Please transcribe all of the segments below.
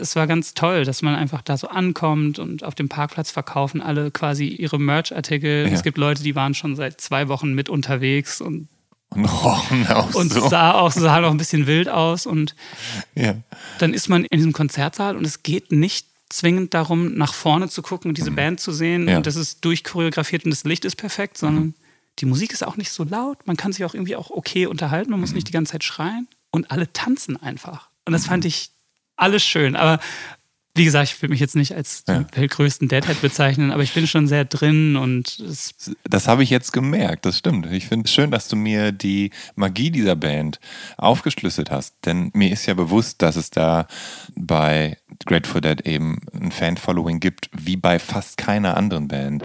Es war ganz toll, dass man einfach da so ankommt und auf dem Parkplatz verkaufen alle quasi ihre Merch-Artikel. Ja. Es gibt Leute, die waren schon seit zwei Wochen mit unterwegs und, Und rochen auch und so. sah auch sah noch ein bisschen wild aus und Ja. dann ist man in diesem Konzertsaal und es geht nicht zwingend darum, nach vorne zu gucken und diese Band zu sehen Mhm. Ja. und das ist durchchoreografiert und das Licht ist perfekt, sondern die Musik ist auch nicht so laut. Man kann sich auch irgendwie auch okay unterhalten, man muss Mhm. nicht die ganze Zeit schreien und alle tanzen einfach. Und das fand ich alles schön. Aber wie gesagt, ich will mich jetzt nicht als Ja. den weltgrößten Deadhead bezeichnen, aber ich bin schon sehr drin und es Das habe ich jetzt gemerkt, das stimmt. Ich finde es schön, dass du mir die Magie dieser Band aufgeschlüsselt hast. Denn mir ist ja bewusst, dass es da bei Grateful Dead eben ein Fan-Following gibt, wie bei fast keiner anderen Band.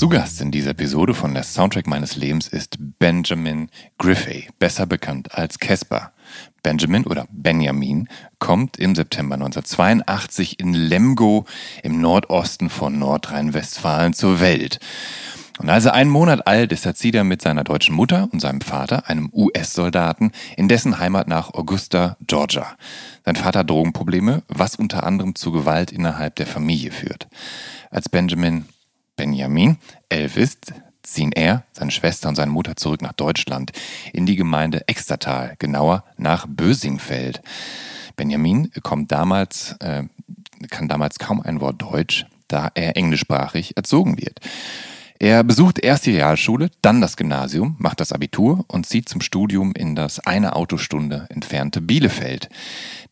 Zu Gast in dieser Episode von der Soundtrack meines Lebens ist Benjamin Griffey, besser bekannt als Casper. Benjamin oder Benjamin kommt im September 1982 in Lemgo im Nordosten von Nordrhein-Westfalen zur Welt. Und als er einen Monat alt ist, er zieht er mit seiner deutschen Mutter und seinem Vater, einem US-Soldaten, in dessen Heimat nach Augusta, Georgia. Sein Vater hat Drogenprobleme, was unter anderem zu Gewalt innerhalb der Familie führt. Als Benjamin Benjamin elf ist, ziehen er, seine Schwester und seine Mutter zurück nach Deutschland, in die Gemeinde Extertal, genauer nach Bösingfeld. Benjamin kommt damals, äh, kann damals kaum ein Wort Deutsch, da er englischsprachig erzogen wird. Er besucht erst die Realschule, dann das Gymnasium, macht das Abitur und zieht zum Studium in das eine Autostunde entfernte Bielefeld.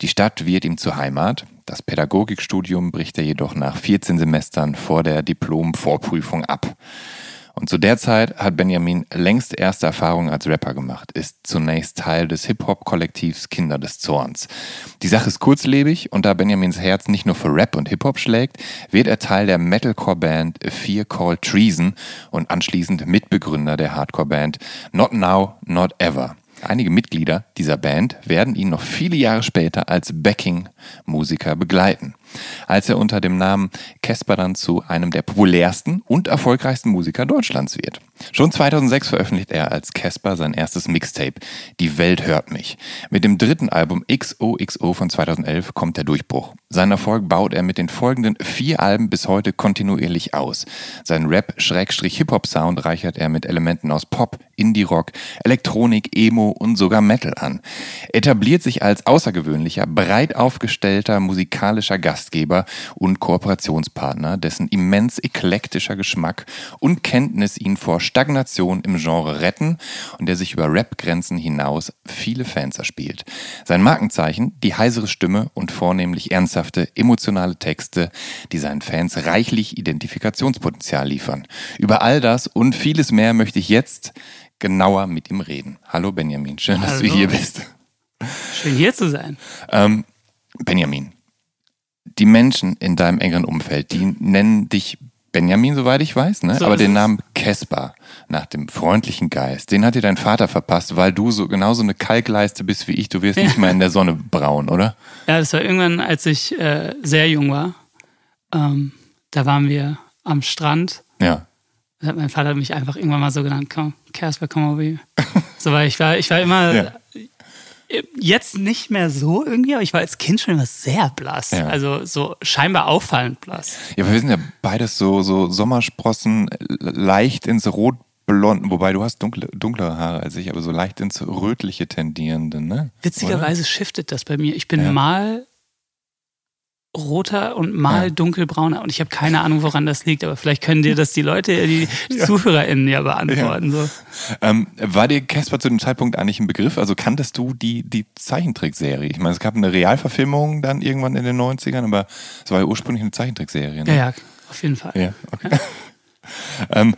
Die Stadt wird ihm zur Heimat. Das Pädagogikstudium bricht er jedoch nach 14 Semestern vor der Diplom-Vorprüfung ab. Und zu der Zeit hat Benjamin längst erste Erfahrungen als Rapper gemacht, ist zunächst Teil des Hip-Hop-Kollektivs Kinder des Zorns. Die Sache ist kurzlebig und da Benjamins Herz nicht nur für Rap und Hip-Hop schlägt, wird er Teil der Metalcore-Band Fear Call Treason und anschließend Mitbegründer der Hardcore-Band Not Now, Not Ever. Einige Mitglieder dieser Band werden ihn noch viele Jahre später als Backing-Musiker begleiten. Als er unter dem Namen Casper dann zu einem der populärsten und erfolgreichsten Musiker Deutschlands wird. Schon 2006 veröffentlicht er als Casper sein erstes Mixtape, Die Welt hört mich. Mit dem dritten Album XOXO von 2011 kommt der Durchbruch. Seinen Erfolg baut er mit den folgenden vier Alben bis heute kontinuierlich aus. Sein Rap-Hip-Hop-Sound reichert er mit Elementen aus Pop, Indie-Rock, Elektronik, Emo und sogar Metal an. Etabliert sich als außergewöhnlicher, breit aufgestellter musikalischer Gastgeber und Kooperationspartner, dessen immens eklektischer Geschmack und Kenntnis ihn vor Stagnation im Genre retten und der sich über Rap-Grenzen hinaus viele Fans erspielt. Sein Markenzeichen, die heisere Stimme und vornehmlich ernsthafte, emotionale Texte, die seinen Fans reichlich Identifikationspotenzial liefern. Über all das und vieles mehr möchte ich jetzt genauer mit ihm reden. Hallo Benjamin, schön, dass du Hallo. hier bist. schön hier zu sein. Ähm, Benjamin, die Menschen in deinem engeren Umfeld, die nennen dich Benjamin, soweit ich weiß, ne? So aber den. Namen Caspar nach dem freundlichen Geist, den hat dir dein Vater verpasst, weil du so genauso eine Kalkleiste bist wie ich. Du wirst nicht mal in der Sonne braun, oder? Ja, das war irgendwann, als ich äh, sehr jung war. Ähm, da waren wir am Strand. Ja. Hat mein Vater mich einfach irgendwann mal so genannt, komm, Casper, komm mal hier. So, weil ich war, ich war immer, Ja. Jetzt nicht mehr so irgendwie, aber ich war als Kind schon immer sehr blass. Ja. Also so scheinbar auffallend blass. Ja, aber wir sind ja beides so, so Sommersprossen, äh, leicht ins Rotblond, wobei du hast dunkle, dunklere Haare als ich, aber so leicht ins Rötliche tendierende, ne? Witzigerweise shiftet das bei mir. Ich bin Ja. mal roter und mal Ja. dunkelbrauner und ich habe keine Ahnung, woran das liegt, aber vielleicht können dir das die Leute, die ZuhörerInnen ja beantworten. So. Ähm, war dir Casper zu dem Zeitpunkt eigentlich ein Begriff? Also kanntest du die, die Zeichentrickserie? Ich meine, es gab eine Realverfilmung dann irgendwann in den 90ern, aber es war ja ursprünglich eine Zeichentrickserie. Ne? Ja, ja, auf jeden Fall. Ja, okay. ähm,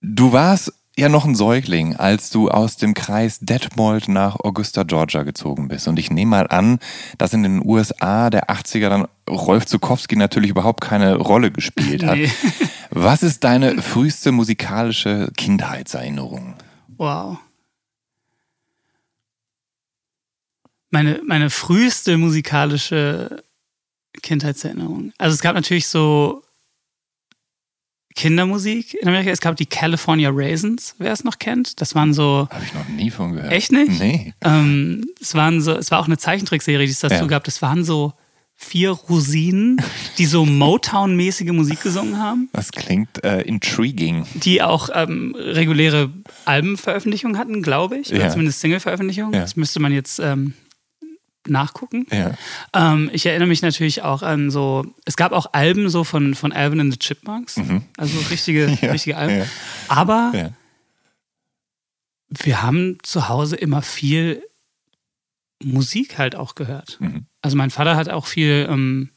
du warst ja noch ein Säugling, als du aus dem Kreis Detmold nach Augusta, Georgia gezogen bist. Und ich nehme mal an, dass in den USA der 80er dann Rolf Zukowski natürlich überhaupt keine Rolle gespielt hat. Nee. Was ist deine früheste musikalische Kindheitserinnerung? Wow. Meine, meine früheste musikalische Kindheitserinnerung. Also es gab natürlich so Kindermusik in Amerika. Es gab die California Raisins, wer es noch kennt. Das waren so, Habe ich noch nie von gehört. Echt nicht? Nee. ähm, es waren so, es war auch eine Zeichentrickserie, die es dazu Ja. gab. Das waren so vier Rosinen, die so Motown-mäßige Musik gesungen haben. Das klingt äh, intriguing. die auch ähm, reguläre Albenveröffentlichungen hatten, glaube ich. Oder Ja. zumindest Single-Veröffentlichungen. Ja. Das müsste man jetzt ähm, nachgucken. Ja. Ähm, ich erinnere mich natürlich auch an so, es gab auch Alben so von, von Alvin and the Chipmunks. Also richtige, Mhm. Ja, richtige Alben. ja. Aber wir haben zu Hause immer viel Musik halt auch gehört. Mhm. Also mein Vater hat auch viel ähm,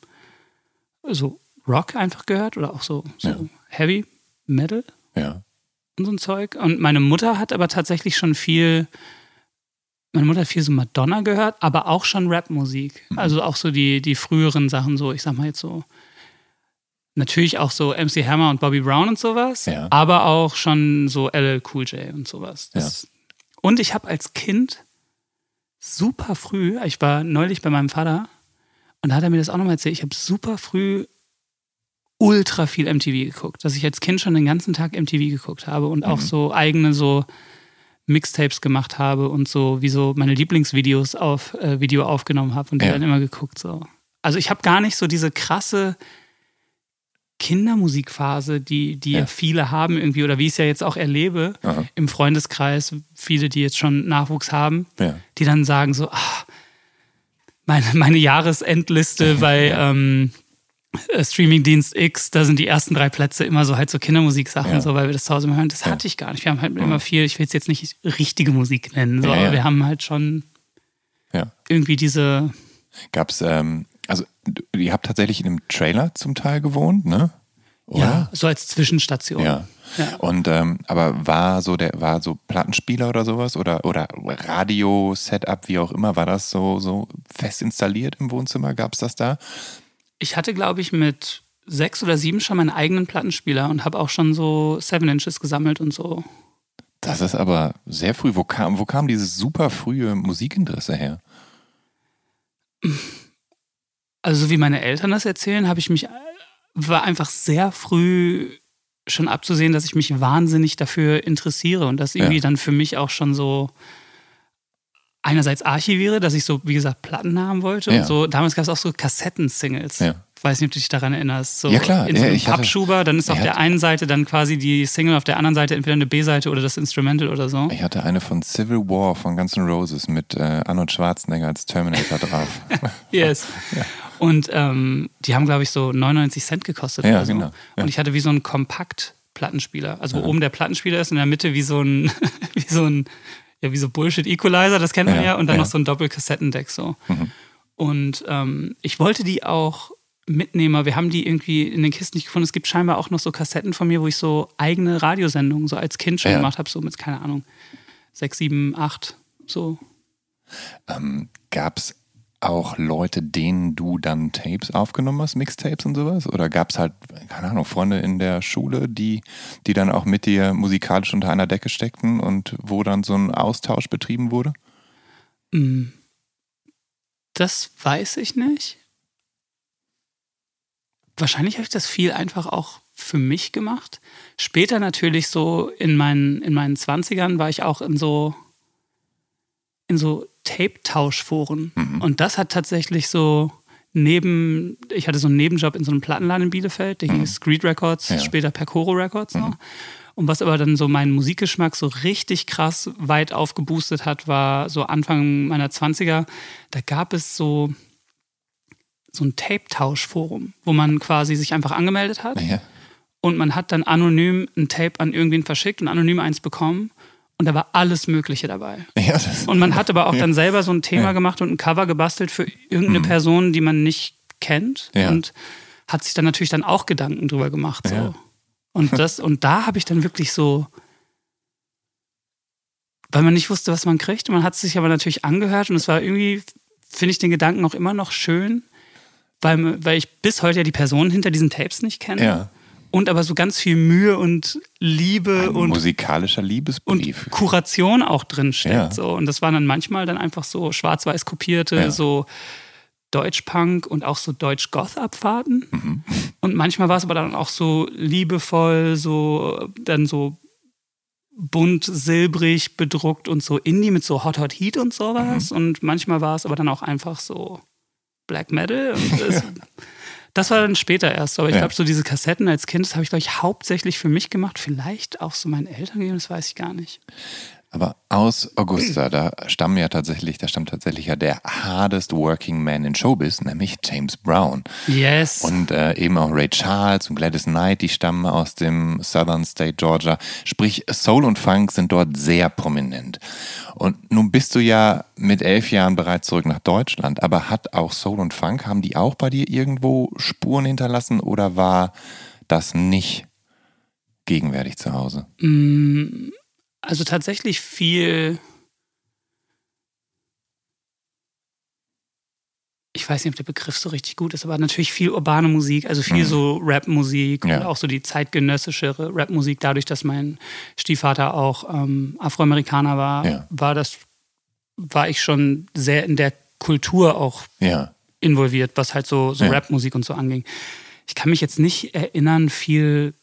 so Rock einfach gehört oder auch so, so. Heavy Metal Ja. und so ein Zeug. Und meine Mutter hat aber tatsächlich schon viel, meine Mutter hat viel so Madonna gehört, aber auch schon Rapmusik. Mhm. Also auch so die, die früheren Sachen, so, ich sag mal jetzt so, natürlich auch so MC Hammer und Bobby Brown und sowas, Ja. aber auch schon so LL Cool J und sowas. Das, Und ich habe als Kind super früh, ich war neulich bei meinem Vater und da hat er mir das auch nochmal erzählt, ich habe super früh ultra viel MTV geguckt, dass ich als Kind schon den ganzen Tag MTV geguckt habe und auch so eigene so Mixtapes gemacht habe und so wie so meine Lieblingsvideos auf äh, Video aufgenommen habe und die Ja. dann immer geguckt so. Also ich habe gar nicht so diese krasse Kindermusikphase, die, die ja. Ja. viele haben irgendwie oder wie ich es ja jetzt auch erlebe Aha. im Freundeskreis, viele, die jetzt schon Nachwuchs haben, Ja. die dann sagen so, ah, meine, meine Jahresendliste bei ähm, äh, Streamingdienst X, da sind die ersten drei Plätze immer so halt so Kindermusiksachen, Ja. so, weil wir das zu Hause immer hören. Das Ja. Hatte ich gar nicht. Wir haben halt immer viel, ich will es jetzt nicht richtige Musik nennen, so, Ja, aber wir haben halt schon irgendwie diese, Gab's, ähm, also ihr habt tatsächlich in einem Trailer zum Teil gewohnt, ne? ja, so als Zwischenstation. Ja. Und ähm, aber war so der war so Plattenspieler oder sowas oder oder Radio Setup wie auch immer war das so so fest installiert im Wohnzimmer gab's das da? Ich hatte, glaube ich, mit sechs oder sieben schon meinen eigenen Plattenspieler und habe auch schon so Seven Inches gesammelt und so. Das ist aber sehr früh. Wo kam wo kam dieses super frühe Musikinteresse her? Also, so wie meine Eltern das erzählen, habe ich mich, war einfach sehr früh schon abzusehen, dass ich mich wahnsinnig dafür interessiere und das irgendwie Ja. dann für mich auch schon so einerseits archiviere, dass ich so, wie gesagt, Platten haben wollte Ja. und so. Damals gab es auch so Kassetten-Singles. Ja. Ich weiß nicht, ob du dich daran erinnerst. So Ja, klar. In so Ja, einem ich hatte- Pappschuber, dann ist auf Ja. der einen Seite dann quasi die Single, auf der anderen Seite entweder eine B-Seite oder das Instrumental oder so. Ich hatte eine von Civil War von Guns N' Roses mit äh, Arnold Schwarzenegger als Terminator drauf. Yes. Und ähm, die haben, glaube ich, so 99 Cent gekostet Ja, oder so. genau. Ja. Und ich hatte wie so einen Kompakt-Plattenspieler. Also wo oben der Plattenspieler ist, in der Mitte wie so ein, wie so ein, ja, wie so Bullshit-Equalizer, das kennt man ja, Ja, und dann ja. noch so ein Doppelkassettendeck so. Mhm. Und ähm, ich wollte die auch mitnehmen. Wir haben die irgendwie in den Kisten nicht gefunden. Es gibt scheinbar auch noch so Kassetten von mir, wo ich so eigene Radiosendungen so als Kind schon Ja. gemacht habe, so mit, keine Ahnung, sechs, sieben, acht, so. ähm, gab's auch Leute, denen du dann Tapes aufgenommen hast, Mixtapes und sowas? Oder gab's halt, keine Ahnung, Freunde in der Schule, die, die dann auch mit dir musikalisch unter einer Decke steckten und wo dann so ein Austausch betrieben wurde? Mm. Das weiß ich nicht. Wahrscheinlich habe ich das viel einfach auch für mich gemacht. Später natürlich so in meinen, in meinen 20ern war ich auch in so, in so Tape-Tauschforen. Mhm. Und das hat tatsächlich so neben, ich hatte so einen Nebenjob in so einem Plattenladen in Bielefeld, der mhm. hieß Screed Records, ja. später Percoro Records. Mhm. Und was aber dann so meinen Musikgeschmack so richtig krass weit aufgeboostet hat, war so Anfang meiner 20er, da gab es so, so ein Tape-Tauschforum, wo man quasi sich einfach angemeldet hat. Ja. Und man hat dann anonym ein Tape an irgendwen verschickt und anonym eins bekommen. Und da war alles Mögliche dabei. Ja, und man hat aber auch ja. dann selber so ein Thema ja. gemacht und ein Cover gebastelt für irgendeine mhm. Person, die man nicht kennt. Und hat sich dann natürlich dann auch Gedanken drüber gemacht. So. Und, das, und da habe ich dann wirklich so, weil man nicht wusste, was man kriegt. Man hat es sich aber natürlich angehört und es war irgendwie, finde ich den Gedanken auch immer noch schön, weil, weil ich bis heute ja die Personen hinter diesen Tapes nicht kenne. Und aber so ganz viel Mühe und Liebe Ein und musikalischer Liebesbrief. Und Kuration auch drin steckt. Ja. So. Und das waren dann manchmal dann einfach so schwarz-weiß kopierte, ja. so Deutsch-Punk und auch so Deutsch-Goth-Abfahrten. Mhm. Und manchmal war es aber dann auch so liebevoll, so dann so bunt, silbrig bedruckt und so Indie mit so Hot Hot Heat und sowas. Mhm. Und manchmal war es aber dann auch einfach so Black Metal. Das, das, war dann später erst. Aber ich ja. glaube, so diese Kassetten als Kind, das habe ich, glaube ich, hauptsächlich für mich gemacht. Vielleicht auch so meinen Eltern gegeben, das weiß ich gar nicht. Aber aus Augusta, da stammen ja tatsächlich, da stammt tatsächlich ja der hardest working man in Showbiz, nämlich James Brown. Yes. Und äh, eben auch Ray Charles und Gladys Knight, die stammen aus dem Southern State Georgia. Sprich, Soul und Funk sind dort sehr prominent. Und nun bist du ja mit elf Jahren bereits zurück nach Deutschland, aber hat auch Soul und Funk, haben die auch bei dir irgendwo Spuren hinterlassen oder war das nicht gegenwärtig zu Hause? Mm also tatsächlich viel. Ich weiß nicht, ob der Begriff so richtig gut ist, aber natürlich viel urbane Musik, also viel mhm. so Rap-Musik ja. und auch so die zeitgenössischere Rap-Musik. Dadurch, dass mein Stiefvater auch ähm, Afroamerikaner war, ja. war das, war ich schon sehr in der Kultur auch ja. involviert, was halt so, so Rap-Musik und so anging. Ich kann mich jetzt nicht erinnern, viel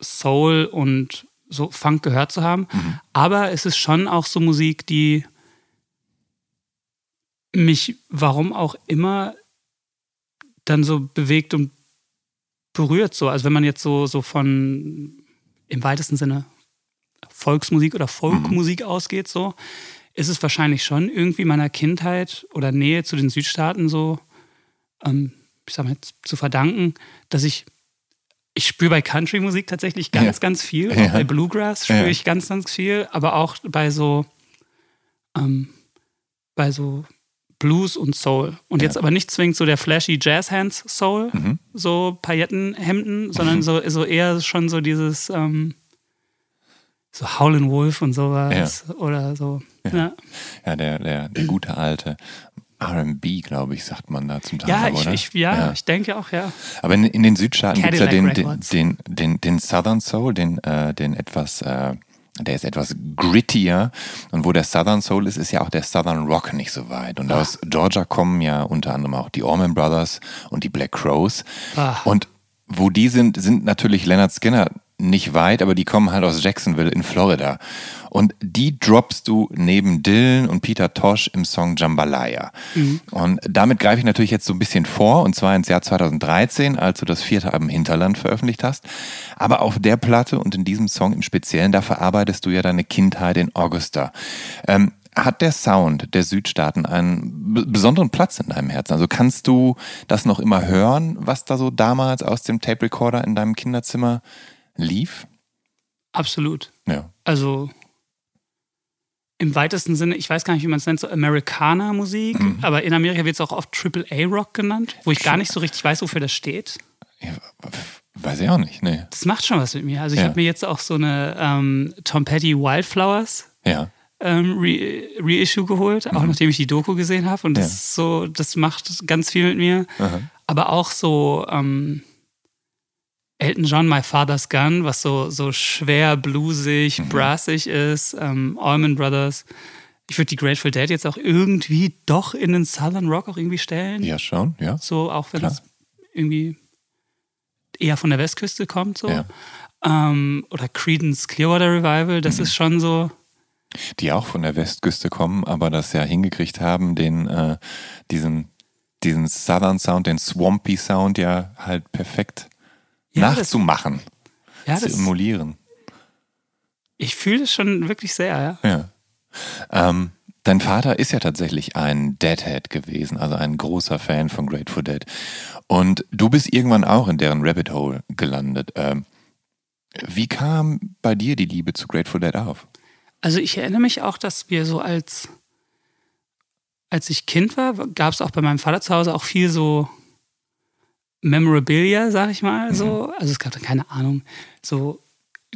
Soul und so Funk gehört zu haben. Mhm. Aber es ist schon auch so Musik, die mich, warum auch immer, dann so bewegt und berührt. So. Also wenn man jetzt so, so von im weitesten Sinne Volksmusik oder Folkmusik mhm. ausgeht, so, ist es wahrscheinlich schon irgendwie meiner Kindheit oder Nähe zu den Südstaaten so, ähm, ich sag mal, zu verdanken, dass ich ich spüre bei Country-Musik tatsächlich ganz, ja. ganz viel. Ja. Auch bei Bluegrass spüre ja. ich ganz, ganz viel. Aber auch bei so, ähm, bei so Blues und Soul. Und jetzt aber nicht zwingend so der flashy Jazz-Hands Soul, mhm. so Paillettenhemden, sondern mhm. so, so eher schon so dieses ähm, so Howlin' Wolf und sowas oder so. Ja, der, der, der gute alte RB, glaube ich, sagt man da zum Teil. Ja, ich, ich ja, ja, ich denke auch, ja. Aber in, in den Südstaaten gibt es ja den, den, den, den, Southern Soul, den, äh, den etwas, äh, der ist etwas grittier. Und wo der Southern Soul ist, ist ja auch der Southern Rock nicht so weit. Und ah. aus Georgia kommen ja unter anderem auch die Allman Brothers und die Black Crows. Ah. Und wo die sind, sind natürlich Leonard Skinner nicht weit, aber die kommen halt aus Jacksonville in Florida. Und die droppst du neben Dylan und Peter Tosh im Song Jambalaya. Mhm. Und damit greife ich natürlich jetzt so ein bisschen vor, und zwar ins Jahr 2013, als du das vierte Album Hinterland veröffentlicht hast. Aber auf der Platte und in diesem Song im Speziellen, da verarbeitest du ja deine Kindheit in Augusta. Ähm, hat der Sound der Südstaaten einen besonderen Platz in deinem Herzen? Also kannst du das noch immer hören, was da so damals aus dem Tape Recorder in deinem Kinderzimmer lief? Absolut. Ja. Also im weitesten Sinne, ich weiß gar nicht, wie man es nennt, so Americana-Musik, mhm. aber in Amerika wird es auch oft Triple A rock genannt, wo ich gar nicht so richtig weiß, wofür das steht. Ja, weiß ich auch nicht, nee. Das macht schon was mit mir. Also ich ja. habe mir jetzt auch so eine ähm, Tom Petty Wildflowers ja. ähm, Re Reissue geholt, mhm. auch nachdem ich die Doku gesehen habe. Und das ja. ist so, das macht ganz viel mit mir. Aha. Aber auch so ähm, Elton John, My Father's Gun, was so, so schwer bluesig, mhm. brassig ist, ähm, Allman Brothers. Ich würde die Grateful Dead jetzt auch irgendwie doch in den Southern Rock auch irgendwie stellen. Ja, schon, ja. So, auch wenn es irgendwie eher von der Westküste kommt, so. Ja. Ähm, oder Credence Clearwater Revival, das mhm. ist schon so, Die auch von der Westküste kommen, aber das ja hingekriegt haben, den, äh, diesen, diesen Southern Sound, den Swampy Sound ja halt perfekt ja, nachzumachen. Das, ja, zu emulieren. Ich fühle es schon wirklich sehr, ja. Ja. Ähm, dein Vater ist ja tatsächlich ein Deadhead gewesen, also ein großer Fan von Grateful Dead. Und du bist irgendwann auch in deren Rabbit Hole gelandet. Ähm, wie kam bei dir die Liebe zu Grateful Dead auf? Also ich erinnere mich auch, dass wir so als, als ich Kind war, gab es auch bei meinem Vater zu Hause auch viel so Memorabilia, sag ich mal. So. Mhm. Also es gab da keine Ahnung, so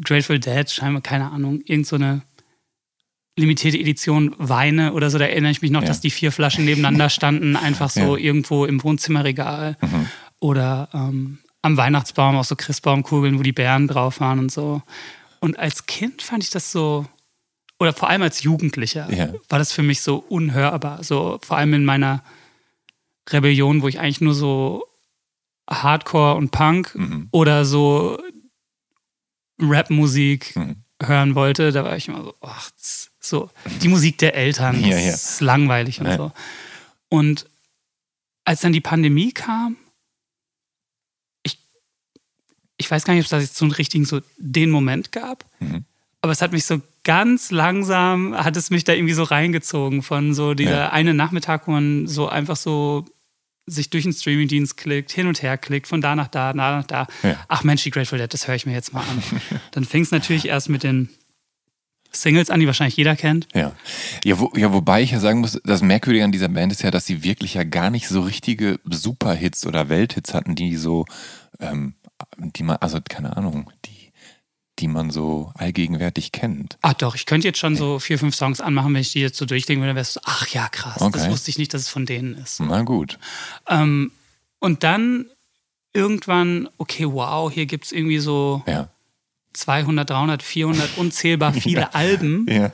Grateful Dead, scheinbar keine Ahnung, irgend so eine limitierte Edition Weine oder so, da erinnere ich mich noch, ja. dass die vier Flaschen nebeneinander standen, einfach so ja. irgendwo im Wohnzimmerregal. Mhm. Oder ähm, am Weihnachtsbaum auch so Christbaumkugeln, wo die Bären drauf waren und so. Und als Kind fand ich das so, oder vor allem als Jugendlicher, ja. war das für mich so unhörbar. So vor allem in meiner Rebellion, wo ich eigentlich nur so Hardcore und Punk mhm. oder so Rapmusik mhm. hören wollte, da war ich immer so, ach, so die Musik der Eltern, ja, ja. ist langweilig und so. Und als dann die Pandemie kam, ich weiß gar nicht, ob es da jetzt so einen richtigen, so den Moment gab, mhm. aber es hat mich so ganz langsam, hat es mich da irgendwie so reingezogen von so dieser ja. eine Nachmittag, wo man so einfach so sich durch den Streamingdienst klickt, hin und her klickt, von da nach da, da nach da. Ja. Ach Mensch, die Grateful Dead, das höre ich mir jetzt mal an. Dann fing es natürlich erst mit den Singles an, die wahrscheinlich jeder kennt. Ja. Ja, wo, ja, wobei ich ja sagen muss, das Merkwürdige an dieser Band ist ja, dass sie wirklich ja gar nicht so richtige Superhits oder Welthits hatten, die so ähm, die man, also keine Ahnung, die, die man so allgegenwärtig kennt. Ach doch, ich könnte jetzt schon so vier, fünf Songs anmachen, wenn ich die jetzt so durchdenke würde, dann wärst du so, ach ja, krass, okay. das wusste ich nicht, dass es von denen ist. Na gut. Ähm, und dann irgendwann, okay, wow, hier gibt es irgendwie so ja. 200, 300, 400 unzählbar viele ja. Alben. Ja.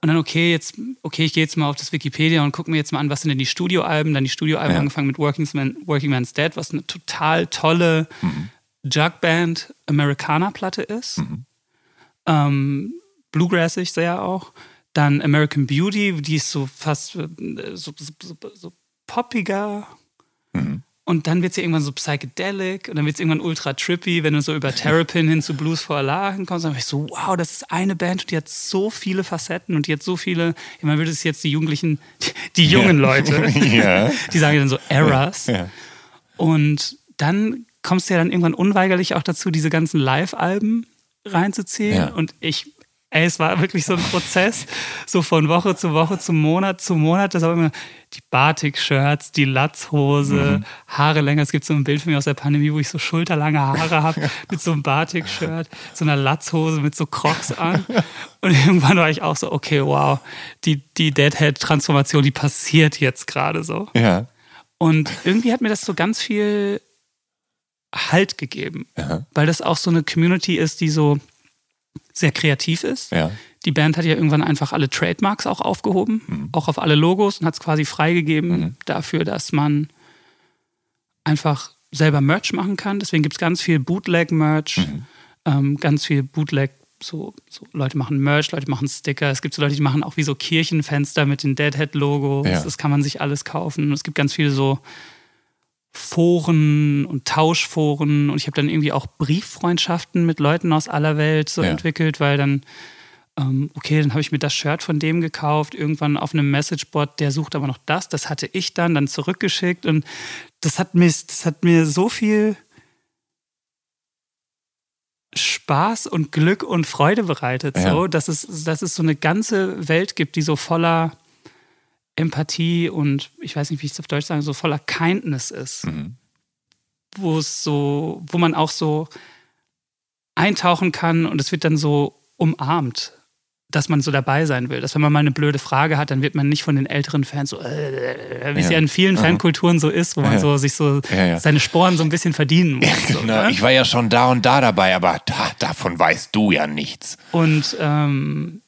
Und dann, okay, jetzt, okay, ich gehe jetzt mal auf das Wikipedia und gucke mir jetzt mal an, was sind denn die Studioalben. Dann die Studioalben ja. angefangen mit Working, Man, Working Man's Dead, was eine total tolle mhm. Jugband Americana-Platte ist. Mhm. Ähm, Bluegrassig sehr auch. Dann American Beauty, die ist so fast äh, so, so, so, so poppiger. Mhm. Und dann wird es ja irgendwann so psychedelic und dann wird es irgendwann ultra trippy, wenn du so über Terrapin hin zu Blues for Allah kommst. Dann bin ich so, wow, das ist eine Band und die hat so viele Facetten und die hat so viele, man würde es jetzt die Jugendlichen, die, jungen ja. Leute, ja. die sagen dann so Eras. Ja. Und dann kommst du ja dann irgendwann unweigerlich auch dazu, diese ganzen Live-Alben reinzuziehen. Ja. Und ich, ey, es war wirklich so ein Prozess, so von Woche zu Woche, zu Monat zu Monat. Das war immer die Batik-Shirts, die Latzhose, mhm. Haare länger. Es gibt so ein Bild von mir aus der Pandemie, wo ich so schulterlange Haare habe, mit so einem Batik-Shirt, so einer Latzhose mit so Crocs an. Und irgendwann war ich auch so, okay, wow, die, die Deadhead-Transformation, die passiert jetzt gerade so. Ja. Und irgendwie hat mir das so ganz viel Halt gegeben, ja. weil das auch so eine Community ist, die so sehr kreativ ist. Ja. Die Band hat ja irgendwann einfach alle Trademarks auch aufgehoben, mhm. auch auf alle Logos und hat es quasi freigegeben mhm. dafür, dass man einfach selber Merch machen kann. Deswegen gibt es ganz viel Bootleg-Merch, mhm. ähm, ganz viel Bootleg, so, so, Leute machen Merch, Leute machen Sticker. Es gibt so Leute, die machen auch wie so Kirchenfenster mit den Deadhead-Logos. Ja. Das kann man sich alles kaufen. Es gibt ganz viele so Foren und Tauschforen und ich habe dann irgendwie auch Brieffreundschaften mit Leuten aus aller Welt so ja. entwickelt, weil dann, ähm, okay, dann habe ich mir das Shirt von dem gekauft, irgendwann auf einem Messageboard, der sucht aber noch das, das hatte ich dann, dann zurückgeschickt und das hat mir, das hat mir so viel Spaß und Glück und Freude bereitet, ja. so, dass es, dass es so eine ganze Welt gibt, die so voller Empathie und ich weiß nicht, wie ich es auf Deutsch sage, so voller Kindness ist. Mhm. Wo es so, wo man auch so eintauchen kann und es wird dann so umarmt, dass man so dabei sein will. Dass wenn man mal eine blöde Frage hat, dann wird man nicht von den älteren Fans so, äh, wie es ja in vielen Fankulturen so ist, wo man so sich so ja, ja. seine Sporen so ein bisschen verdienen muss. Ja, genau. So, ich war ja schon da und da dabei, aber da, davon weißt du ja nichts. Und ähm,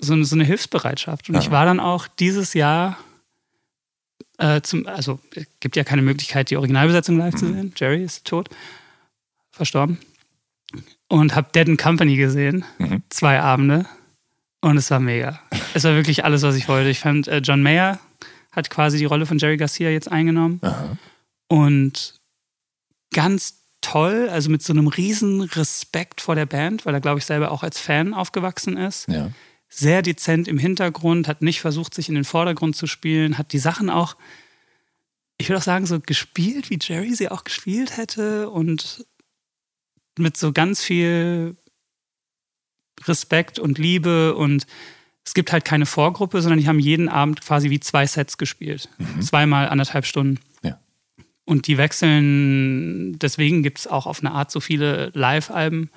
so, so eine Hilfsbereitschaft. Und ja. ich war dann auch dieses Jahr äh, zum, also es gibt ja keine Möglichkeit, die Originalbesetzung live mhm. zu sehen. Jerry ist tot, verstorben. Und habe Dead and Company gesehen, mhm. zwei Abende. Und es war mega. es war wirklich alles, was ich wollte. Ich fand, äh, John Mayer hat quasi die Rolle von Jerry Garcia jetzt eingenommen. Aha. Und ganz toll, also mit so einem riesen Respekt vor der Band, weil er, glaube ich, selber auch als Fan aufgewachsen ist. Ja. Sehr dezent im Hintergrund, hat nicht versucht, sich in den Vordergrund zu spielen, hat die Sachen auch, ich würde auch sagen, so gespielt, wie Jerry sie auch gespielt hätte und mit so ganz viel Respekt und Liebe und es gibt halt keine Vorgruppe, sondern die haben jeden Abend quasi wie zwei Sets gespielt. Zweimal anderthalb Stunden. Ja. Und die wechseln, deswegen gibt es auch auf eine Art so viele Live-Alben,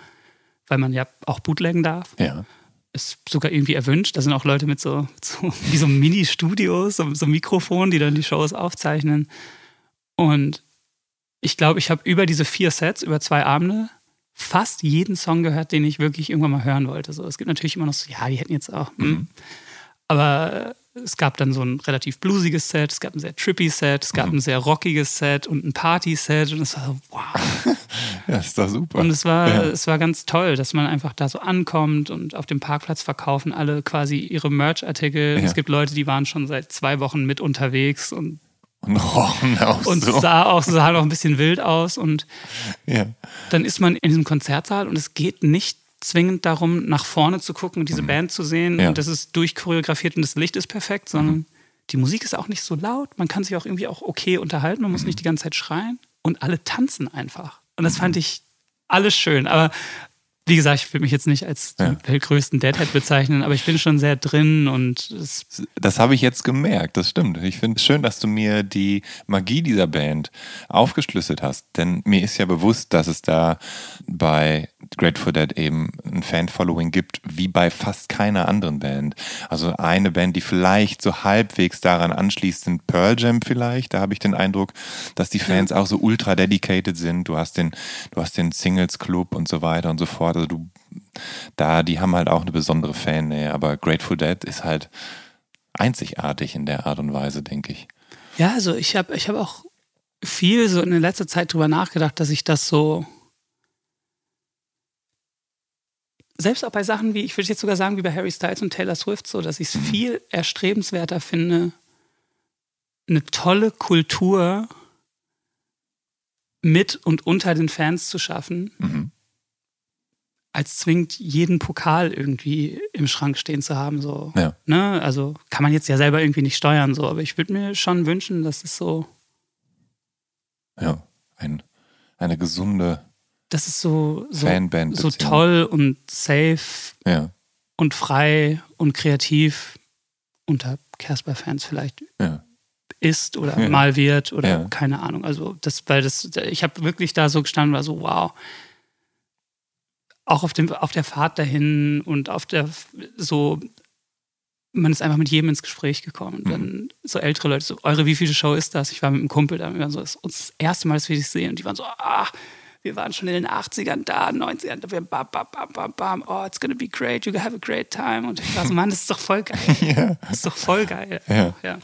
weil man ja auch bootleggen darf. Ja. Ist sogar irgendwie erwünscht. Da sind auch Leute mit so, so wie so Mini-Studios, so, so Mikrofonen, die dann die Shows aufzeichnen. Und ich glaube, ich habe über diese vier Sets, über zwei Abende, fast jeden Song gehört, den ich wirklich irgendwann mal hören wollte. So, es gibt natürlich immer noch so, ja, die hätten jetzt auch. hm. Aber es gab dann so ein relativ bluesiges Set, es gab ein sehr trippy Set, es gab ein sehr rockiges Set und ein Party-Set und es war so, wow. Ja, ist doch super. Und es war, Ja. es war ganz toll, dass man einfach da so ankommt und auf dem Parkplatz verkaufen alle quasi ihre Merch-Artikel. Ja. Es gibt Leute, die waren schon seit zwei Wochen mit unterwegs und, Und rochen auch und so. sah auch sah auch ein bisschen wild aus. Und Ja. dann ist man in diesem Konzertsaal und es geht nicht zwingend darum, nach vorne zu gucken und diese Band zu sehen Mhm. Ja. und das ist durchchoreografiert und das Licht ist perfekt, sondern die Musik ist auch nicht so laut. Man kann sich auch irgendwie auch okay unterhalten, man Mhm. muss nicht die ganze Zeit schreien und alle tanzen einfach. Und das fand ich alles schön. Aber wie gesagt, ich will mich jetzt nicht als Ja. den weltgrößten Deadhead bezeichnen, aber ich bin schon sehr drin und es, Das habe ich jetzt gemerkt, das stimmt. Ich finde es schön, dass du mir die Magie dieser Band aufgeschlüsselt hast. Denn mir ist ja bewusst, dass es da bei Grateful Dead eben ein Fan-Following gibt, wie bei fast keiner anderen Band. Also eine Band, die vielleicht so halbwegs daran anschließt, sind Pearl Jam vielleicht. Da habe ich den Eindruck, dass die Fans auch so ultra dedicated sind. Du hast den, du hast den Singles Club und so weiter und so fort. Also du, da, die haben halt auch eine besondere Fan-Nähe. Aber Grateful Dead ist halt einzigartig in der Art und Weise, denke ich. Ja, also ich habe ich hab auch viel so in der letzten Zeit drüber nachgedacht, dass ich das so. Selbst auch bei Sachen wie, ich würde jetzt sogar sagen, wie bei Harry Styles und Taylor Swift, so, dass ich es viel erstrebenswerter finde, eine tolle Kultur mit und unter den Fans zu schaffen, Mhm. Als zwingend jeden Pokal irgendwie im Schrank stehen zu haben. So. Ja. Ne? Also kann man jetzt ja selber irgendwie nicht steuern, so, aber ich würde mir schon wünschen, dass es so, Ja, ein, eine gesunde dass es so, so, Fanband. so toll und safe Ja, und frei und kreativ unter Casper-Fans vielleicht ja. ist oder Ja. mal wird oder keine Ahnung. Also das, weil das, ich habe wirklich da so gestanden, war so, wow. Auch auf, dem, auf der Fahrt dahin und auf der so, man ist einfach mit jedem ins Gespräch gekommen. Und dann so ältere Leute, so, eure wie viele Show ist das? Ich war mit einem Kumpel da, wir waren so, das ist uns das erste Mal, dass wir dich sehen. Und die waren so, ah, wir waren schon in den 80ern da, 90ern, da wir bam, bam, bam, bam, bam, oh, it's gonna be great, you have a great time. Und ich war so, Mann, das ist doch voll geil. ja. Das ist doch voll geil. Ja. ja.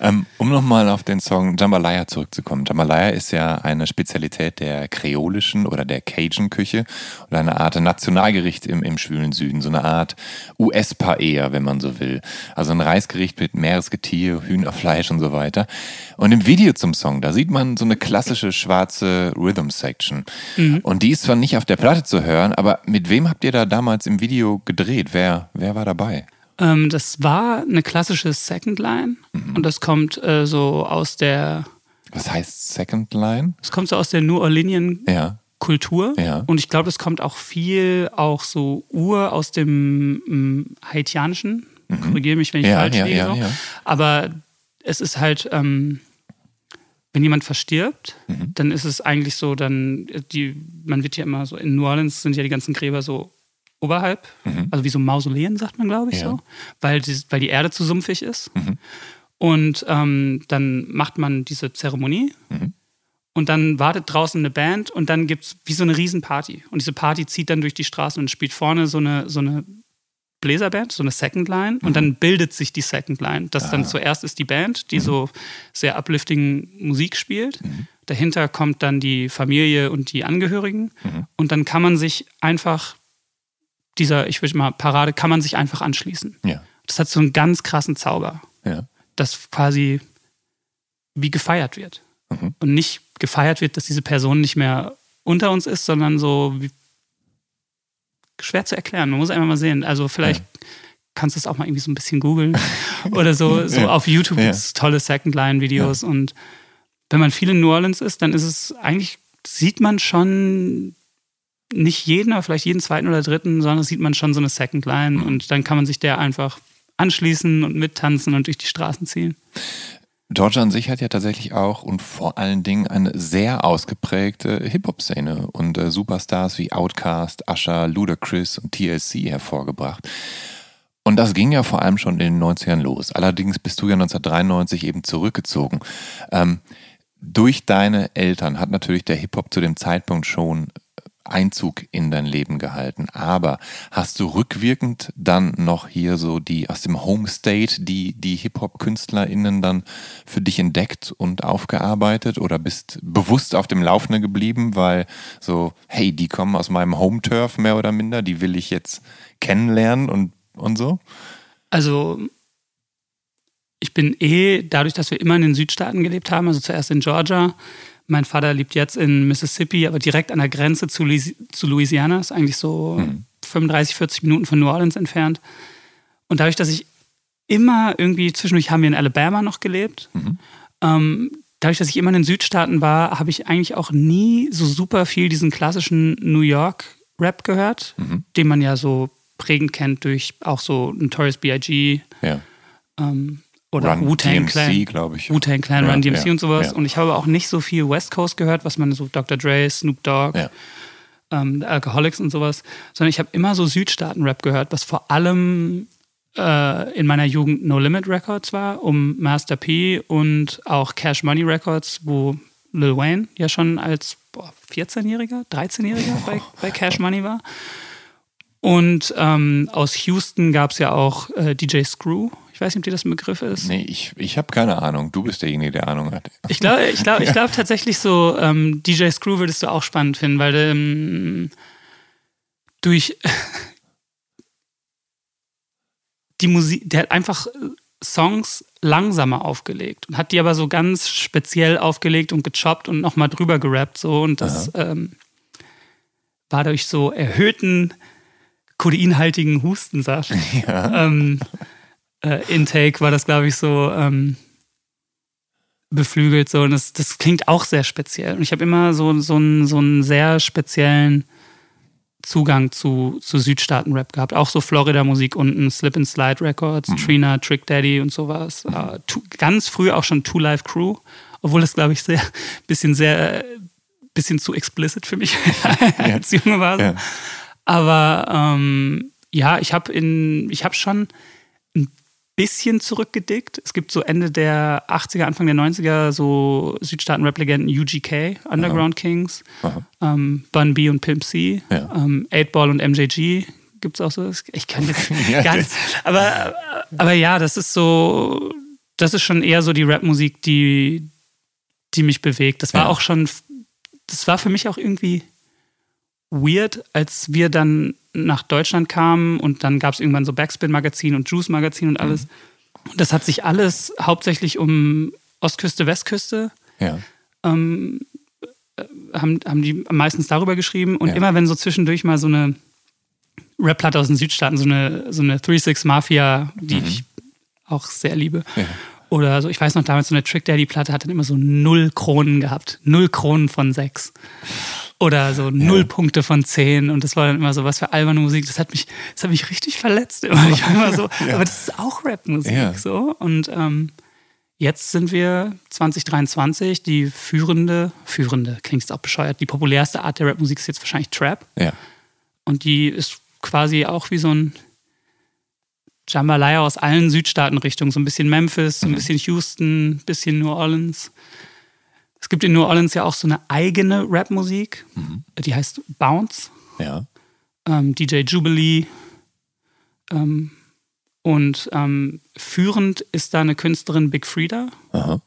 Ähm, um nochmal auf den Song Jambalaya zurückzukommen. Jambalaya ist ja eine Spezialität der kreolischen oder der Cajun-Küche oder eine Art Nationalgericht im, im schwülen Süden. So eine Art US-Paella, wenn man so will. Also ein Reisgericht mit Meeresgetier, Hühnerfleisch und so weiter. Und im Video zum Song, da sieht man so eine klassische schwarze Rhythm-Section. Und die ist zwar nicht auf der Platte zu hören, aber mit wem habt ihr da damals im Video gedreht? Wer, wer war dabei? Ähm, das war eine klassische Second Line Mhm. und das kommt äh, so aus der, Was heißt Second Line? das kommt so aus der New Orleanian Ja. Kultur Ja. und ich glaube, das kommt auch viel auch so Ur aus dem ähm, Haitianischen. Korrigiere mich, wenn ich Mhm. Ja, falsch ja, liege. so. Aber es ist halt, ähm, wenn jemand verstirbt, Mhm. dann ist es eigentlich so, dann äh, die, man wird ja immer so in New Orleans sind ja die ganzen Gräber so oberhalb, also wie so Mausoleen, sagt man, glaube ich, Mhm. Ja. Mhm. so, weil die, weil die Erde zu sumpfig ist. Und ähm, dann macht man diese Zeremonie Mhm. und dann wartet draußen eine Band und dann gibt es wie so eine Riesenparty. Und diese Party zieht dann durch die Straßen und spielt vorne so eine, so eine Bläserband, so eine Second Line. Und dann bildet sich die Second Line. Das dann zuerst ist die Band, die so sehr uplifting Musik spielt. Dahinter kommt dann die Familie und die Angehörigen. Und dann kann man sich einfach dieser, ich würde mal, Parade, kann man sich einfach anschließen. Ja. Das hat so einen ganz krassen Zauber. Ja. Das quasi wie gefeiert wird. Mhm. Und nicht gefeiert wird, dass diese Person nicht mehr unter uns ist, sondern so wie schwer zu erklären. Man muss einfach mal sehen. Also vielleicht ja. kannst du es auch mal irgendwie so ein bisschen googeln oder so, so ja. auf YouTube ja. tolle Second-Line-Videos. Und wenn man viel in New Orleans ist, dann ist es eigentlich, sieht man schon nicht jeden, aber vielleicht jeden zweiten oder dritten, sondern sieht man schon so eine Second Line und dann kann man sich der einfach anschließen und mittanzen und durch die Straßen ziehen. Georgia an sich hat ja tatsächlich auch und vor allen Dingen eine sehr ausgeprägte Hip-Hop-Szene und äh, Superstars wie Outkast, Usher, Ludacris und TLC hervorgebracht. Und das ging ja vor allem schon in den 90ern los. Allerdings bist du ja 1993 eben zurückgezogen. Ähm, durch deine Eltern hat natürlich der Hip-Hop zu dem Zeitpunkt schon Einzug in dein Leben gehalten. Aber hast du rückwirkend dann noch hier so die aus dem Home State, die, die Hip-Hop-KünstlerInnen dann für dich entdeckt und aufgearbeitet oder bist bewusst auf dem Laufenden geblieben, weil so, hey, die kommen aus meinem Home-Turf mehr oder minder, die will ich jetzt kennenlernen und, und so? Also, ich bin eh, dadurch, dass wir immer in den Südstaaten gelebt haben, also zuerst in Georgia, mein Vater lebt jetzt in Mississippi, aber direkt an der Grenze zu, zu Louisiana, ist eigentlich so mhm. 35, 40 Minuten von New Orleans entfernt. Und dadurch, dass ich immer irgendwie, zwischendurch haben wir in Alabama noch gelebt, mhm. ähm, dadurch, dass ich immer in den Südstaaten war, habe ich eigentlich auch nie so super viel diesen klassischen New York Rap gehört, mhm. den man ja so prägend kennt durch auch so Notorious B.I.G. Ja. Ähm, oder Wu-Tang Clan, glaube ich. Wu-Tang Clan, ja, Run DMC ja, und sowas. Ja. Und ich habe auch nicht so viel West Coast gehört, was man so Dr. Dre, Snoop Dogg, ähm, Alcoholics und sowas, sondern ich habe immer so Südstaaten-Rap gehört, was vor allem äh, in meiner Jugend No Limit Records war, um Master P und auch Cash Money Records, wo Lil Wayne ja schon als 14-Jähriger, 13-Jähriger bei, bei Cash Money war. Und ähm, aus Houston gab es ja auch äh, DJ Screw. Ich weiß nicht, ob dir das ein Begriff ist. Nee, ich, ich habe keine Ahnung. Du bist derjenige, der Ahnung hat. Ich glaube ich glaub, ich glaub tatsächlich so, ähm, DJ Screw würdest du auch spannend finden, weil ähm, durch die Musik, der hat einfach Songs langsamer aufgelegt und hat die aber so ganz speziell aufgelegt und gechoppt und nochmal drüber gerappt so und das ähm, war durch so erhöhten kodeinhaltigen Hustensaft. Ja. Ähm, äh, Intake war das, glaube ich, so ähm, beflügelt. So. Und das, das klingt auch sehr speziell. Und ich habe immer so, so, einen, so einen sehr speziellen Zugang zu, zu Südstaaten-Rap gehabt. Auch so Florida-Musik unten, Slip and Slide Records, mhm. Trina, Trick Daddy und sowas. Mhm. Uh, two, ganz früh auch schon Two Life Crew, obwohl das, glaube ich, sehr bisschen sehr bisschen zu explicit für mich als Junge war. Ja. Aber ähm, ja, ich habe in, ich habe schon bisschen zurückgedickt. Es gibt so Ende der 80er, Anfang der 90er so Südstaaten-Rap-Legenden UGK, Underground Aha. Kings, ähm, Bun B und Pimp C, ja. ähm, 8-Ball und MJG gibt es auch so. Ich kann jetzt ja, gar nicht. Aber, aber ja, das ist so, das ist schon eher so die Rap-Musik, die, die mich bewegt. Das war ja. auch schon, das war für mich auch irgendwie weird, als wir dann nach Deutschland kamen und dann gab es irgendwann so Backspin-Magazin und Juice-Magazin und alles. Mhm. Und das hat sich alles hauptsächlich um Ostküste, Westküste. Ja. Ähm, äh, haben, haben die meistens darüber geschrieben. Und ja. immer wenn so zwischendurch mal so eine Rap-Platte aus den Südstaaten, so eine, so eine 3-6 Mafia, die mhm. ich auch sehr liebe. Ja. Oder so, ich weiß noch damals, so eine Trick Daddy-Platte hat dann immer so null Kronen gehabt. Null Kronen von sechs oder so null ja. Punkte von zehn und das war dann immer so was für alberne Musik. Das hat mich, das hat mich richtig verletzt immer. Ich war immer so, ja. aber das ist auch Rapmusik ja. so und ähm, jetzt sind wir 2023 die führende, führende klingt jetzt auch bescheuert, die populärste Art der Rapmusik ist jetzt wahrscheinlich Trap. Ja. Und die ist quasi auch wie so ein Jambalaya aus allen Südstaatenrichtungen, so ein bisschen Memphis, so ein mhm. bisschen Houston, ein bisschen New Orleans. Es gibt in New Orleans ja auch so eine eigene Rapmusik, mhm. die heißt Bounce. Ja. Ähm, DJ Jubilee. Ähm, und ähm, führend ist da eine Künstlerin Big Frida. Aha.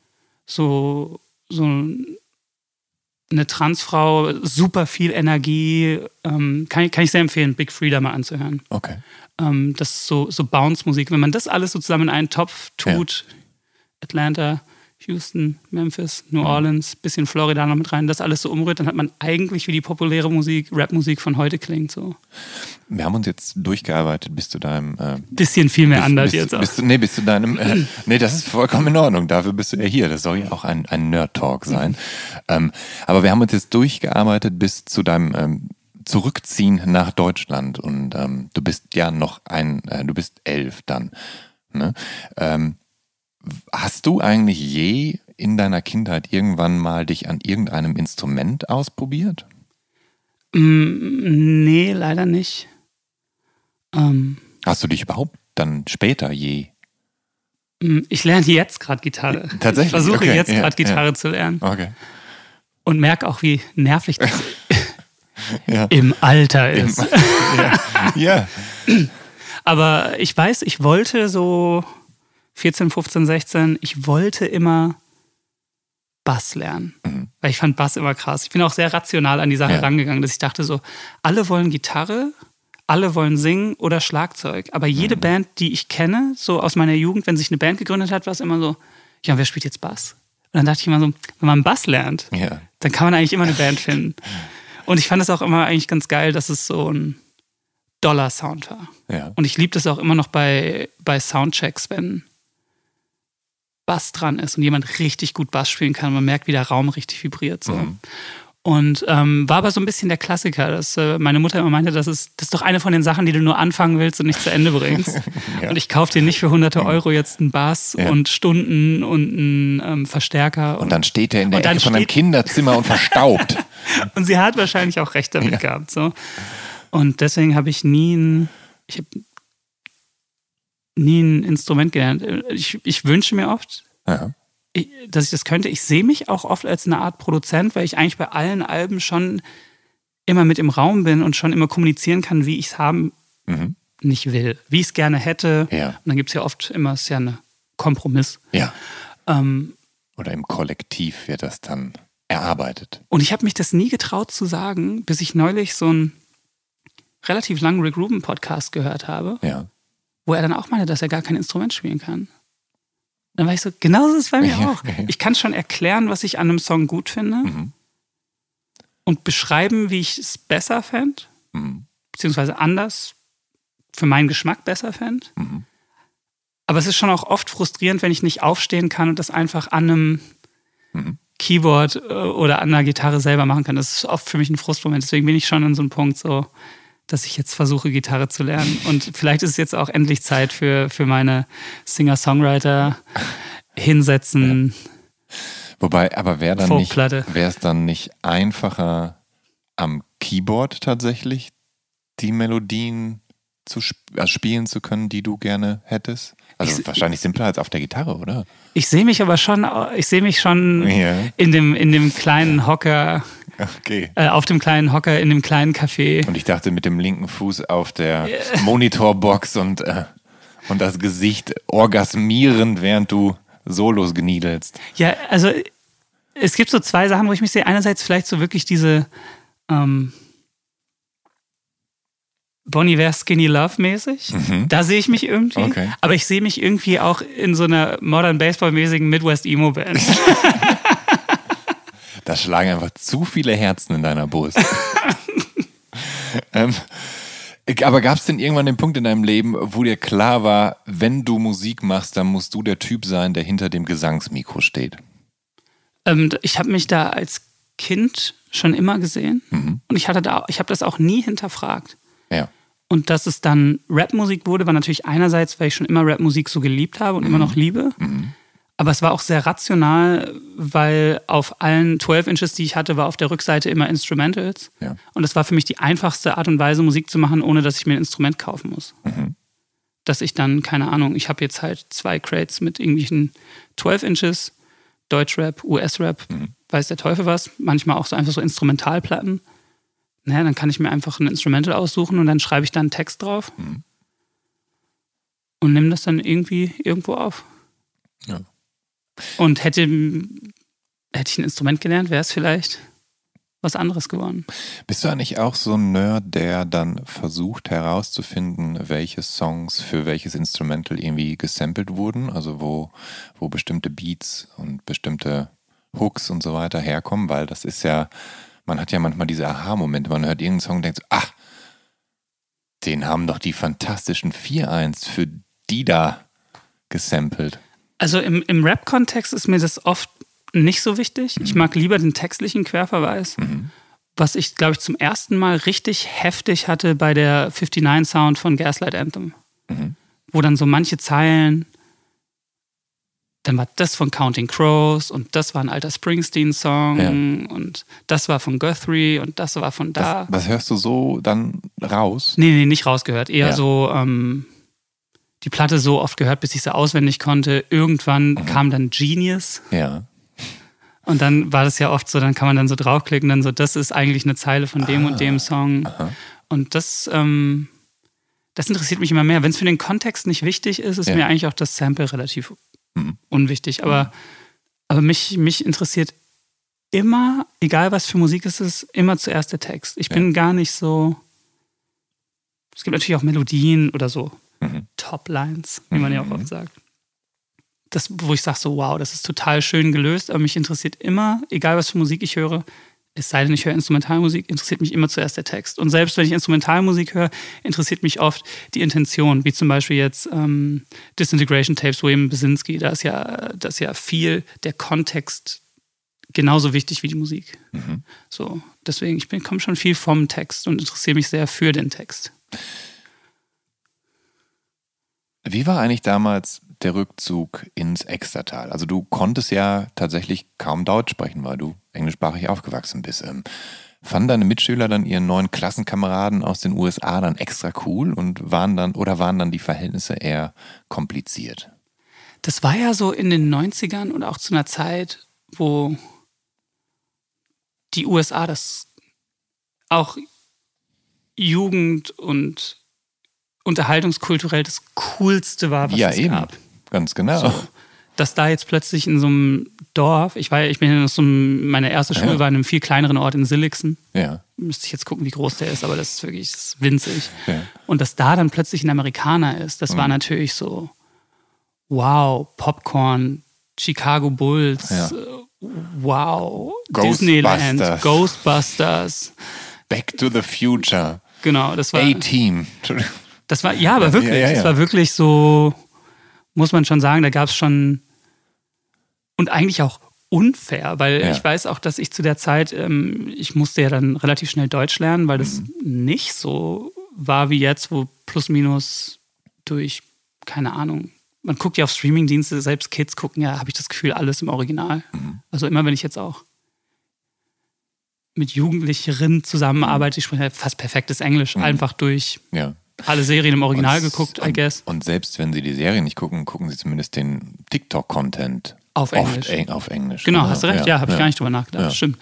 So, so eine Transfrau, super viel Energie. Ähm, kann, ich, kann ich sehr empfehlen, Big Freedom mal anzuhören. Okay. Ähm, das ist so, so Bounce-Musik. Wenn man das alles so zusammen in einen Topf tut, ja. Atlanta, Houston, Memphis, New Orleans, bisschen Florida noch mit rein, das alles so umrührt, dann hat man eigentlich wie die populäre Musik, Rap-Musik von heute klingt so. Wir haben uns jetzt durchgearbeitet bis zu deinem. Äh, bisschen viel mehr bis, anders bis, jetzt auch. Bis zu, nee, bis zu deinem. Äh, nee, das ist vollkommen in Ordnung. Dafür bist du ja hier. Das soll ja auch ein, ein Nerd-Talk sein. ähm, aber wir haben uns jetzt durchgearbeitet bis zu deinem. Ähm, Zurückziehen nach Deutschland und ähm, du bist ja noch ein, äh, du bist elf dann. Ne? Ähm, Hast du eigentlich je in deiner Kindheit irgendwann mal dich an irgendeinem Instrument ausprobiert? Mm, nee, leider nicht. Ähm, Hast du dich überhaupt dann später je? Mm, ich lerne jetzt gerade Gitarre. Tatsächlich. Ich versuche okay. jetzt gerade ja, Gitarre ja. zu lernen. Okay. Und merke auch, wie nervig das ja. im Alter ist. Im, ja. Aber ich weiß, ich wollte so 14, 15, 16, ich wollte immer Bass lernen. Mhm. Weil ich fand Bass immer krass. Ich bin auch sehr rational an die Sache ja. rangegangen, dass ich dachte so, alle wollen Gitarre, alle wollen singen oder Schlagzeug. Aber jede mhm. Band, die ich kenne, so aus meiner Jugend, wenn sich eine Band gegründet hat, war es immer so, ja, wer spielt jetzt Bass? Und dann dachte ich immer so, wenn man Bass lernt, ja. dann kann man eigentlich immer eine Band finden. Und ich fand es auch immer eigentlich ganz geil, dass es so ein Dollar-Sound war. Ja. Und ich liebe das auch immer noch bei, bei Soundchecks, wenn Bass dran ist und jemand richtig gut Bass spielen kann. Man merkt, wie der Raum richtig vibriert. So. Mhm. Und ähm, war aber so ein bisschen der Klassiker, dass äh, meine Mutter immer meinte, das ist, das ist doch eine von den Sachen, die du nur anfangen willst und nicht zu Ende bringst. ja. Und ich kaufe dir nicht für hunderte Euro jetzt einen Bass ja. und Stunden und einen ähm, Verstärker. Und, und, dann steht er in der Ecke von einem Kinderzimmer und verstaubt. und sie hat wahrscheinlich auch recht damit ja. gehabt. So. Und deswegen habe ich nie ein, ich habe nie ein Instrument gelernt. Ich, ich wünsche mir oft, ja. dass ich das könnte. Ich sehe mich auch oft als eine Art Produzent, weil ich eigentlich bei allen Alben schon immer mit im Raum bin und schon immer kommunizieren kann, wie ich es haben mhm. nicht will, wie ich es gerne hätte. Ja. Und dann gibt es ja oft immer, es ist ja ein Kompromiss. Ja. Ähm, Oder im Kollektiv wird das dann erarbeitet. Und ich habe mich das nie getraut zu sagen, bis ich neulich so einen relativ langen Rick Rubin Podcast gehört habe. Ja wo er dann auch meinte, dass er gar kein Instrument spielen kann. Dann war ich so, genau so ist es bei mir auch. Ich kann schon erklären, was ich an einem Song gut finde mhm. und beschreiben, wie ich es besser fände, mhm. beziehungsweise anders für meinen Geschmack besser fände. Mhm. Aber es ist schon auch oft frustrierend, wenn ich nicht aufstehen kann und das einfach an einem mhm. Keyboard äh, oder an einer Gitarre selber machen kann. Das ist oft für mich ein Frustmoment. Deswegen bin ich schon an so einem Punkt so, dass ich jetzt versuche, Gitarre zu lernen. Und vielleicht ist es jetzt auch endlich Zeit für, für meine Singer-Songwriter hinsetzen. Ja. Wobei, aber wäre dann nicht, wäre es dann nicht einfacher am Keyboard tatsächlich die Melodien zu sp also spielen zu können, die du gerne hättest? Also ich, wahrscheinlich simpler als auf der Gitarre, oder? Ich sehe mich aber schon, ich sehe mich schon ja. in, dem, in dem kleinen Hocker Okay. Äh, auf dem kleinen Hocker in dem kleinen Café. Und ich dachte mit dem linken Fuß auf der Monitorbox und, äh, und das Gesicht orgasmierend, während du Solos geniedelst. Ja, also es gibt so zwei Sachen, wo ich mich sehe. Einerseits vielleicht so wirklich diese ähm, Bonnie Ware Skinny Love mäßig. Mhm. Da sehe ich mich irgendwie. Okay. Aber ich sehe mich irgendwie auch in so einer Modern Baseball mäßigen Midwest Emo Band. Da schlagen einfach zu viele Herzen in deiner Brust. ähm, aber gab es denn irgendwann den Punkt in deinem Leben, wo dir klar war, wenn du Musik machst, dann musst du der Typ sein, der hinter dem Gesangsmikro steht? Ähm, ich habe mich da als Kind schon immer gesehen mhm. und ich hatte da, ich habe das auch nie hinterfragt. Ja. Und dass es dann Rapmusik wurde, war natürlich einerseits, weil ich schon immer Rapmusik so geliebt habe und mhm. immer noch liebe. Mhm. Aber es war auch sehr rational, weil auf allen 12 Inches, die ich hatte, war auf der Rückseite immer Instrumentals. Ja. Und es war für mich die einfachste Art und Weise, Musik zu machen, ohne dass ich mir ein Instrument kaufen muss. Mhm. Dass ich dann, keine Ahnung, ich habe jetzt halt zwei Crates mit irgendwelchen 12 Inches, Deutschrap, US-Rap, mhm. weiß der Teufel was, manchmal auch so einfach so Instrumentalplatten. Naja, dann kann ich mir einfach ein Instrumental aussuchen und dann schreibe ich da einen Text drauf mhm. und nehme das dann irgendwie irgendwo auf. Ja. Und hätte, hätte ich ein Instrument gelernt, wäre es vielleicht was anderes geworden. Bist du eigentlich auch so ein Nerd, der dann versucht herauszufinden, welche Songs für welches Instrumental irgendwie gesampelt wurden? Also wo, wo bestimmte Beats und bestimmte Hooks und so weiter herkommen? Weil das ist ja, man hat ja manchmal diese Aha-Momente. Man hört irgendeinen Song und denkt so, ah, den haben doch die fantastischen 4-1 für die da gesampelt. Also im, im Rap-Kontext ist mir das oft nicht so wichtig. Ich mag lieber den textlichen Querverweis. Mhm. Was ich, glaube ich, zum ersten Mal richtig heftig hatte bei der 59 Sound von Gaslight Anthem. Mhm. Wo dann so manche Zeilen, dann war das von Counting Crows und das war ein alter Springsteen-Song ja. und das war von Guthrie und das war von da. Was, was hörst du so dann raus? Nee, nee, nicht rausgehört. Eher ja. so, ähm, die Platte so oft gehört, bis ich sie auswendig konnte. Irgendwann mhm. kam dann Genius. Ja. Und dann war das ja oft so, dann kann man dann so draufklicken, dann so, das ist eigentlich eine Zeile von dem ah, und dem Song. Aha. Und das, ähm, das interessiert mich immer mehr. Wenn es für den Kontext nicht wichtig ist, ist ja. mir eigentlich auch das Sample relativ mhm. unwichtig. Aber, mhm. aber mich, mich interessiert immer, egal was für Musik es ist, immer zuerst der Text. Ich bin gar nicht so. Es gibt natürlich auch Melodien oder so mhm. Top-Lines, wie man ja auch mhm. oft sagt das, wo ich sage so, wow, das ist total schön gelöst, aber mich interessiert immer, egal was für Musik ich höre, es sei denn, ich höre Instrumentalmusik, interessiert mich immer zuerst der Text. Und selbst wenn ich Instrumentalmusik höre, interessiert mich oft die Intention, wie zum Beispiel jetzt ähm, Disintegration Tapes, William Basinski, da ist ja, da ist ja viel der Kontext genauso wichtig wie die Musik. Mhm. So, deswegen, ich komme schon viel vom Text und interessiere mich sehr für den Text. Wie war eigentlich damals der Rückzug ins Extertal? Also du konntest ja tatsächlich kaum Deutsch sprechen, weil du englischsprachig aufgewachsen bist. Ähm, fanden deine Mitschüler dann ihren neuen Klassenkameraden aus den USA dann extra cool und waren dann oder waren dann die Verhältnisse eher kompliziert? Das war ja so in den 90ern und auch zu einer Zeit, wo die USA das auch Jugend und unterhaltungskulturell das Coolste war, was ja, es eben. gab. Ganz genau. So, dass da jetzt plötzlich in so einem Dorf, ich war, ich bin in so einem, meine erste Schule ja. war in einem viel kleineren Ort in Silixen. Ja. Müsste ich jetzt gucken, wie groß der ist, aber das ist wirklich das ist winzig. Ja. Und dass da dann plötzlich ein Amerikaner ist, das mhm. war natürlich so, wow, Popcorn, Chicago Bulls, ja. wow, Ghostbusters. Disneyland, Ghostbusters. Back to the Future. Genau, das war. A-Team. Das war, ja, aber wirklich, ja, ja, ja. das war wirklich so, muss man schon sagen, da gab es schon und eigentlich auch unfair, weil ich weiß auch, dass ich zu der Zeit, ähm, ich musste ja dann relativ schnell Deutsch lernen, weil das mhm. nicht so war wie jetzt, wo plus minus durch, keine Ahnung, man guckt ja auf Streamingdienste, selbst Kids gucken ja, habe ich das Gefühl, alles im Original. Mhm. Also immer, wenn ich jetzt auch mit Jugendlicheren zusammenarbeite, ich spreche halt fast perfektes Englisch, mhm. einfach durch ja alle Serien im Original und, geguckt, I guess. Und selbst wenn sie die Serie nicht gucken, gucken sie zumindest den TikTok-Content. Auf Englisch. Eng, auf Englisch. Genau, oder? hast du recht, ja, ja habe ich gar nicht drüber nachgedacht. Ja. Stimmt.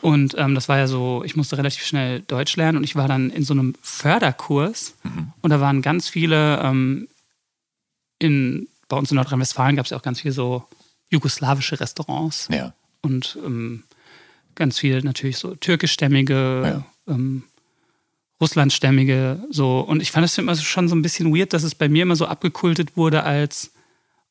Und ähm, das war ja so, ich musste relativ schnell Deutsch lernen und ich war dann in so einem Förderkurs mhm. und da waren ganz viele, ähm, in, bei uns in Nordrhein-Westfalen gab es ja auch ganz viele so jugoslawische Restaurants. Ja. Und ähm, ganz viele natürlich so türkischstämmige, ja. ähm, Russlandstämmige so. Und ich fand es immer schon so ein bisschen weird, dass es bei mir immer so abgekultet wurde als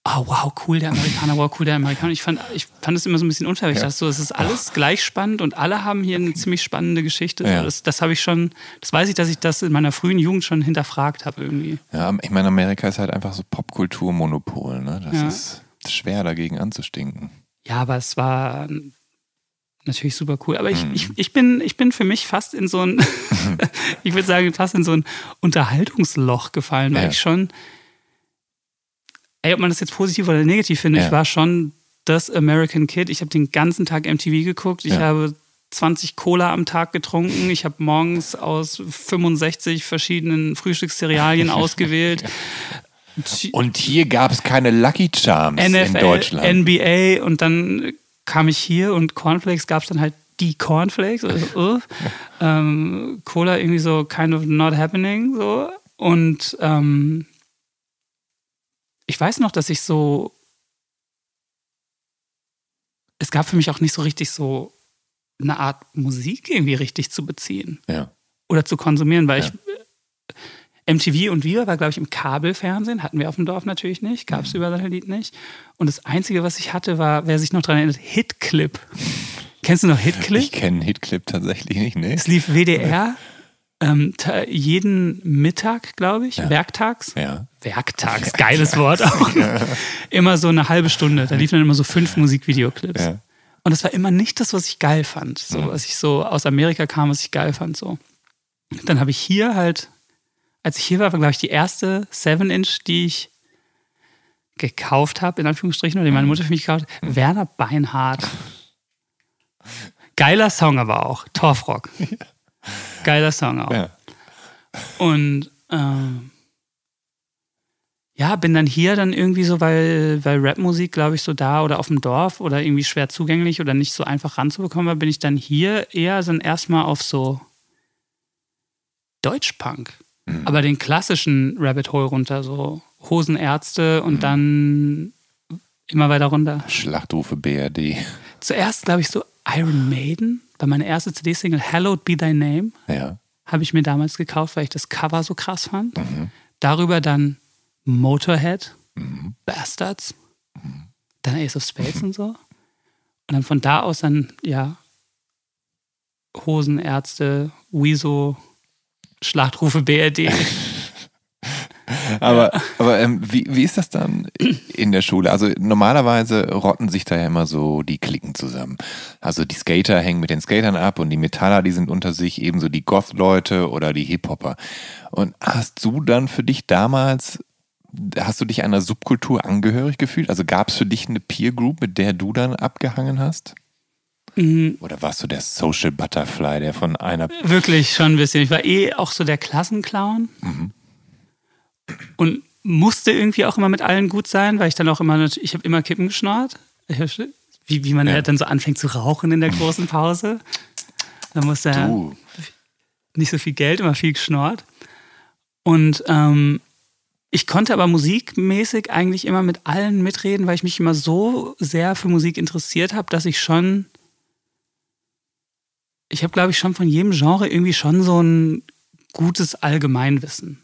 oh wow, cool der Amerikaner, wow, cool der Amerikaner. Ich fand, ich fand es immer so ein bisschen unfair. Ich ja. dachte so, es ist alles gleich spannend und alle haben hier eine ziemlich spannende Geschichte. Ja. Das, das habe ich schon, das weiß ich, dass ich das in meiner frühen Jugend schon hinterfragt habe irgendwie. Ja, ich meine, Amerika ist halt einfach so Popkulturmonopol, ne? Das ja. ist schwer dagegen anzustinken. Ja, aber es war natürlich super cool. Aber ich, mhm. ich, ich, bin, ich bin für mich fast in so ein, ich würde sagen, fast in so ein Unterhaltungsloch gefallen, weil ja. ich schon, ey, ob man das jetzt positiv oder negativ findet, ja. ich war schon das American Kid. Ich habe den ganzen Tag MTV geguckt. Ich ja. habe 20 Cola am Tag getrunken. Ich habe morgens aus 65 verschiedenen Frühstückscerealien ausgewählt. Und hier gab es keine Lucky Charms NFL, in Deutschland. NBA und dann kam ich hier und Cornflakes gab es dann halt die Cornflakes. Also, uh, ähm, Cola irgendwie so kind of not happening. So. Und ähm, ich weiß noch, dass ich so. Es gab für mich auch nicht so richtig so eine Art Musik irgendwie richtig zu beziehen. Ja. Oder zu konsumieren, weil Ja. ich. MTV und Viva war, glaube ich, im Kabelfernsehen. Hatten wir auf dem Dorf natürlich nicht. Gab es über Satellit nicht. Und das Einzige, was ich hatte, war, wer sich noch daran erinnert, Hitclip. Kennst du noch Hitclip? Ich kenne Hitclip tatsächlich nicht, ne? Es lief WDR ähm, jeden Mittag, glaube ich, werktags. Ja. Werktags, geiles Wort auch. Immer so eine halbe Stunde. Da liefen dann immer so fünf Musikvideoclips. Ja. Und das war immer nicht das, was ich geil fand. So, was ich so aus Amerika kam, was ich geil fand. So. Dann habe ich hier halt, als ich hier war, war, glaube ich, die erste 7-Inch, die ich gekauft habe, in Anführungsstrichen, oder die meine Mutter für mich gekauft hat, Werner Beinhardt. Geiler Song aber auch. Torfrock. Geiler Song auch. Ja. Und ähm, ja, bin dann hier dann irgendwie so, weil, weil Rapmusik, glaube ich, so da oder auf dem Dorf oder irgendwie schwer zugänglich oder nicht so einfach ranzubekommen war, bin ich dann hier eher dann erstmal auf so Deutschpunk. Aber den klassischen Rabbit Hole runter, so Hosenärzte und dann immer weiter runter. Schlachtrufe BRD. Zuerst, glaube ich, so Iron Maiden, war meine erste CD-Single Hallowed Be Thy Name Ja. habe ich mir damals gekauft, weil ich das Cover so krass fand. Darüber dann Motorhead, Bastards, dann Ace of Spades und so. Und dann von da aus dann, ja, Hosenärzte, Wieso, Schlachtrufe BRD. Aber, aber ähm, wie, wie ist das dann in der Schule? Also normalerweise rotten sich da ja immer so die Klicken zusammen. Also die Skater hängen mit den Skatern ab und die Metaller, die sind unter sich, ebenso die Goth-Leute oder die Hip-Hopper. Und hast du dann für dich damals, hast du dich einer Subkultur angehörig gefühlt? Also gab es für dich eine Peer Group, mit der du dann abgehangen hast? Oder warst du der Social Butterfly, der von einer Wirklich schon ein bisschen. Ich war eh auch so der Klassenclown. Und musste irgendwie auch immer mit allen gut sein, weil ich dann auch immer, ich habe immer Kippen hab, wie, wie man Ja. halt dann so anfängt zu rauchen in der großen Pause. Da musste er Du. nicht so viel Geld, immer viel geschnort. Und ähm, ich konnte aber musikmäßig eigentlich immer mit allen mitreden, weil ich mich immer so sehr für Musik interessiert habe, dass ich schon, ich habe glaube ich schon von jedem Genre irgendwie schon so ein gutes Allgemeinwissen.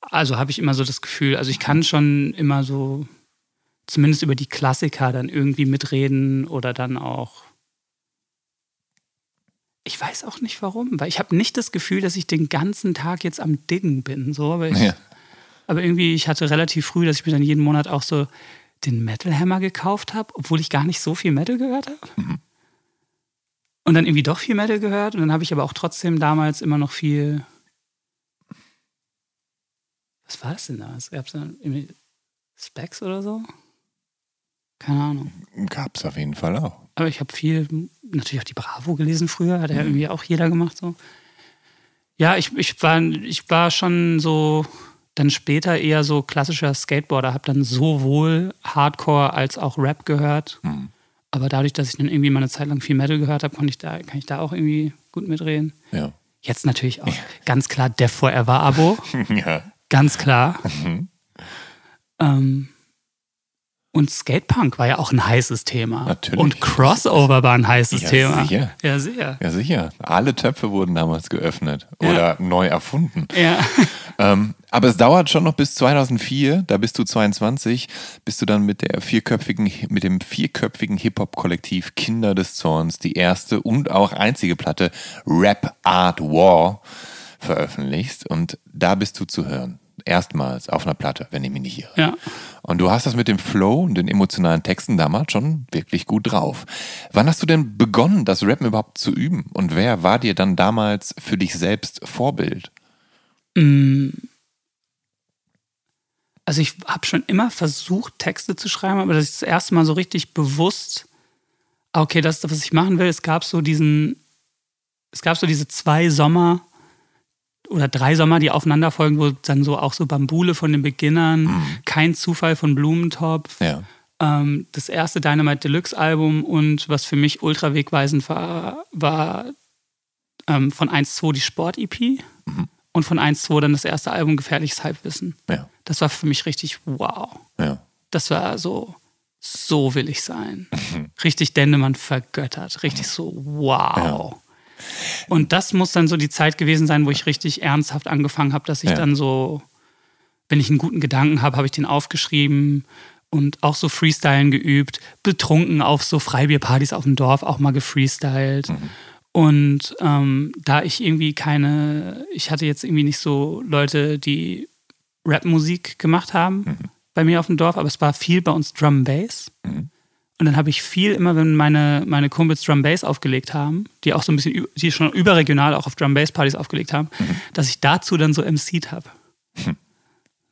Also habe ich immer so das Gefühl, also ich kann schon immer so zumindest über die Klassiker dann irgendwie mitreden oder dann auch ich weiß auch nicht warum, weil ich habe nicht das Gefühl, dass ich den ganzen Tag jetzt am Diggen bin. So, aber, ich, Ja. aber irgendwie, ich hatte relativ früh, dass ich mir dann jeden Monat auch so den Metal Hammer gekauft habe, obwohl ich gar nicht so viel Metal gehört habe. Und dann irgendwie doch viel Metal gehört. Und dann habe ich aber auch trotzdem damals immer noch viel. Was war das denn da? Gab es dann irgendwie Specs oder so? Keine Ahnung. Gab es auf jeden Fall auch. Aber ich habe viel, natürlich auch die Bravo gelesen früher, hat ja irgendwie auch jeder gemacht so. Ja, ich, ich, war, ich war schon so, dann später eher so klassischer Skateboarder, habe dann sowohl Hardcore als auch Rap gehört. Aber dadurch, dass ich dann irgendwie mal eine Zeit lang viel Metal gehört habe, konnte ich da, kann ich da auch irgendwie gut mitreden. Ja. Jetzt natürlich auch ganz klar Def Forever Abo, ja. ganz klar. Ähm, und Skatepunk war ja auch ein heißes Thema. Natürlich. Und Crossover war ein heißes Ja, Thema. sicher. Ja, sehr. Ja, sicher. Alle Töpfe wurden damals geöffnet oder neu erfunden. Ja. Ähm, aber es dauert schon noch bis 2004, da bist du 22, bist du dann mit der vierköpfigen, mit dem vierköpfigen Hip-Hop-Kollektiv Kinder des Zorns die erste und auch einzige Platte Rap Art War veröffentlichst und da bist du zu hören. Erstmals auf einer Platte, wenn ich mich nicht irre. Ja. Und du hast das mit dem Flow und den emotionalen Texten damals schon wirklich gut drauf. Wann hast du denn begonnen, das Rappen überhaupt zu üben? Und wer war dir dann damals für dich selbst Vorbild? Also ich habe schon immer versucht, Texte zu schreiben, aber das ist das erste Mal so richtig bewusst, ah, okay, das ist das, was ich machen will. Es gab so diesen, es gab so diese zwei Sommer oder drei Sommer, die aufeinander folgen, wo dann so auch so Bambule von den Beginnern, kein Zufall von Blumentopf, Ja. ähm, das erste Dynamite Deluxe Album und was für mich ultra wegweisend war, war ähm, von 1-2 die Sport-EP und von 1-2 dann das erste Album Gefährliches Halbwissen. Ja. Das war für mich richtig wow. Ja. Das war so so will ich sein. Richtig Dendemann vergöttert. Richtig so, wow. Und das muss dann so die Zeit gewesen sein, wo ich richtig ernsthaft angefangen habe, dass ich Ja. dann so, wenn ich einen guten Gedanken habe, habe ich den aufgeschrieben und auch so Freestylen geübt, betrunken auf so Freibierpartys auf dem Dorf auch mal gefreestylt. Und ähm, da ich irgendwie keine, ich hatte jetzt irgendwie nicht so Leute, die Rapmusik gemacht haben bei mir auf dem Dorf, aber es war viel bei uns Drum Bass. Und dann habe ich viel immer, wenn meine, meine Kumpels Drum Bass aufgelegt haben, die auch so ein bisschen, die schon überregional auch auf Drum Bass Partys aufgelegt haben, dass ich dazu dann so MC'd habe.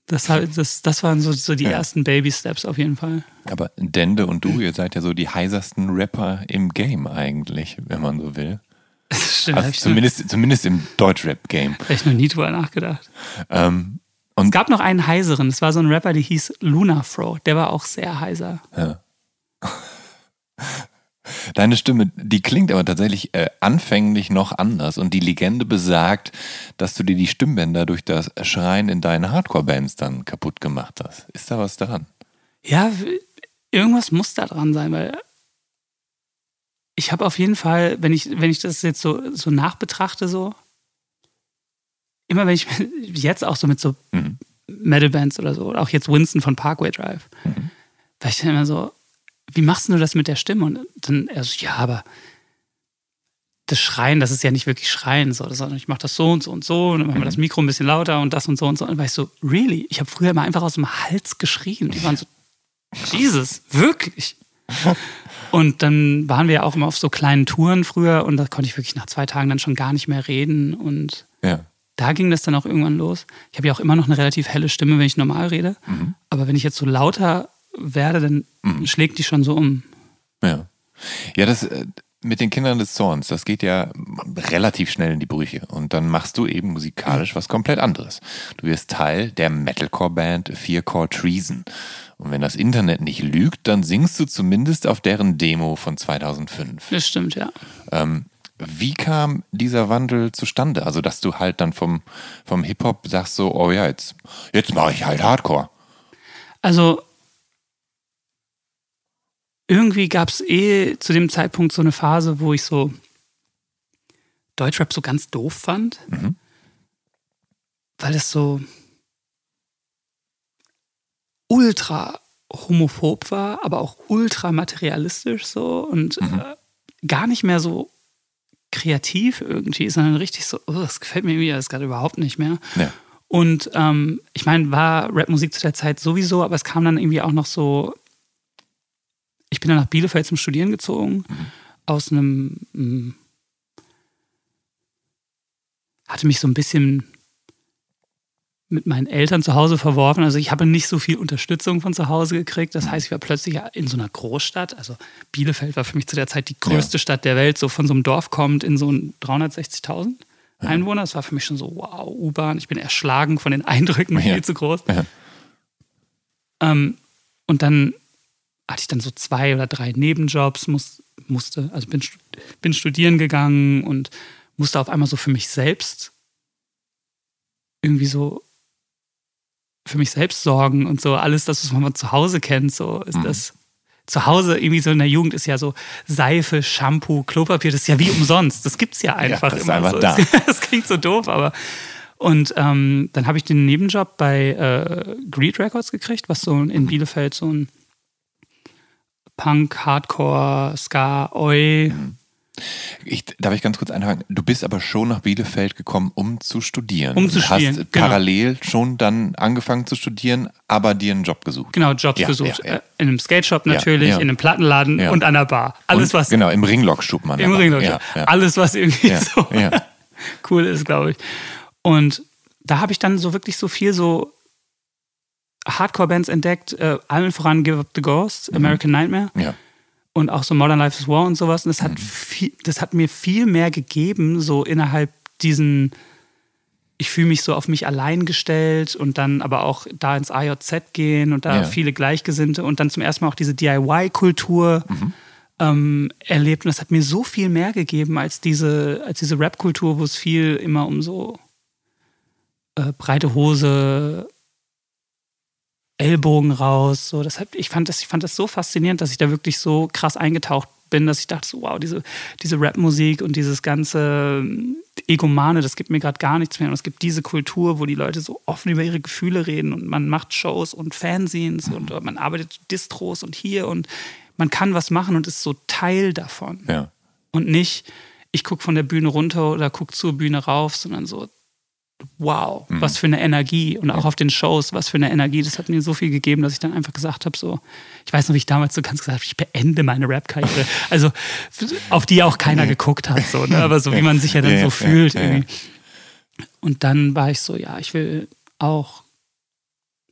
Das, halt- das, das waren so, so die Ja. ersten Baby Steps auf jeden Fall. Aber Dende und du, ihr seid ja so die heisersten Rapper im Game eigentlich, wenn man so will. Das stimmt, Also habe zumindest, zumindest im Deutschrap-Game. hab ich noch nie drüber nachgedacht. Ähm, Es gab noch einen heiseren, es war so ein Rapper, der hieß Lunafro, der war auch sehr heiser. ja. Deine Stimme, die klingt aber tatsächlich äh, anfänglich noch anders und die Legende besagt, dass du dir die Stimmbänder durch das Schreien in deinen Hardcore-Bands dann kaputt gemacht hast. Ist da was dran? Ja, irgendwas muss da dran sein, weil ich habe auf jeden Fall, wenn ich, wenn ich das jetzt so, so nachbetrachte, so, immer wenn ich jetzt auch so mit so Mhm. Metal-Bands oder so, oder auch jetzt Winston von Parkway Drive, Mhm. war ich dann immer so, wie machst du das mit der Stimme? Und dann er so, ja, aber das Schreien, das ist ja nicht wirklich Schreien, so, sondern ich mache das so und so und so und dann machen wir das Mhm. Mikro ein bisschen lauter und das und so und so. Und dann war ich so, really? Ich habe früher immer einfach aus dem Hals geschrien. Die waren so, Jesus, wirklich? Und dann waren wir ja auch immer auf so kleinen Touren früher und da konnte ich wirklich nach zwei Tagen dann schon gar nicht mehr reden und Ja. da ging das dann auch irgendwann los. Ich habe ja auch immer noch eine relativ helle Stimme, wenn ich normal rede, aber wenn ich jetzt so lauter werde, dann schlägt die schon so um. Ja. Ja, das äh, mit den Kindern des Zorns, das geht ja relativ schnell in die Brüche. Und dann machst du eben musikalisch was komplett anderes. Du wirst Teil der Metalcore-Band Fear Core Treason. Und wenn das Internet nicht lügt, dann singst du zumindest auf deren Demo von 2005. Das stimmt, ja. Ähm, wie kam dieser Wandel zustande? Also, dass du halt dann vom, vom Hip-Hop sagst so, oh ja, jetzt, jetzt mache ich halt Hardcore. Also irgendwie gab es eh zu dem Zeitpunkt so eine Phase, wo ich so Deutschrap so ganz doof fand, Mhm. weil es so ultra homophob war, aber auch ultra materialistisch so und Mhm. äh, gar nicht mehr so kreativ irgendwie, sondern richtig so, oh, das gefällt mir irgendwie alles gerade überhaupt nicht mehr. Ja. Und ähm, ich meine, war Rapmusik zu der Zeit sowieso, aber es kam dann irgendwie auch noch so. Ich bin dann nach Bielefeld zum Studieren gezogen, aus einem. mm, hatte mich so ein bisschen mit meinen Eltern zu Hause verworfen. Also ich habe nicht so viel Unterstützung von zu Hause gekriegt. Das heißt, ich war plötzlich in so einer Großstadt. Also Bielefeld war für mich zu der Zeit die größte Stadt der Welt, so von so einem Dorf kommt in so ein 360.000 Einwohner. Das war für mich schon so, wow, U-Bahn. Ich bin erschlagen von den Eindrücken, Ja. viel zu groß. Ja. Ähm, und dann hatte ich dann so zwei oder drei Nebenjobs, muss, musste, also bin, bin studieren gegangen und musste auf einmal so für mich selbst irgendwie so für mich selbst sorgen und so alles das, was man zu Hause kennt, so ist Mhm. das zu Hause irgendwie so in der Jugend ist ja so Seife, Shampoo, Klopapier, das ist ja wie umsonst. Das gibt's ja einfach das ist immer einfach so. da. Das klingt so doof, aber und ähm, dann habe ich den Nebenjob bei äh, Greed Records gekriegt, was so in Bielefeld so ein Punk, Hardcore, Ska, Oi. Ich, darf ich ganz kurz einhaken? Du bist aber schon nach Bielefeld gekommen, um zu studieren. Um zu studieren, Hast genau. parallel schon dann angefangen zu studieren, aber dir einen Job gesucht. Genau, Jobs Ja, gesucht. ja, ja. Äh, In einem Skate-Shop natürlich, in einem Plattenladen und an der Bar. Alles, Und, was Genau, im Ringlock stub man. im aber. Ring Ja. Alles, was irgendwie Ja, so cool ist, glaube ich. Und da habe ich dann so wirklich so viel so Hardcore-Bands entdeckt, äh, allen voran Give Up the Ghost, American Nightmare ja. und auch so Modern Life is War und sowas. Und das Mhm. hat, viel, das hat mir viel mehr gegeben, so innerhalb diesen, ich fühle mich so auf mich allein gestellt und dann aber auch da ins AJZ gehen und da Ja. viele Gleichgesinnte und dann zum ersten Mal auch diese DIY-Kultur Mhm. ähm, erlebt. Und das hat mir so viel mehr gegeben als diese, als diese Rap-Kultur, wo es viel immer um so äh, breite Hose, Ellbogen raus. So, das hat, ich, fand das, ich fand das so faszinierend, dass ich da wirklich so krass eingetaucht bin, dass ich dachte, so, wow, diese, diese Rap-Musik und dieses ganze ähm, Egomane, das gibt mir gerade gar nichts mehr. Und es gibt diese Kultur, wo die Leute so offen über ihre Gefühle reden und man macht Shows und Fanzines mhm. und man arbeitet Distros und hier und man kann was machen und ist so Teil davon. Ja. Und nicht, ich gucke von der Bühne runter oder gucke zur Bühne rauf, sondern so, wow, mhm. was für eine Energie. Und auch auf den Shows, was für eine Energie. Das hat mir so viel gegeben, dass ich dann einfach gesagt habe, so, ich weiß noch, wie ich damals so ganz gesagt habe, ich beende meine Rap-Karriere. Also, auf die auch keiner geguckt hat, so, ne? aber so wie man sich ja dann so fühlt. Irgendwie. Und dann war ich so, ja, ich will auch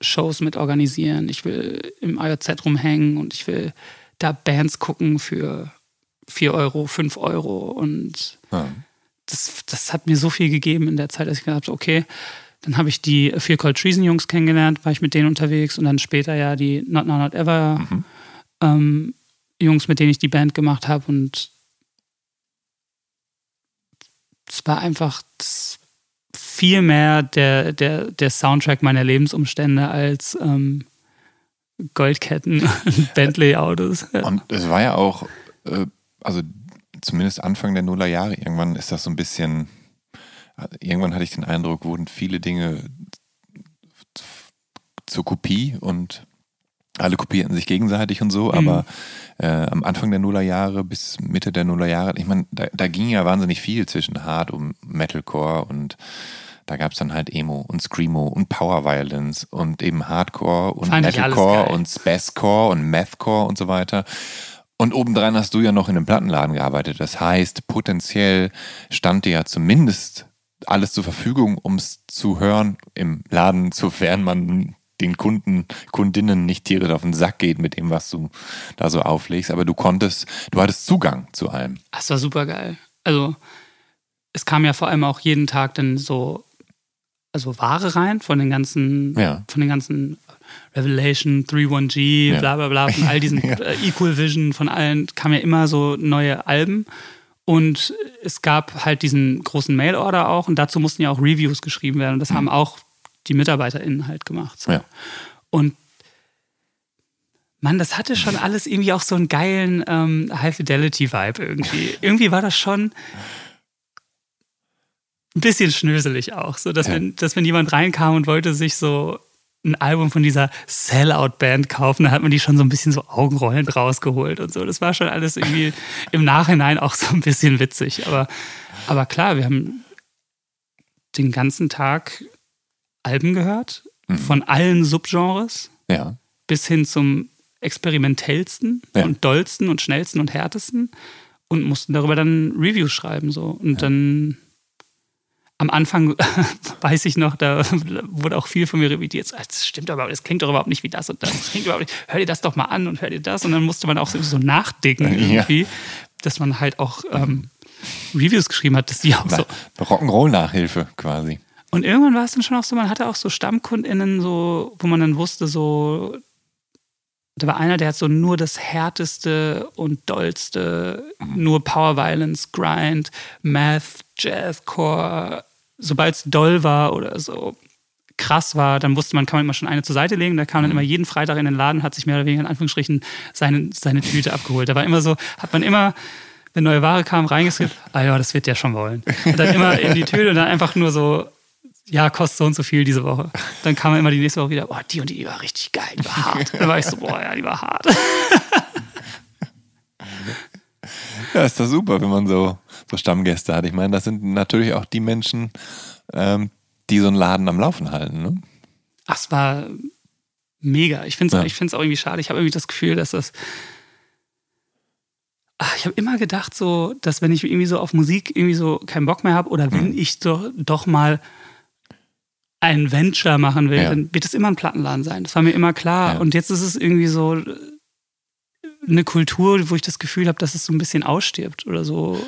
Shows mit organisieren, ich will im IOZ rumhängen und ich will da Bands gucken für 4 Euro, 5 Euro und ja das, das hat mir so viel gegeben in der Zeit, dass ich gedacht habe, okay, dann habe ich die Fear Cold Treason Jungs kennengelernt, war ich mit denen unterwegs und dann später ja die Not Now Not Ever mhm. ähm, Jungs, mit denen ich die Band gemacht habe und es war einfach viel mehr der, der, der Soundtrack meiner Lebensumstände als ähm, Goldketten und Bentley-Autos. Und es war ja auch, äh, also zumindest Anfang der Nullerjahre, irgendwann ist das so ein bisschen, irgendwann hatte ich den Eindruck, wurden viele Dinge zur Kopie und alle kopierten sich gegenseitig und so, mhm. aber äh, am Anfang der Nullerjahre bis Mitte der Nullerjahre, ich meine, da, da, ging ja wahnsinnig viel zwischen Hard und Metalcore und da gab es dann halt Emo und Screamo und Power Violence und eben Hardcore und Fand Metalcore und Spacecore und Mathcore und so weiter. Und obendrein hast du ja noch in einem Plattenladen gearbeitet. Das heißt, potenziell stand dir ja zumindest alles zur Verfügung, um es zu hören im Laden, sofern man den Kunden, Kundinnen nicht tierisch auf den Sack geht mit dem, was du da so auflegst. Aber du konntest, du hattest Zugang zu allem. Das war super geil. Also es kam ja vor allem auch jeden Tag dann so also Ware rein von den ganzen, ja. von den ganzen Revelation, 31G, ja. bla bla bla, von all diesen ja. Äh, Equal Vision, von allen kamen ja immer so neue Alben. Und es gab halt diesen großen Mail-Order auch und dazu mussten ja auch Reviews geschrieben werden. Und das mhm. haben auch die MitarbeiterInnen halt gemacht. So. Ja. Und Mann, das hatte schon alles irgendwie auch so einen geilen ähm, High-Fidelity-Vibe irgendwie. irgendwie war das schon ein bisschen schnöselig auch, so dass, ja. wenn, dass wenn jemand reinkam und wollte sich so ein Album von dieser Sellout-Band kaufen, da hat man die schon so ein bisschen so augenrollend rausgeholt und so. Das war schon alles irgendwie im Nachhinein auch so ein bisschen witzig. Aber, aber klar, wir haben den ganzen Tag Alben gehört, mhm. von allen Subgenres ja. bis hin zum experimentellsten ja. und dollsten und schnellsten und härtesten und mussten darüber dann Reviews schreiben. So. Und ja. dann am Anfang weiß ich noch, da wurde auch viel von mir revidiert. Das stimmt aber, das klingt doch überhaupt nicht wie das und das. das klingt überhaupt nicht. Hör dir das doch mal an und hör dir das. Und dann musste man auch so nachdenken irgendwie, ja. dass man halt auch ähm, Reviews geschrieben hat, dass die auch so. Rock'n'Roll-Nachhilfe quasi. Und irgendwann war es dann schon auch so, man hatte auch so StammkundInnen, so, wo man dann wusste, so, da war einer, der hat so nur das härteste und dollste, mhm. nur Power Violence, Grind, Math, Jazzcore, sobald es doll war oder so krass war, dann wusste man, kann man immer schon eine zur Seite legen. Da kam dann mhm. immer jeden Freitag in den Laden, hat sich mehr oder weniger in Anführungsstrichen seine, seine Tüte abgeholt. Da war immer so, hat man immer, wenn neue Ware kam, reingeskippt, ah ja, das wird der schon wollen. Und dann immer in die Tüte und dann einfach nur so, ja, kostet so und so viel diese Woche. Dann kam immer die nächste Woche wieder, boah, die und die, die war richtig geil, die war hart. Dann war ich so, boah, ja, die war hart. Ja, ist doch super, wenn man so, so Stammgäste hat. Ich meine, das sind natürlich auch die Menschen, ähm, die so einen Laden am Laufen halten. Ne? Ach, es war mega. Ich finde es ja. auch irgendwie schade. Ich habe irgendwie das Gefühl, dass das. Ach, ich habe immer gedacht, so, dass wenn ich irgendwie so auf Musik irgendwie so keinen Bock mehr habe oder wenn mhm. ich doch, doch mal ein Venture machen will, ja. dann wird es immer ein Plattenladen sein. Das war mir immer klar. Ja. Und jetzt ist es irgendwie so eine Kultur, wo ich das Gefühl habe, dass es so ein bisschen ausstirbt oder so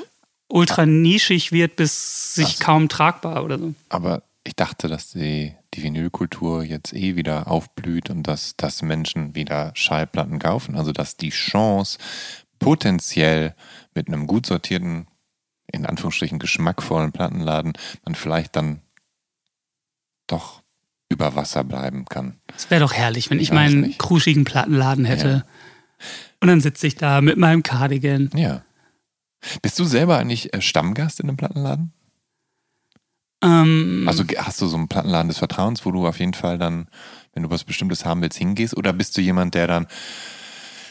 ultra nischig wird, bis sich also, kaum tragbar oder so. Aber ich dachte, dass die, die Vinylkultur jetzt eh wieder aufblüht und dass, dass Menschen wieder Schallplatten kaufen. Also dass die Chance potenziell mit einem gut sortierten, in Anführungsstrichen geschmackvollen Plattenladen man vielleicht dann doch über Wasser bleiben kann. Es wäre doch herrlich, wenn ich, Ich meinen kruschigen Plattenladen hätte. Und dann sitze ich da mit meinem Cardigan. Ja. Bist du selber eigentlich äh, Stammgast in einem Plattenladen? Ähm, Also hast du so einen Plattenladen des Vertrauens, wo du auf jeden Fall dann, wenn du was Bestimmtes haben willst, hingehst? Oder bist du jemand, der dann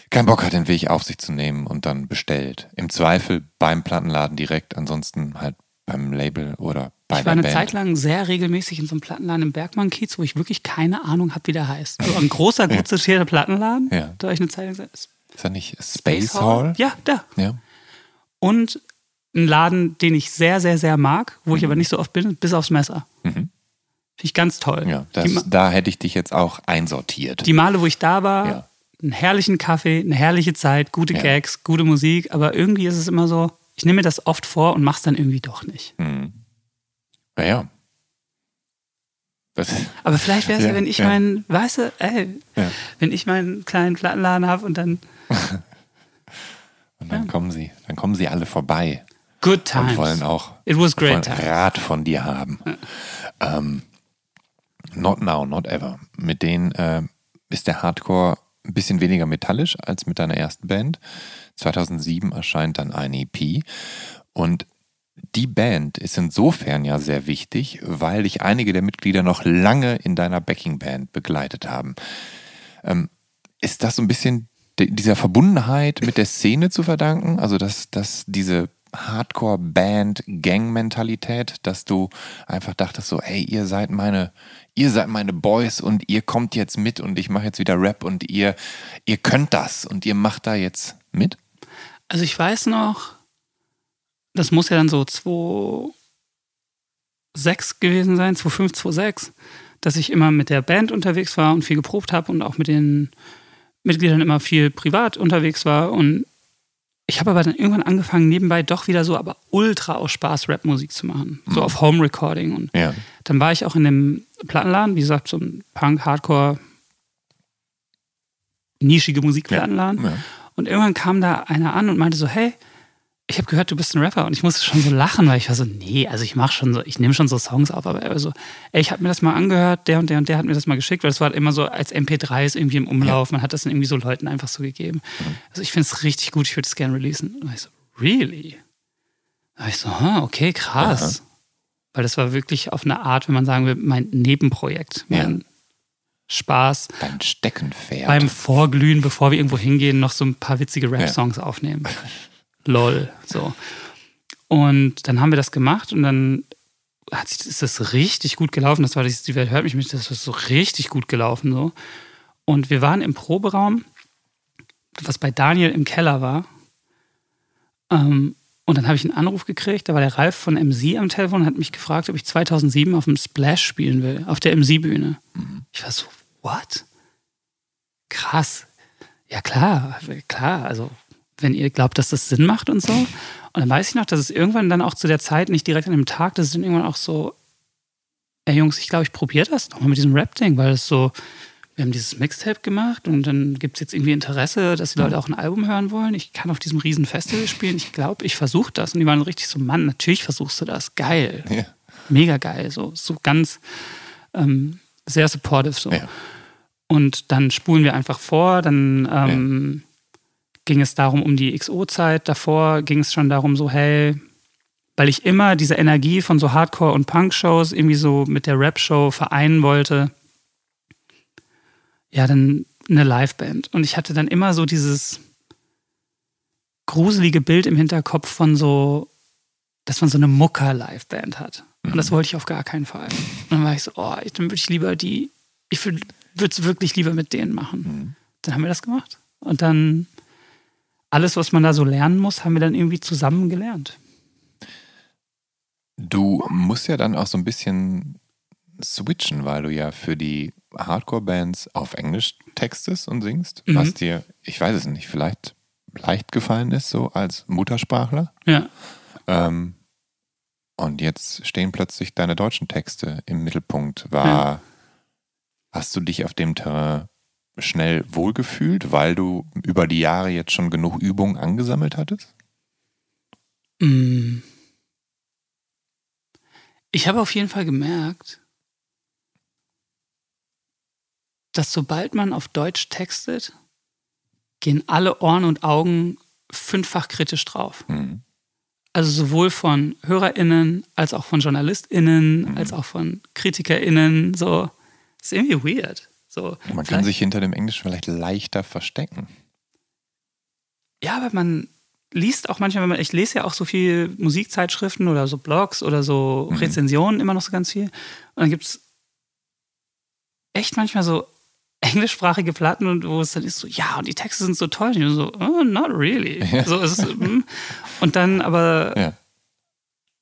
keinen Bock hat, den Weg auf sich zu nehmen und dann bestellt? Im Zweifel beim Plattenladen direkt, ansonsten halt beim Label oder bei ich war eine Band. Zeit lang sehr regelmäßig in so einem Plattenladen im Bergmann-Kiez, wo ich wirklich keine Ahnung habe, wie der heißt. Also ein großer, gut sortierter Plattenladen. Ja. Da war ich eine Zeit lang Ist das nicht Space Hall? Ja, da. Ja. Und ein Laden, den ich sehr, sehr, sehr mag, wo ich aber nicht so oft bin, bis aufs Messer. Mhm. Finde ich ganz toll. Ja, das, da hätte ich dich jetzt auch einsortiert. die Male, wo ich da war, Ja. einen herrlichen Kaffee, eine herrliche Zeit, gute Ja. Gags, gute Musik, aber irgendwie ist es immer so, ich nehme mir das oft vor und mach's dann irgendwie doch nicht. Mhm. Naja. Das, Aber vielleicht wäre es ja, wenn ich ja. meinen, weißt du, ey, Ja. wenn ich meinen kleinen Plattenladen habe und dann und dann kommen sie, dann kommen sie alle vorbei Good Times. und wollen auch It was great wollen. Rat von dir haben. Ähm, not now, not ever. Mit denen äh, ist der Hardcore ein bisschen weniger metallisch als mit deiner ersten Band. 2007 erscheint dann ein EP und die Band ist insofern ja sehr wichtig, weil dich einige der Mitglieder noch lange in deiner Backing-Band begleitet haben. Ähm, ist das so ein bisschen dieser Verbundenheit mit der Szene zu verdanken? Also, dass, dass diese Hardcore-Band-Gang-Mentalität, dass du einfach dachtest so, ey, ihr seid meine, ihr seid meine Boys und ihr kommt jetzt mit und ich mache jetzt wieder Rap und ihr, ihr könnt das und ihr macht da jetzt mit? Also ich weiß noch, das muss ja dann so 2006 gewesen sein, 2005, 2006, dass ich immer mit der Band unterwegs war und viel geprobt habe und auch mit den Mitgliedern immer viel privat unterwegs war. Und ich habe aber dann irgendwann angefangen, nebenbei doch wieder so, aber ultra aus Spaß Rap-Musik zu machen. So auf Home-Recording. Und Ja. dann war ich auch in dem Plattenladen, wie gesagt, so ein Punk, Hardcore, nischige Musikplattenladen. Ja. Und irgendwann kam da einer an und meinte so, hey, ich habe gehört, du bist ein Rapper. Und ich musste schon so lachen, weil ich war so, nee, also ich mache schon so, ich nehme schon so Songs auf, aber er war so, ey, ich habe mir das mal angehört, der und der und der hat mir das mal geschickt, weil das war halt immer so als MP3s irgendwie im Umlauf. Man hat das dann irgendwie so Leuten einfach so gegeben. Also ich finde es richtig gut, ich würde es gerne releasen. Und ich so, really? Da war ich so, ah, okay, krass. Weil das war wirklich auf eine Art, wenn man sagen will, mein Nebenprojekt. Ja. Mein Spaß Dein Steckenpferd. beim Vorglühen, bevor wir irgendwo hingehen, noch so ein paar witzige Rap-Songs aufnehmen. Lol. So. Und dann haben wir das gemacht und dann hat sich, ist das richtig gut gelaufen. Das war dieses, die Welt hört mich nicht, das ist so richtig gut gelaufen. So. Und wir waren im Proberaum, was bei Daniel im Keller war. Ähm, und dann habe ich einen Anruf gekriegt, da war der Ralf von MC am Telefon und hat mich gefragt, ob ich 2007 auf dem Splash spielen will, auf der MC-Bühne. Ich war so, what? Krass. Ja, klar, klar. Also, wenn ihr glaubt, dass das Sinn macht und so. Und dann weiß ich noch, dass es irgendwann dann auch zu der Zeit, nicht direkt an dem Tag, dass es dann irgendwann auch so, ey Jungs, ich glaube, ich probiere das nochmal mit diesem Rap-Ding, weil es so, wir haben dieses Mixtape gemacht und dann gibt es jetzt irgendwie Interesse, dass die Leute auch ein Album hören wollen. Ich kann auf diesem riesen Festival spielen. Ich glaube, ich versuche das. Und die waren richtig so, Mann, natürlich versuchst du das. Geil. Ja. Mega geil. So, so ganz ähm, sehr supportive so. Ja. Und dann spulen wir einfach vor, dann ähm, ging es darum, um die XO-Zeit. Davor ging es schon darum, so, hey, weil ich immer diese Energie von so Hardcore- und Punk-Shows irgendwie so mit der Rap-Show vereinen wollte. Ja, dann eine Liveband. Und ich hatte dann immer so dieses gruselige Bild im Hinterkopf von so, dass man so eine Mucker-Liveband hat. Und das wollte ich auf gar keinen Fall. Und dann war ich so, oh, ich- dann würde ich lieber die, ich würde es wirklich lieber mit denen machen. Dann haben wir das gemacht. Und dann alles, was man da so lernen muss, haben wir dann irgendwie zusammen gelernt. Du musst ja dann auch so ein bisschen switchen, weil du ja für die Hardcore-Bands auf Englisch textest und singst, Mhm. was dir, ich weiß es nicht, vielleicht leicht gefallen ist, so als Muttersprachler. Ja. Ähm, und jetzt stehen plötzlich deine deutschen Texte im Mittelpunkt. War, hast du dich auf dem Terrain schnell wohlgefühlt, weil du über die Jahre jetzt schon genug Übung angesammelt hattest? Mm. Ich habe auf jeden Fall gemerkt, dass sobald man auf Deutsch textet, gehen alle Ohren und Augen fünffach kritisch drauf. Mhm. Also sowohl von HörerInnen als auch von JournalistInnen, Mhm. als auch von KritikerInnen. So, ist irgendwie weird. So, Man kann sich hinter dem Englischen vielleicht leichter verstecken. Ja, aber man liest auch manchmal, wenn man, ich lese ja auch so viel Musikzeitschriften oder so Blogs oder so Rezensionen immer noch so ganz viel. Und dann gibt es echt manchmal so englischsprachige Platten und wo es dann ist so, ja, und die Texte sind so toll. Und ich so, oh, not really. So ist mm. und dann aber Ja.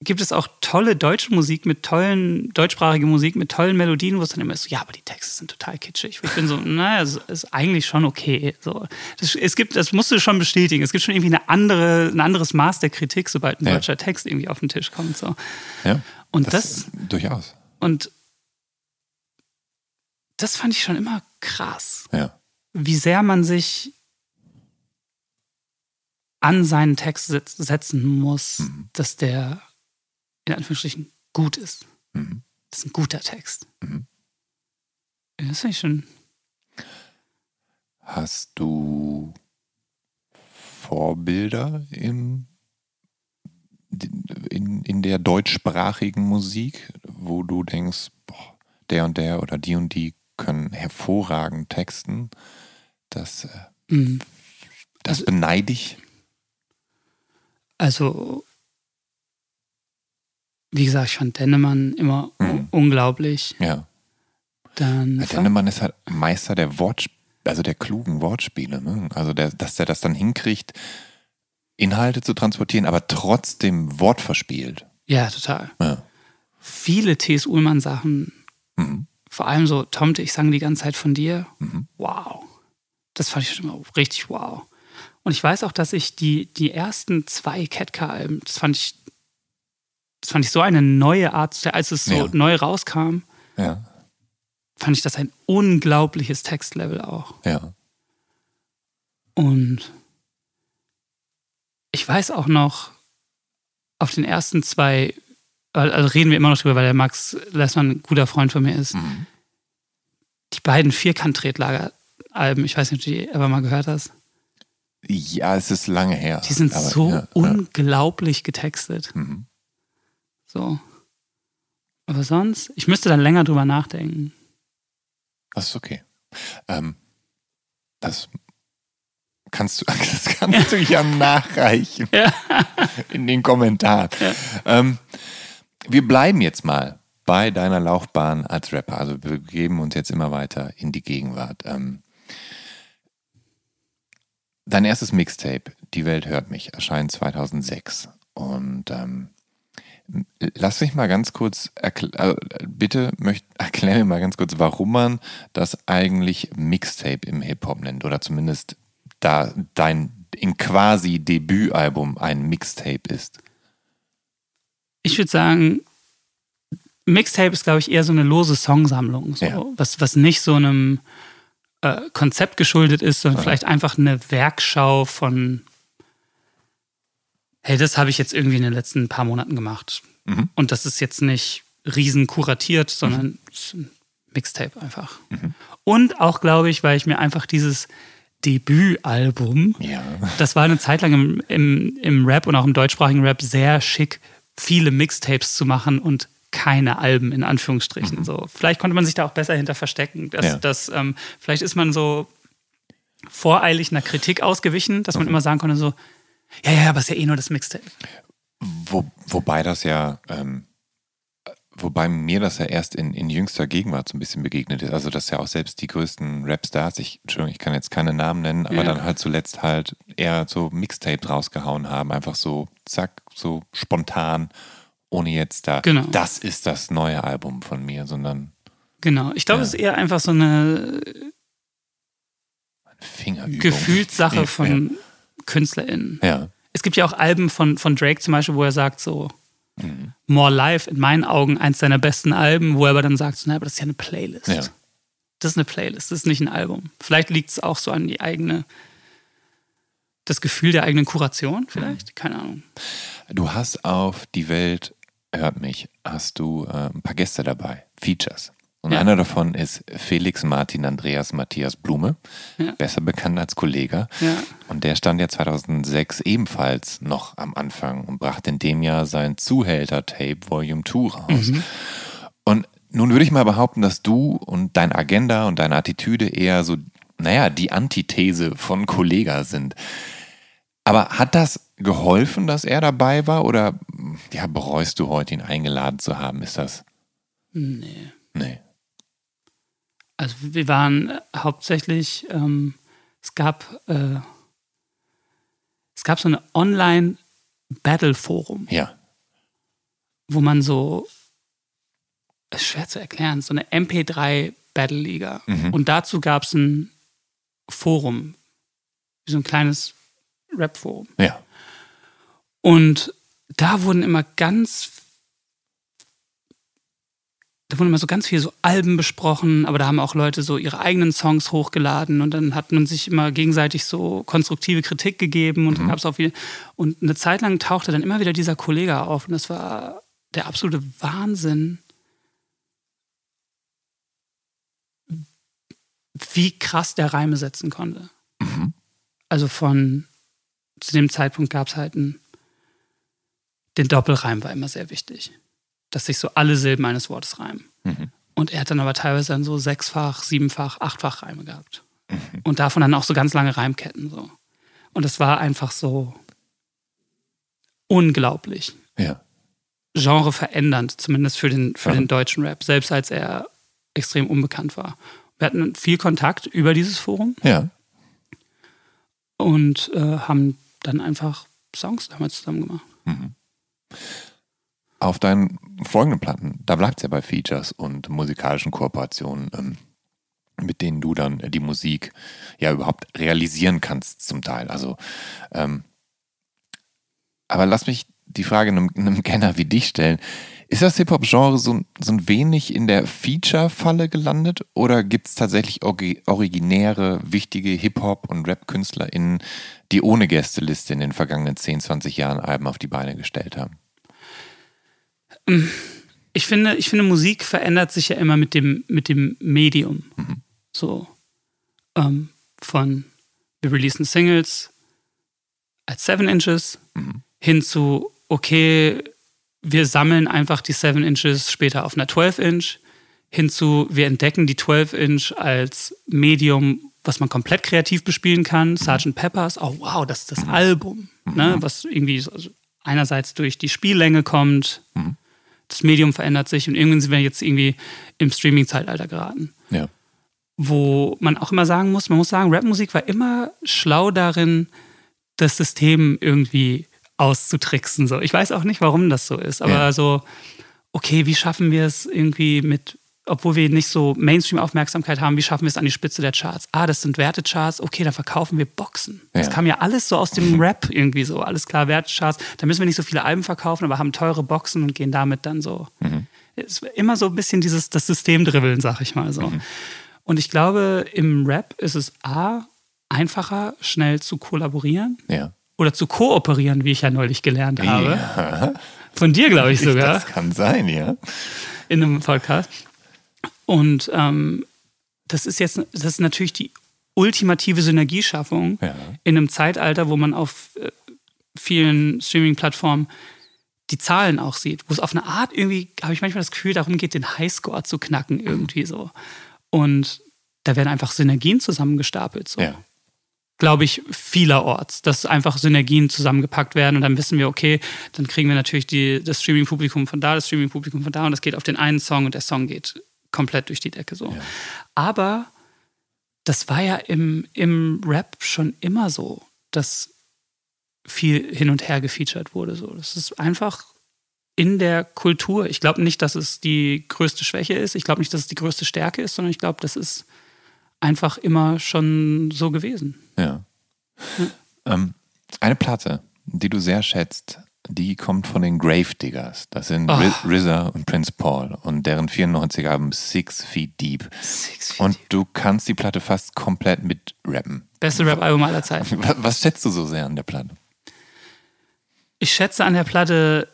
Gibt es auch tolle deutsche Musik mit tollen, deutschsprachige Musik mit tollen Melodien, wo es dann immer ist so, ja, aber die Texte sind total kitschig. Ich bin so, naja, es ist eigentlich schon okay. So, das, es gibt, das musst du schon bestätigen. Es gibt schon irgendwie eine andere, ein anderes Maß der Kritik, sobald ein Ja. deutscher Text irgendwie auf den Tisch kommt. So. ja. Und das, Durchaus. und das fand ich schon immer krass Ja. wie sehr man sich an seinen Text setz- setzen muss, Mhm. dass der in Anführungsstrichen gut ist. Mhm. Das ist ein guter Text. Mhm. Das finde ich schon. Hast du Vorbilder im, in, in der deutschsprachigen Musik, wo du denkst, boah, der und der oder die und die können hervorragend texten? Das, äh, Mhm. das Also- beneide ich. Also, wie gesagt, ich fand Dennemann immer Mhm. unglaublich. Ja. Dann Herr Dennemann ist halt Meister der Wortspiele, also der klugen Wortspiele. Ne? Also, der, dass der das dann hinkriegt, Inhalte zu transportieren, aber trotzdem Wort verspielt. ja, total. Ja. Viele T.S. Ullmann-Sachen, Mhm. vor allem so, Tomte, ich sang die ganze Zeit von dir. Mhm. Wow. Das fand ich schon immer richtig wow. Und ich weiß auch, dass ich die, die ersten zwei Ketka-Alben, das fand ich, das fand ich so eine neue Art, als es so Ja. neu rauskam, Ja, fand ich das ein unglaubliches Textlevel auch. ja. Und ich weiß auch noch, auf den ersten zwei, also reden wir immer noch drüber, weil der Max Lessmann ein guter Freund von mir ist. Mhm. Die beiden Vierkant-Tretlager-Alben, ich weiß nicht, ob du die ever mal gehört hast. Ja, es ist lange her. Die sind aber so ja. unglaublich getextet. Mhm. So. Aber sonst, ich müsste dann länger drüber nachdenken. Das ist okay. Ähm, das kannst du, das kannst du ja nachreichen Ja. in den Kommentaren. Ähm, wir bleiben jetzt mal bei deiner Laufbahn als Rapper. Also wir begeben uns jetzt immer weiter in die Gegenwart. Ähm, dein erstes Mixtape, Die Welt hört mich, erscheint 2006. Und ähm, lass mich mal ganz kurz, äh, bitte möcht, erklär mir mal ganz kurz, warum man das eigentlich Mixtape im Hip-Hop nennt. Oder zumindest da dein in quasi Debütalbum ein Mixtape ist. Ich würde sagen, Mixtape ist, glaube ich, eher so eine lose Songsammlung. So, Ja. was, was nicht so einem äh, Konzept geschuldet ist, sondern vielleicht einfach eine Werkschau von, hey, das habe ich jetzt irgendwie in den letzten paar Monaten gemacht. Mhm. Und das ist jetzt nicht riesen kuratiert, sondern ein Mixtape einfach. Mhm. Und auch, glaube ich, weil ich mir einfach dieses Debütalbum Ja. das war eine Zeit lang im, im, im Rap und auch im deutschsprachigen Rap sehr schick, viele Mixtapes zu machen und keine Alben in Anführungsstrichen. So, vielleicht konnte man sich da auch besser hinter verstecken. Dass, Ja. dass, ähm, vielleicht ist man so voreilig einer Kritik ausgewichen, dass man immer sagen konnte so, ja, ja, aber es ist ja eh nur das Mixtape. Wo, wobei das ja, ähm, wobei mir das ja erst in, in jüngster Gegenwart so ein bisschen begegnet ist. Also, dass ja auch selbst die größten Rapstars, ich, Entschuldigung, ich kann jetzt keine Namen nennen, aber Ja. dann halt zuletzt halt eher so Mixtapes rausgehauen haben. Einfach so, zack, so spontan, ohne jetzt da, Genau. das ist das neue Album von mir, sondern Genau. Ich glaube, Ja. es ist eher einfach so eine Fingerübung. Gefühlssache von KünstlerInnen. Ja. Es gibt ja auch Alben von, von Drake zum Beispiel, wo er sagt so, Mhm. More Life, in meinen Augen eins seiner besten Alben, wo er aber dann sagt, so, na, aber das ist ja eine Playlist. Ja. Das ist eine Playlist, das ist nicht ein Album. Vielleicht liegt es auch so an die eigene, das Gefühl der eigenen Kuration, vielleicht? Keine Ahnung. Du hast auf Die Welt hört mich, hast du äh, ein paar Gäste dabei, Features. Und Ja. einer davon ist Felix Martin Andreas Matthias Blume, Ja. besser bekannt als Kollege. Ja. Und der stand ja 2006 ebenfalls noch am Anfang und brachte in dem Jahr sein Zuhälter-Tape Volume 2 raus. Mhm. Und nun würde ich mal behaupten, dass du und deine Agenda und deine Attitüde eher so, naja, die Antithese von Kollega sind. Aber hat das geholfen, dass er dabei war oder ja, bereust du heute, ihn eingeladen zu haben? Ist das? Nee. Nee. Also wir waren äh, hauptsächlich, ähm, es gab, äh, es gab so eine Online-Battle-Forum, Ja. wo man so, ist schwer zu erklären, so eine MP3-Battle-Liga. Mhm. Und dazu gab es ein Forum, so ein kleines Rap-Forum. Ja. Und da wurden immer ganz, da wurden immer so ganz viele so Alben besprochen, aber da haben auch Leute so ihre eigenen Songs hochgeladen und dann hat man sich immer gegenseitig so konstruktive Kritik gegeben und dann gab es auch viel. Und eine Zeit lang tauchte dann immer wieder dieser Kollege auf und das war der absolute Wahnsinn, wie krass der Reime setzen konnte. Also von zu dem Zeitpunkt gab es halt einen, den Doppelreim war immer sehr wichtig. Dass sich so alle Silben eines Wortes reimen. Und er hat dann aber teilweise dann so sechsfach, siebenfach, achtfach Reime gehabt. Und davon dann auch so ganz lange Reimketten so. Und es war einfach so unglaublich. Ja. Genre verändernd, zumindest für den, für Ja. den deutschen Rap, selbst als er extrem unbekannt war. Wir hatten viel Kontakt über dieses Forum Ja. und äh, haben dann einfach Songs damals zusammen gemacht. Auf deinen folgenden Platten, da bleibt es ja bei Features und musikalischen Kooperationen, ähm, mit denen du dann die Musik ja überhaupt realisieren kannst zum Teil. Also, ähm, aber lass mich die Frage einem, einem Kenner wie dich stellen. Ist das Hip-Hop-Genre so, so ein wenig in der Feature-Falle gelandet oder gibt es tatsächlich originäre, wichtige Hip-Hop- und Rap-KünstlerInnen, die ohne Gästeliste in den vergangenen 10, 20 Jahren Alben auf die Beine gestellt haben? Ich finde, ich finde, Musik verändert sich ja immer mit dem, mit dem Medium. So ähm, von wir releasen Singles als 7 Inches hin zu, okay, wir sammeln einfach die 7 Inches später auf einer 12 Inch, hin zu, wir entdecken die 12 Inch als Medium, was man komplett kreativ bespielen kann. Sgt. Peppers, oh wow, das ist das Album, ne, was irgendwie also einerseits durch die Spiellänge kommt, das Medium verändert sich und irgendwann sind wir jetzt irgendwie im Streaming-Zeitalter geraten Ja. wo man auch immer sagen muss, man muss sagen, Rapmusik war immer schlau darin, das System irgendwie auszutricksen. So. Ich weiß auch nicht, warum das so ist, aber Ja. so, okay, wie schaffen wir es irgendwie mit, obwohl wir nicht so Mainstream-Aufmerksamkeit haben, wie schaffen wir es an die Spitze der Charts? Ah, das sind Wertecharts, okay, dann verkaufen wir Boxen. Das Ja. kam ja alles so aus dem Rap irgendwie so, alles klar, Wertecharts. Da müssen wir nicht so viele Alben verkaufen, aber haben teure Boxen und gehen damit dann so. Es war immer so ein bisschen dieses, das System dribbeln, sag ich mal so. Und ich glaube, im Rap ist es A, einfacher, schnell zu kollaborieren Ja. oder zu kooperieren, wie ich ja neulich gelernt habe. Ja. Von dir, glaube ich sogar, Das kann sein, ja. in einem Podcast. Und ähm, das ist jetzt, das ist natürlich die ultimative Synergieschaffung Ja. in einem Zeitalter, wo man auf äh, vielen Streaming-Plattformen die Zahlen auch sieht, wo es auf eine Art irgendwie, habe ich manchmal das Gefühl, darum geht, den Highscore zu knacken irgendwie so. Und da werden einfach Synergien zusammengestapelt. So. Ja. Glaube ich, vielerorts, dass einfach Synergien zusammengepackt werden und dann wissen wir, okay, dann kriegen wir natürlich die, das Streaming-Publikum von da, das Streaming-Publikum von da und das geht auf den einen Song und der Song geht komplett durch die Decke so. Ja. Aber das war ja im, im Rap schon immer so, dass viel hin und her gefeatured wurde. So. Das ist einfach in der Kultur. Ich glaube nicht, dass es die größte Schwäche ist. Ich glaube nicht, dass es die größte Stärke ist, sondern ich glaube, das ist einfach immer schon so gewesen. Ja. Ähm, eine Platte, die du sehr schätzt, die kommt von den Gravediggers. Das sind Oh. Ri- RZA und Prince Paul und deren 94er Album Six Feet Deep. Und du kannst die Platte fast komplett mit rappen. Beste Rap-Album aller Zeiten. Was, was schätzt du so sehr an der Platte? Ich schätze an der Platte,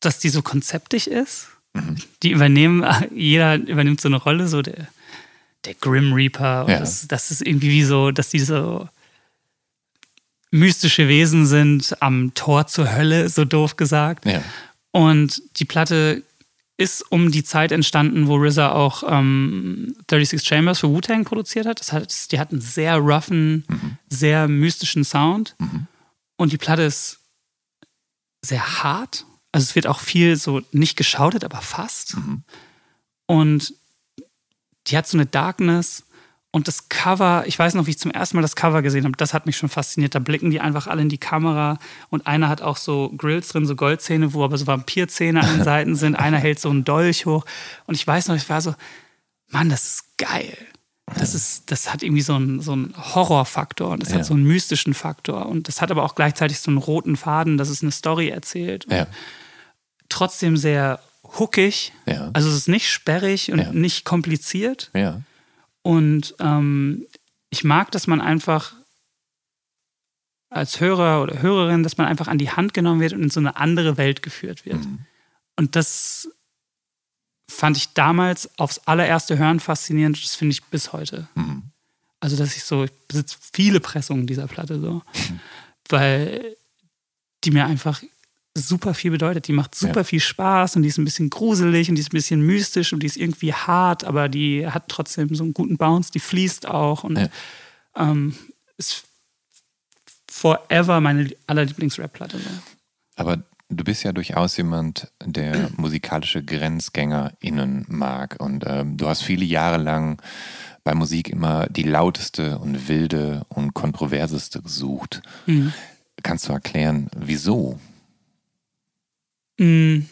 dass die so konzeptig ist. Mhm. Die übernehmen, jeder übernimmt so eine Rolle, so der, der Grim Reaper. Ja. Das, das, ist irgendwie wie so, dass die so mystische Wesen sind am Tor zur Hölle, so doof gesagt. Ja. Und die Platte ist um die Zeit entstanden, wo RZA auch ähm, 36 Chambers für Wu-Tang produziert hat. Das heißt, die hat einen sehr roughen, mhm. sehr mystischen Sound. Mhm. Und die Platte ist sehr hart. Also es wird auch viel so nicht geschautet, aber fast. Mhm. Und die hat so eine Darkness. Und das Cover, ich weiß noch, wie ich zum ersten Mal das Cover gesehen habe, das hat mich schon fasziniert. Da blicken die einfach alle in die Kamera und einer hat auch so Grills drin, so Goldzähne, wo aber so Vampirzähne an den Seiten sind. Einer hält so einen Dolch hoch. Und ich weiß noch, ich war so, Mann, das ist geil. Das, ist, das hat irgendwie so einen, so einen Horrorfaktor und das ja. hat so einen mystischen Faktor. Und das hat aber auch gleichzeitig so einen roten Faden, dass es eine Story erzählt. Ja. Trotzdem sehr hookig. Ja. Also es ist nicht sperrig und nicht kompliziert. Und ähm, ich mag, dass man einfach als Hörer oder Hörerin, dass man einfach an die Hand genommen wird und in so eine andere Welt geführt wird. Mhm. Und das fand ich damals aufs allererste Hören faszinierend. Das finde ich bis heute. Mhm. Also, dass ich so, ich besitze viele Pressungen dieser Platte so, mhm. weil die mir einfach super viel bedeutet. Die macht super ja. viel Spaß und die ist ein bisschen gruselig und die ist ein bisschen mystisch und die ist irgendwie hart, aber die hat trotzdem so einen guten Bounce, die fließt auch und ja. ähm, ist forever meine allerlieblings-Rap-Platte. Aber Du bist ja durchaus jemand, der musikalische GrenzgängerInnen mag. Und ähm, du hast viele Jahre lang bei Musik immer die lauteste und wilde und kontroverseste gesucht. Mhm. Kannst du erklären, wieso? Mhm.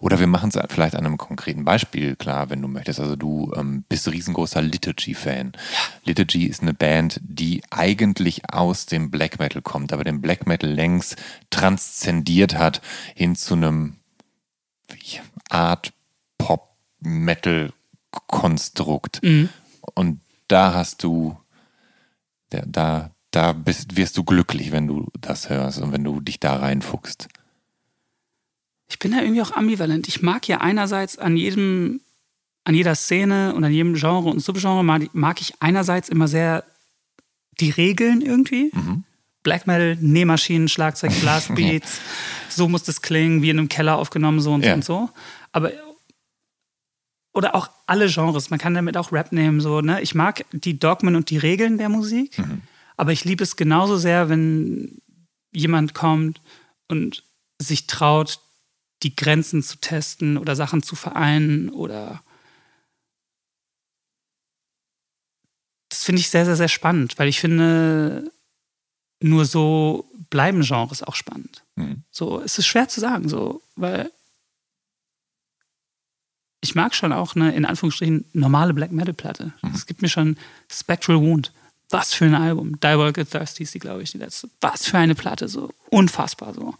Oder wir machen es vielleicht an einem konkreten Beispiel klar, wenn du möchtest. Also du ähm, bist riesengroßer Liturgy-Fan. Liturgy ist eine Band, die eigentlich aus dem Black Metal kommt, aber den Black Metal längst transzendiert hat hin zu einem Art Pop-Metal-Konstrukt. Mhm. Und da hast du, da, da bist, wirst du glücklich, wenn du das hörst und wenn du dich da reinfuchst ich bin da irgendwie auch ambivalent. Ich mag ja einerseits an jedem, an jeder Szene und an jedem Genre und Subgenre mag, mag ich einerseits immer sehr die Regeln irgendwie. Mhm. Black Metal, Nähmaschinen, Schlagzeug, Blastbeats, so muss das klingen, wie in einem Keller aufgenommen, so und ja. so und so. Aber oder auch alle Genres, man kann damit auch Rap nehmen, so, ne? Ich mag die Dogmen und die Regeln der Musik, mhm. Aber ich liebe es genauso sehr, wenn jemand kommt und sich traut, die Grenzen zu testen oder Sachen zu vereinen oder das finde ich sehr, sehr, sehr spannend, weil ich finde, nur so bleiben Genres auch spannend. Mhm. So, es ist schwer zu sagen, so, weil ich mag schon auch eine, in Anführungsstrichen, normale Black Metal-Platte. Mhm. Es gibt mir schon Spectral Wound. Was für ein Album. Diabolical Thirsty ist die, glaube ich, die letzte. Was für eine Platte, so unfassbar so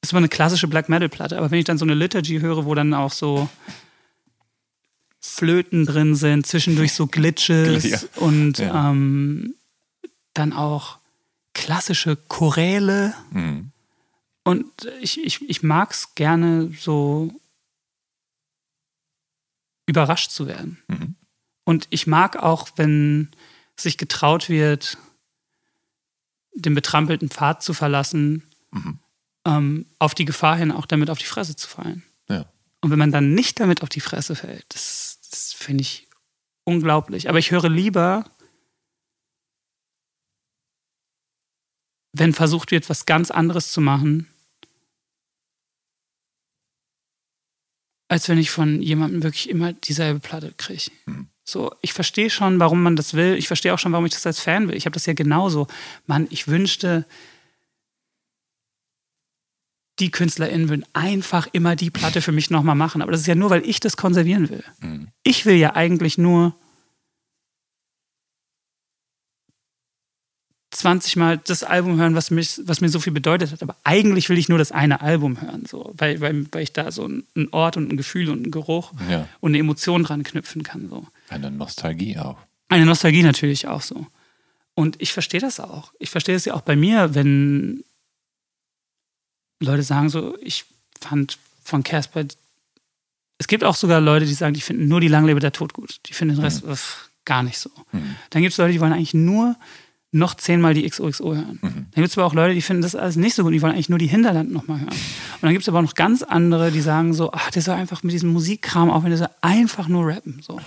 ist immer eine klassische Black Metal Platte, aber wenn ich dann so eine Liturgy höre, wo dann auch so Flöten drin sind, zwischendurch so Glitches ja. und ja. Ähm, dann auch klassische Choräle. Mhm. Und ich, ich, ich mag es gerne so überrascht zu werden. Mhm. Und ich mag auch, wenn sich getraut wird, den betrampelten Pfad zu verlassen mhm ähm, auf die Gefahr hin, auch damit auf die Fresse zu fallen. Ja. Und wenn man dann nicht damit auf die Fresse fällt, das, das finde ich unglaublich. Aber ich höre lieber, wenn versucht wird, was ganz anderes zu machen, als wenn ich von jemandem wirklich immer dieselbe Platte kriege. Mhm. So, ich verstehe schon, warum man das will. Ich verstehe auch schon, warum ich das als Fan will. Ich habe das ja genauso. Mann, ich wünschte, die KünstlerInnen würden einfach immer die Platte für mich nochmal machen. Aber das ist ja nur, weil ich das konservieren will. Mhm. Ich will ja eigentlich nur 20 Mal das Album hören, was, mich, was mir so viel bedeutet hat. Aber eigentlich will ich nur das eine Album hören, so, weil, weil, weil ich da so einen Ort und ein Gefühl und einen Geruch ja. und eine Emotion dran knüpfen kann. So. Eine Nostalgie auch. Eine Nostalgie natürlich auch so. Und ich verstehe das auch. Ich verstehe es ja auch bei mir, wenn Leute sagen so, ich fand von Casper, es gibt auch sogar Leute, die sagen, die finden nur die Langlebe der Tod gut. Die finden den Rest mhm. pf, gar nicht so. Mhm. Dann gibt es Leute, die wollen eigentlich nur noch zehnmal die XOXO hören. Mhm. Dann gibt es aber auch Leute, die finden das alles nicht so gut, die wollen eigentlich nur die Hinterland nochmal hören. Und dann gibt es aber auch noch ganz andere, die sagen so, ach, der soll einfach mit diesem Musikkram aufhören, der soll einfach nur rappen. So.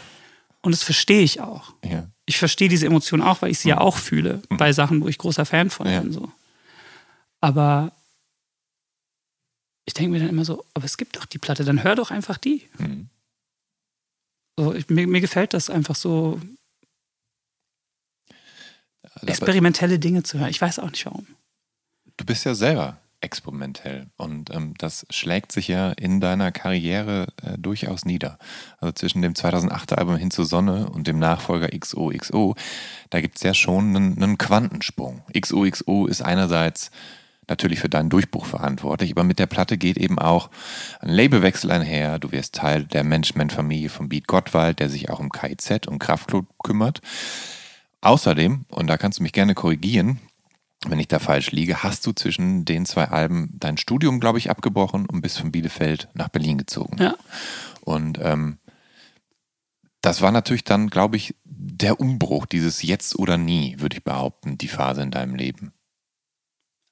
Und das verstehe ich auch. Ja. Ich verstehe diese Emotion auch, weil ich sie mhm. ja auch fühle mhm. bei Sachen, wo ich großer Fan von ja. bin. So. Aber ich denke mir dann immer so, aber es gibt doch die Platte, dann hör doch einfach die. Mhm. So, ich, mir, mir gefällt das einfach so, experimentelle Dinge zu hören. Ich weiß auch nicht warum. Du bist ja selber experimentell und ähm, das schlägt sich ja in deiner Karriere äh, durchaus nieder. Also zwischen dem 2008er Album Hin zur Sonne und dem Nachfolger XOXO, da gibt es ja schon einen, einen Quantensprung. XOXO ist einerseits natürlich für deinen Durchbruch verantwortlich, aber mit der Platte geht eben auch ein Labelwechsel einher. Du wirst Teil der Management-Familie von Beat Gottwald, der sich auch um KIZ und Kraftklub kümmert. Außerdem, und da kannst du mich gerne korrigieren, wenn ich da falsch liege, hast du zwischen den zwei Alben dein Studium, glaube ich, abgebrochen und bist von Bielefeld nach Berlin gezogen. Ja. Und ähm, das war natürlich dann, glaube ich, der Umbruch, dieses Jetzt oder Nie, würde ich behaupten, die Phase in deinem Leben.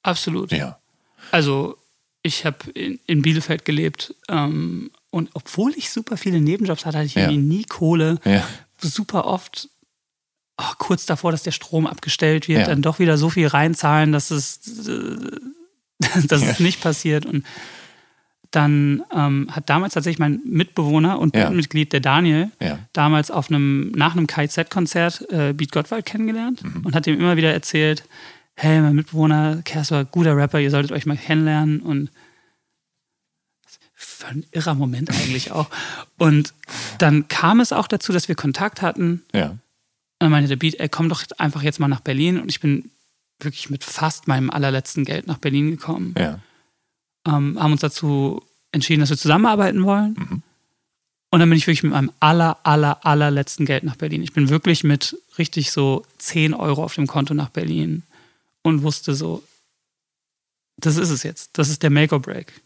Absolut. Ja. Also ich habe in, in, Bielefeld gelebt ähm, und obwohl ich super viele Nebenjobs hatte, hatte ich ja. nie Kohle. Ja. Super oft oh, kurz davor, dass der Strom abgestellt wird, ja. dann doch wieder so viel reinzahlen, dass es, äh, dass es nicht passiert. Und dann ähm, hat damals tatsächlich mein Mitbewohner und ja. Mitglied, der Daniel, ja. damals auf einem, nach einem KZ-Konzert äh, Beat Gottwald kennengelernt mhm. und hat ihm immer wieder erzählt, hey, mein Mitbewohner, Kersper, guter Rapper, ihr solltet euch mal kennenlernen und war ein irrer Moment eigentlich auch. Und dann kam es auch dazu, dass wir Kontakt hatten. Ja. Und dann meinte der Beat, ey, komm doch einfach jetzt mal nach Berlin. Und ich bin wirklich mit fast meinem allerletzten Geld nach Berlin gekommen. Ja. Ähm, haben uns dazu entschieden, dass wir zusammenarbeiten wollen. Mhm. Und dann bin ich wirklich mit meinem aller, aller, allerletzten Geld nach Berlin. Ich bin wirklich mit richtig so 10 Euro auf dem Konto nach Berlin und wusste so, das ist es jetzt. Das ist der Make or Break.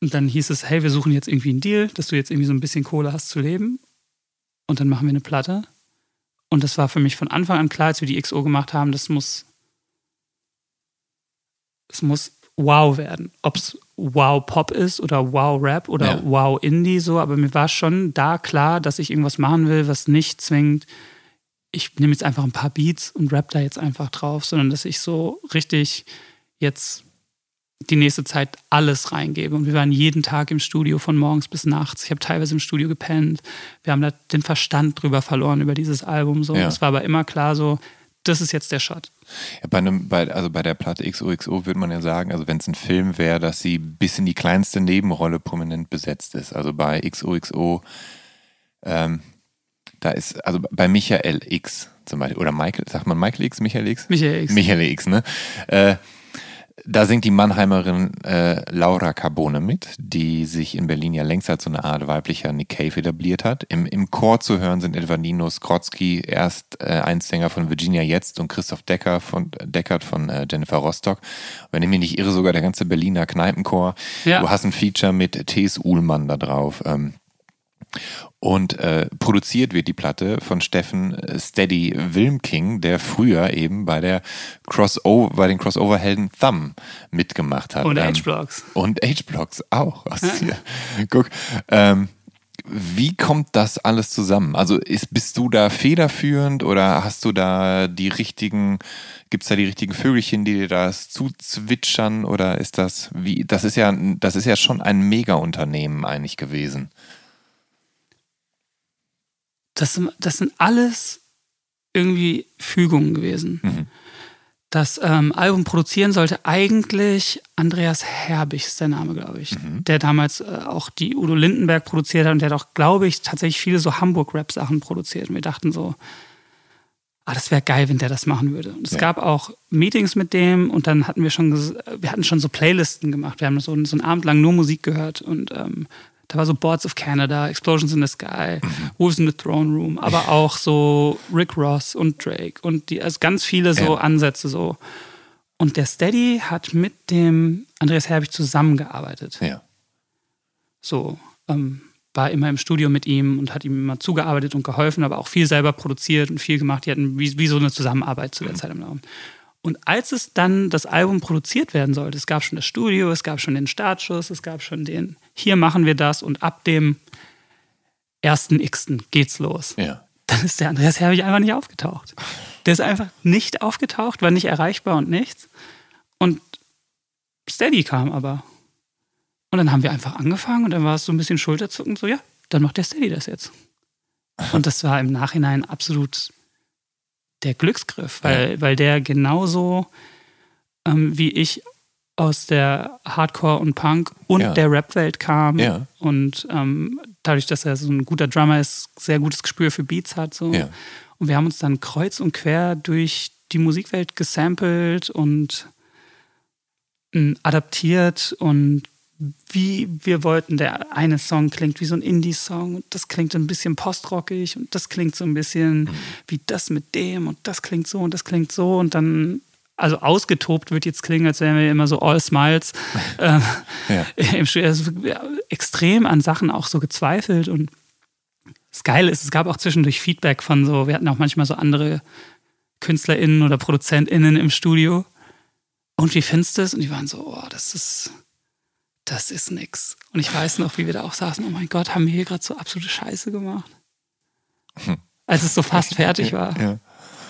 Und dann hieß es, hey, wir suchen jetzt irgendwie einen Deal, dass du jetzt irgendwie so ein bisschen Kohle hast zu leben. Und dann machen wir eine Platte. Und das war für mich von Anfang an klar, als wir die XO gemacht haben, das muss, das muss wow werden. Ob es wow Pop ist oder wow Rap oder ja. wow Indie so, aber mir war schon da klar, dass ich irgendwas machen will, was nicht zwingt, ich nehme jetzt einfach ein paar Beats und rap da jetzt einfach drauf, sondern dass ich so richtig jetzt die nächste Zeit alles reingebe. Und wir waren jeden Tag im Studio von morgens bis nachts. Ich habe teilweise im Studio gepennt. Wir haben da den Verstand drüber verloren über dieses Album. So. Ja. Es war aber immer klar so, das ist jetzt der Shot. Ja, bei einem, bei, also bei der Platte XOXO würde man ja sagen, also wenn es ein Film wäre, dass sie bis in die kleinste Nebenrolle prominent besetzt ist. Also bei XOXO, ähm, da ist, also bei Michael X zum Beispiel, oder Michael, sagt man Michael X, Michael X? Michael X. Michael X, ne? Äh, da singt die Mannheimerin äh, Laura Carbone mit, die sich in Berlin ja längst als so eine Art weiblicher Nick Cave etabliert hat. Im, im Chor zu hören sind etwa Nino Skrotzki, erst äh, Einsänger von Virginia Jetzt und Christoph Decker von, Deckert von äh, Jennifer Rostock. Wenn ich mich nicht irre, sogar der ganze Berliner Kneipenchor. Ja. Du hast ein Feature mit T.S. Uhlmann da drauf. Ähm, und äh, produziert wird die Platte von Steffen äh, Steady Wilmking, der früher eben bei der Crossover, bei den Crossover-Helden Thumb mitgemacht hat. Und ähm, H-Blocks. Und H-Blocks auch. Ja. Guck. Ähm, wie kommt das alles zusammen? Also ist, bist du da federführend oder hast du da die richtigen, gibt es da die richtigen Vögelchen, die dir das zuzwitschern oder ist das wie, das ist ja, das ist ja schon ein Mega-Unternehmen eigentlich gewesen das, das sind alles irgendwie Fügungen gewesen. Mhm. Das ähm, Album produzieren sollte eigentlich Andreas Herbig, ist der Name, glaube ich, mhm. der damals äh, auch die Udo Lindenberg produziert hat und der hat auch, glaube ich, tatsächlich viele so Hamburg-Rap-Sachen produziert. Und wir dachten so, ah, das wäre geil, wenn der das machen würde. Und es ja. gab auch Meetings mit dem und dann hatten wir schon, wir hatten schon so Playlisten gemacht. Wir haben so, so einen Abend lang nur Musik gehört und ähm, da war so Boards of Canada, Explosions in the Sky, mhm. Wolves in the Throne Room, aber auch so Rick Ross und Drake und die, also ganz viele so ja. Ansätze so. Und der Steady hat mit dem Andreas Herbig zusammengearbeitet. Ja. So, ähm, war immer im Studio mit ihm und hat ihm immer zugearbeitet und geholfen, aber auch viel selber produziert und viel gemacht. Die hatten wie, wie so eine Zusammenarbeit zu der mhm. Zeit im Raum. Und als es dann das Album produziert werden sollte, es gab schon das Studio, es gab schon den Startschuss, es gab schon den, hier machen wir das und ab dem ersten Xten geht's los. Ja. Dann ist der Andreas Herbig einfach nicht aufgetaucht. Der ist einfach nicht aufgetaucht, war nicht erreichbar und nichts. Und Steady kam aber. Und dann haben wir einfach angefangen und dann war es so ein bisschen Schulterzucken, so ja, dann macht der Steady das jetzt. Und das war im Nachhinein absolut der Glücksgriff, weil, ja. weil der genauso ähm, wie ich aus der Hardcore und Punk und ja. der Rap-Welt kam ja. und ähm, dadurch, dass er so ein guter Drummer ist, sehr gutes Gespür für Beats hat. So. Und wir haben uns dann kreuz und quer durch die Musikwelt gesampelt und äh, adaptiert und wie wir wollten. Der eine Song klingt wie so ein Indie-Song und das klingt ein bisschen postrockig und das klingt so ein bisschen mhm. wie das mit dem und das klingt so und das klingt so und dann also ausgetobt wird jetzt klingen, als wären wir immer so all smiles äh, ja. im Studio. Also, extrem an Sachen auch so gezweifelt und das Geile ist, es gab auch zwischendurch Feedback von so, wir hatten auch manchmal so andere KünstlerInnen oder ProduzentInnen im Studio. Und wie findest du es? Und die waren so, oh, das ist, das ist nix. Und ich weiß noch, wie wir da auch saßen, oh mein Gott, haben wir hier gerade so absolute Scheiße gemacht. Hm. Als es so fast fertig war. Ja.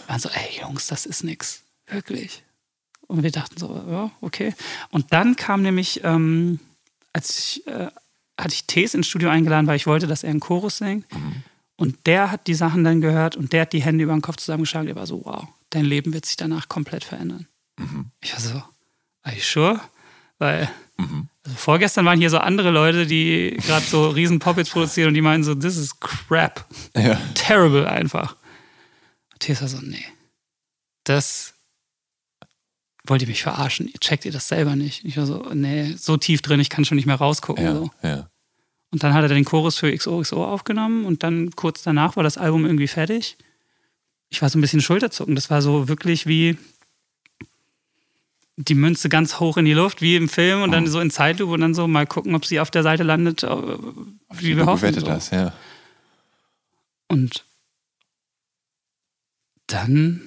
Waren so, ey Jungs, das ist nix. Wirklich. Und wir dachten so, ja, okay. Und dann kam nämlich, ähm, als ich, äh, hatte ich Tees ins Studio eingeladen, weil ich wollte, dass er einen Chorus singt. Mhm. Und der hat die Sachen dann gehört und der hat die Hände über den Kopf zusammengeschlagen. Der war so, wow, dein Leben wird sich danach komplett verändern. Mhm. Ich war so, are you sure? Weil mhm. also vorgestern waren hier so andere Leute, die gerade so riesen Poppets produzieren und die meinen so, this is crap. Ja. Terrible einfach. Und Tees war so, nee, das wollt ihr mich verarschen? Checkt ihr das selber nicht? Ich war so, nee, so tief drin, ich kann schon nicht mehr rausgucken. Ja, so. ja. Und dann hat er den Chorus für XOXO aufgenommen und dann kurz danach war das Album irgendwie fertig. Ich war so ein bisschen Schulterzucken. Das war so wirklich wie die Münze ganz hoch in die Luft, wie im Film und dann oh. so in Zeitlupe und dann so mal gucken, ob sie auf der Seite landet, äh, wie wir hoffen. So. das, ja. Und dann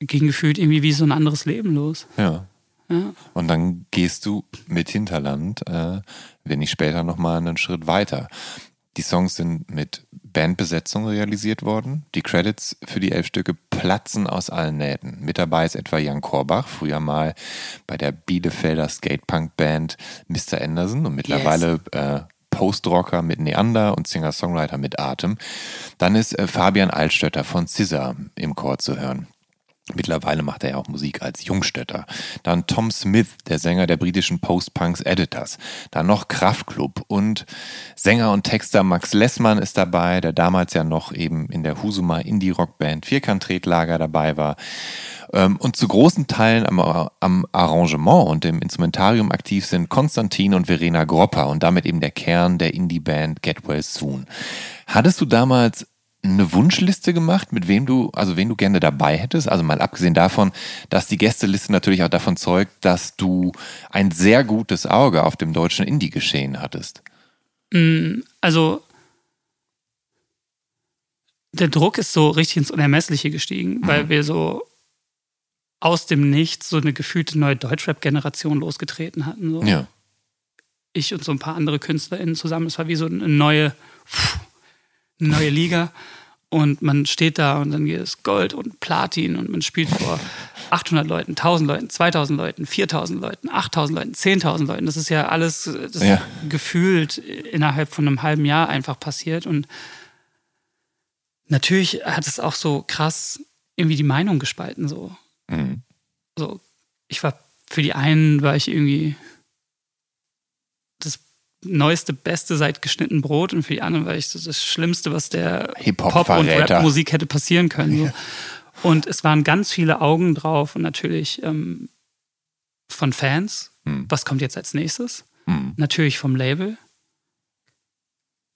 ging gefühlt irgendwie wie so ein anderes Leben los. Ja. ja. Und dann gehst du mit Hinterland, äh, wenn nicht später nochmal einen Schritt weiter. Die Songs sind mit Bandbesetzung realisiert worden. Die Credits für die elf Stücke platzen aus allen Nähten. Mit dabei ist etwa Jan Korbach, früher mal bei der Bielefelder Skatepunk-Band Mr. Anderson und mittlerweile yes. äh, Postrocker mit Neander und Singer-Songwriter mit Atem. Dann ist äh, Fabian Altstötter von Scissor im Chor zu hören. Mittlerweile macht er ja auch Musik als Jungstädter. Dann Tom Smith, der Sänger der britischen Post-Punks Editors. Dann noch Kraftklub und Sänger und Texter Max Lessmann ist dabei, der damals ja noch eben in der Husuma Indie-Rockband Vierkant-Tretlager dabei war. Ähm, und zu großen Teilen am, am Arrangement und im Instrumentarium aktiv sind Konstantin und Verena Gropper und damit eben der Kern der Indie-Band Get Well Soon. Hattest du damals eine Wunschliste gemacht, mit wem du, also wen du gerne dabei hättest? Also mal abgesehen davon, dass die Gästeliste natürlich auch davon zeugt, dass du ein sehr gutes Auge auf dem deutschen Indie-Geschehen hattest. Mm, also der Druck ist so richtig ins Unermessliche gestiegen, mhm. weil wir so aus dem Nichts so eine gefühlte neue Deutschrap-Generation losgetreten hatten. So. Ja. Ich und so ein paar andere KünstlerInnen zusammen. Es war wie so eine neue, eine neue Liga. Und man steht da und dann geht es Gold und Platin und man spielt vor 800 Leuten, 1000 Leuten, 2000 Leuten, 4000 Leuten, 8000 Leuten, 10.000 Leuten. Das ist ja alles das ja. gefühlt innerhalb von einem halben Jahr einfach passiert. Und natürlich hat es auch so krass irgendwie die Meinung gespalten. So. Mhm. so ich war für die einen war ich irgendwie neueste, beste seit geschnitten Brot und für die anderen war ich so das Schlimmste, was der Pop- und Rap-Musik hätte passieren können. So. Ja. Und es waren ganz viele Augen drauf und natürlich ähm, von Fans. Hm. Was kommt jetzt als nächstes? Hm. Natürlich vom Label.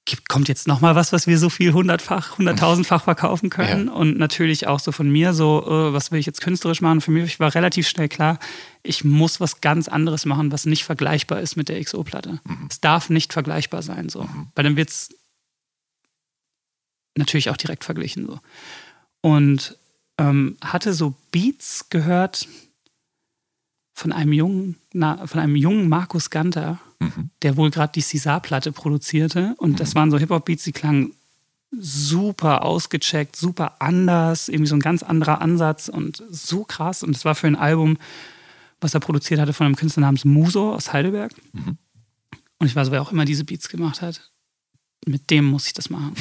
Gibt, kommt jetzt nochmal was, was wir so viel hundertfach, hunderttausendfach verkaufen können. Ja. Und natürlich auch so von mir so, äh, was will ich jetzt künstlerisch machen? Für mich war relativ schnell klar, ich muss was ganz anderes machen, was nicht vergleichbar ist mit der XO-Platte. Mhm. Es darf nicht vergleichbar sein, so. Mhm. Weil dann wird es natürlich auch direkt verglichen, so. Und ähm, hatte so Beats gehört von einem jungen, na, von einem jungen Markus Ganter, mhm. der wohl gerade die César-Platte produzierte. Und mhm. das waren so Hip-Hop-Beats, die klangen super ausgecheckt, super anders, irgendwie so ein ganz anderer Ansatz und so krass. Und das war für ein Album, was er produziert hatte von einem Künstler namens Muso aus Heidelberg. Mhm. Und ich weiß, wer auch immer diese Beats gemacht hat. Mit dem muss ich das machen.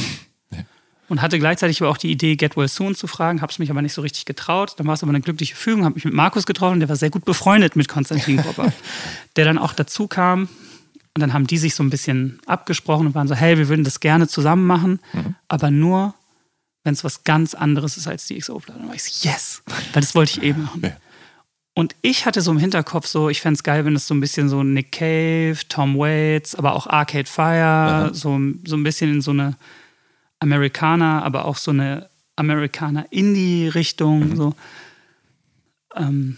Und hatte gleichzeitig aber auch die Idee, Get Well Soon zu fragen, habe es mich aber nicht so richtig getraut. Dann war es aber eine glückliche Fügung, habe mich mit Markus getroffen, der war sehr gut befreundet mit Konstantin Popper, der dann auch dazu kam und dann haben die sich so ein bisschen abgesprochen und waren so, hey, wir würden das gerne zusammen machen, mhm. aber nur, wenn es was ganz anderes ist als die XO-Platte. Dann war ich so, yes, weil das wollte ich eben machen. Ja. Und ich hatte so im Hinterkopf so, ich fände es geil, wenn es so ein bisschen so Nick Cave, Tom Waits, aber auch Arcade Fire, so, so ein bisschen in so eine Amerikaner, aber auch so eine Amerikaner-Indie-Richtung, mhm. so. Ähm,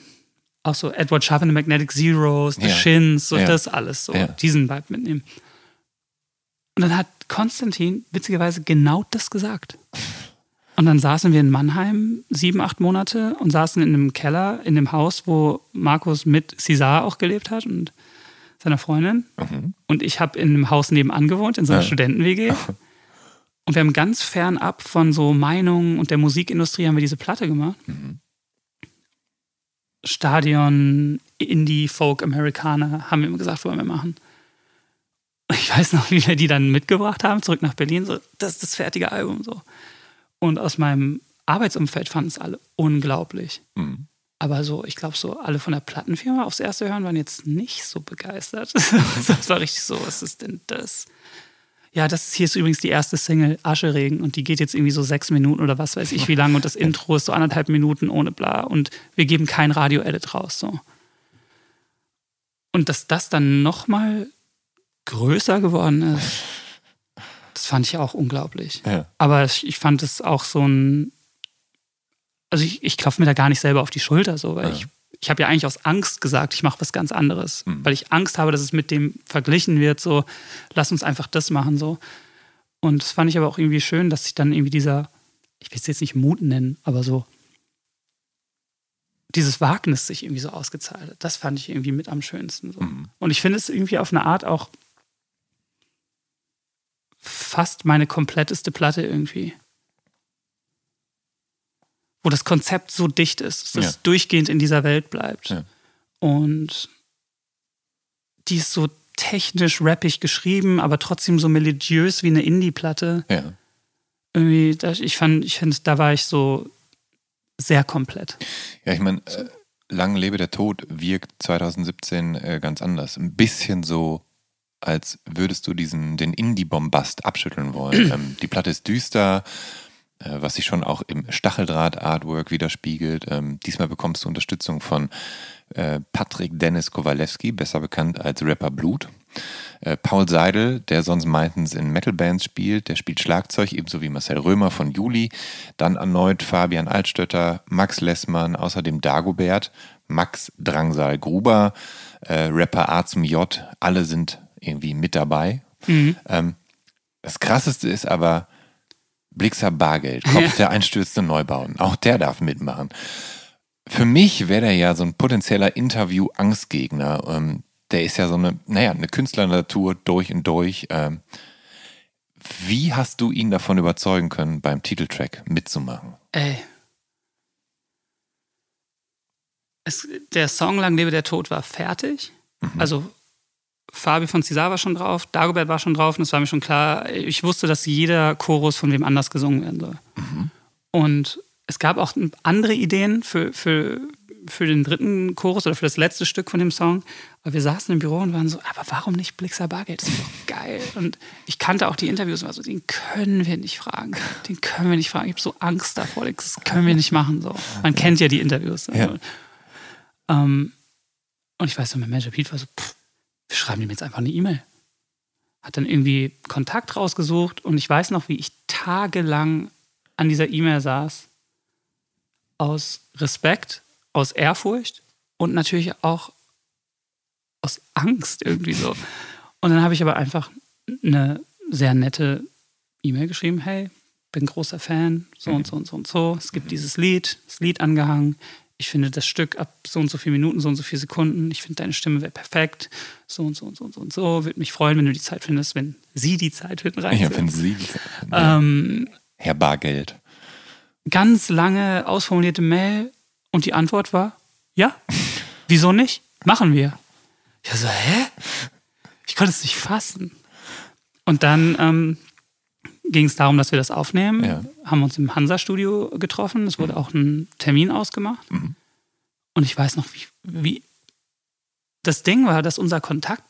auch so Edward Sharp and the Magnetic Zeros, The ja. Shins, so ja. das alles, so ja. diesen Vibe mitnehmen. Und dann hat Konstantin witzigerweise genau das gesagt. Und dann saßen wir in Mannheim sieben, acht Monate und saßen in einem Keller in dem Haus, wo Markus mit César auch gelebt hat und seiner Freundin. Mhm. Und ich habe in einem Haus nebenan gewohnt, in so einer. Studenten-WG. Und wir haben ganz fernab von so Meinungen und der Musikindustrie haben wir diese Platte gemacht. Mhm. Stadion, Indie, Folk, Amerikaner, haben wir immer gesagt, wollen wir machen. Ich weiß noch, wie wir die dann mitgebracht haben, zurück nach Berlin. So, das ist das fertige Album. So. Und aus meinem Arbeitsumfeld fanden es alle unglaublich. Mhm. Aber so, ich glaube, so alle von der Plattenfirma aufs erste Hören waren jetzt nicht so begeistert. das war richtig so, was ist denn das? Ja, das hier ist übrigens die erste Single Ascheregen und die geht jetzt irgendwie so sechs Minuten oder was weiß ich wie lange und das Intro ist so anderthalb Minuten ohne bla und wir geben kein Radio-Edit raus. So. Und dass das dann nochmal größer geworden ist, das fand ich auch unglaublich. Ja. Aber ich fand es auch so ein, also ich, ich klopfe mir da gar nicht selber auf die Schulter, so, weil ja. ich ich habe ja eigentlich aus Angst gesagt, ich mache was ganz anderes, mhm. weil ich Angst habe, dass es mit dem verglichen wird, so, lass uns einfach das machen, so. Und das fand ich aber auch irgendwie schön, dass sich dann irgendwie dieser, ich will es jetzt nicht Mut nennen, aber so, dieses Wagnis sich irgendwie so ausgezahlt hat. Das fand ich irgendwie mit am schönsten. So. Mhm. Und ich finde es irgendwie auf eine Art auch fast meine kompletteste Platte irgendwie wo das Konzept so dicht ist, dass ja. es durchgehend in dieser Welt bleibt. Ja. Und die ist so technisch rappig geschrieben, aber trotzdem so melodiös wie eine Indie-Platte. Ja. Irgendwie, das, ich fand, ich finde, da war ich so sehr komplett. Ja, ich meine, äh, Lang lebe der Tod wirkt 2017 äh, ganz anders. Ein bisschen so, als würdest du diesen, den Indie-Bombast abschütteln wollen. ähm, die Platte ist düster, was sich schon auch im Stacheldraht-Artwork widerspiegelt. Ähm, diesmal bekommst du Unterstützung von äh, Patrick Dennis Kowalewski, besser bekannt als Rapper Blut. Äh, Paul Seidel, der sonst meistens in Metal-Bands spielt, der spielt Schlagzeug, ebenso wie Marcel Römer von Juli. Dann erneut Fabian Altstötter, Max Lessmann, außerdem Dagobert, Max Drangsal Gruber, äh, Rapper A zum J, alle sind irgendwie mit dabei. Mhm. Ähm, das krasseste ist aber, Blixer Bargeld, Kopf der einstürzende Neubauten. Auch der darf mitmachen. Für mich wäre der ja so ein potenzieller Interview-Angstgegner. Ähm, der ist ja so eine, naja, eine Künstlernatur durch und durch. Ähm, wie hast du ihn davon überzeugen können, beim Titeltrack mitzumachen? Ey. Es, der Song Lang lebe der Tod war fertig. Mhm. Also Fabi von Cesar war schon drauf, Dagobert war schon drauf und es war mir schon klar, ich wusste, dass jeder Chorus von wem anders gesungen werden soll. Mhm. Und es gab auch andere Ideen für, für, für den dritten Chorus oder für das letzte Stück von dem Song. Aber wir saßen im Büro und waren so, aber warum nicht Blixer Bargeld? Das ist doch geil. Und ich kannte auch die Interviews und war so, den können wir nicht fragen. Den können wir nicht fragen. Ich habe so Angst davor, das können wir nicht machen. So. Man kennt ja die Interviews. Ja. Um, und ich weiß, so, mein Manager Pete war so, pff, wir schreiben ihm jetzt einfach eine E-Mail. hat dann irgendwie Kontakt rausgesucht und ich weiß noch, wie ich tagelang an dieser E-Mail saß. Aus Respekt, aus Ehrfurcht und natürlich auch aus Angst irgendwie so. Und dann habe ich aber einfach eine sehr nette E-Mail geschrieben, hey, bin großer Fan, so und so und so und so. Es gibt dieses Lied, das Lied angehangen. Ich finde das Stück ab so und so viele Minuten, so und so viele Sekunden. Ich finde deine Stimme wäre perfekt. So und so und so und so und so. Würde mich freuen, wenn du die Zeit findest, wenn sie die Zeit finden. Ja, wenn sie die Zeit finden. Ähm, Herr Bargeld. Ganz lange ausformulierte Mail und die Antwort war, ja, wieso nicht? Machen wir. Ich so, hä? Ich konnte es nicht fassen. Und dann ähm, ging es darum, dass wir das aufnehmen. Ja. Haben uns im Hansa-Studio getroffen. Es wurde mhm. auch ein Termin ausgemacht. Mhm. Und ich weiß noch, wie, wie das Ding war, dass unser Kontakt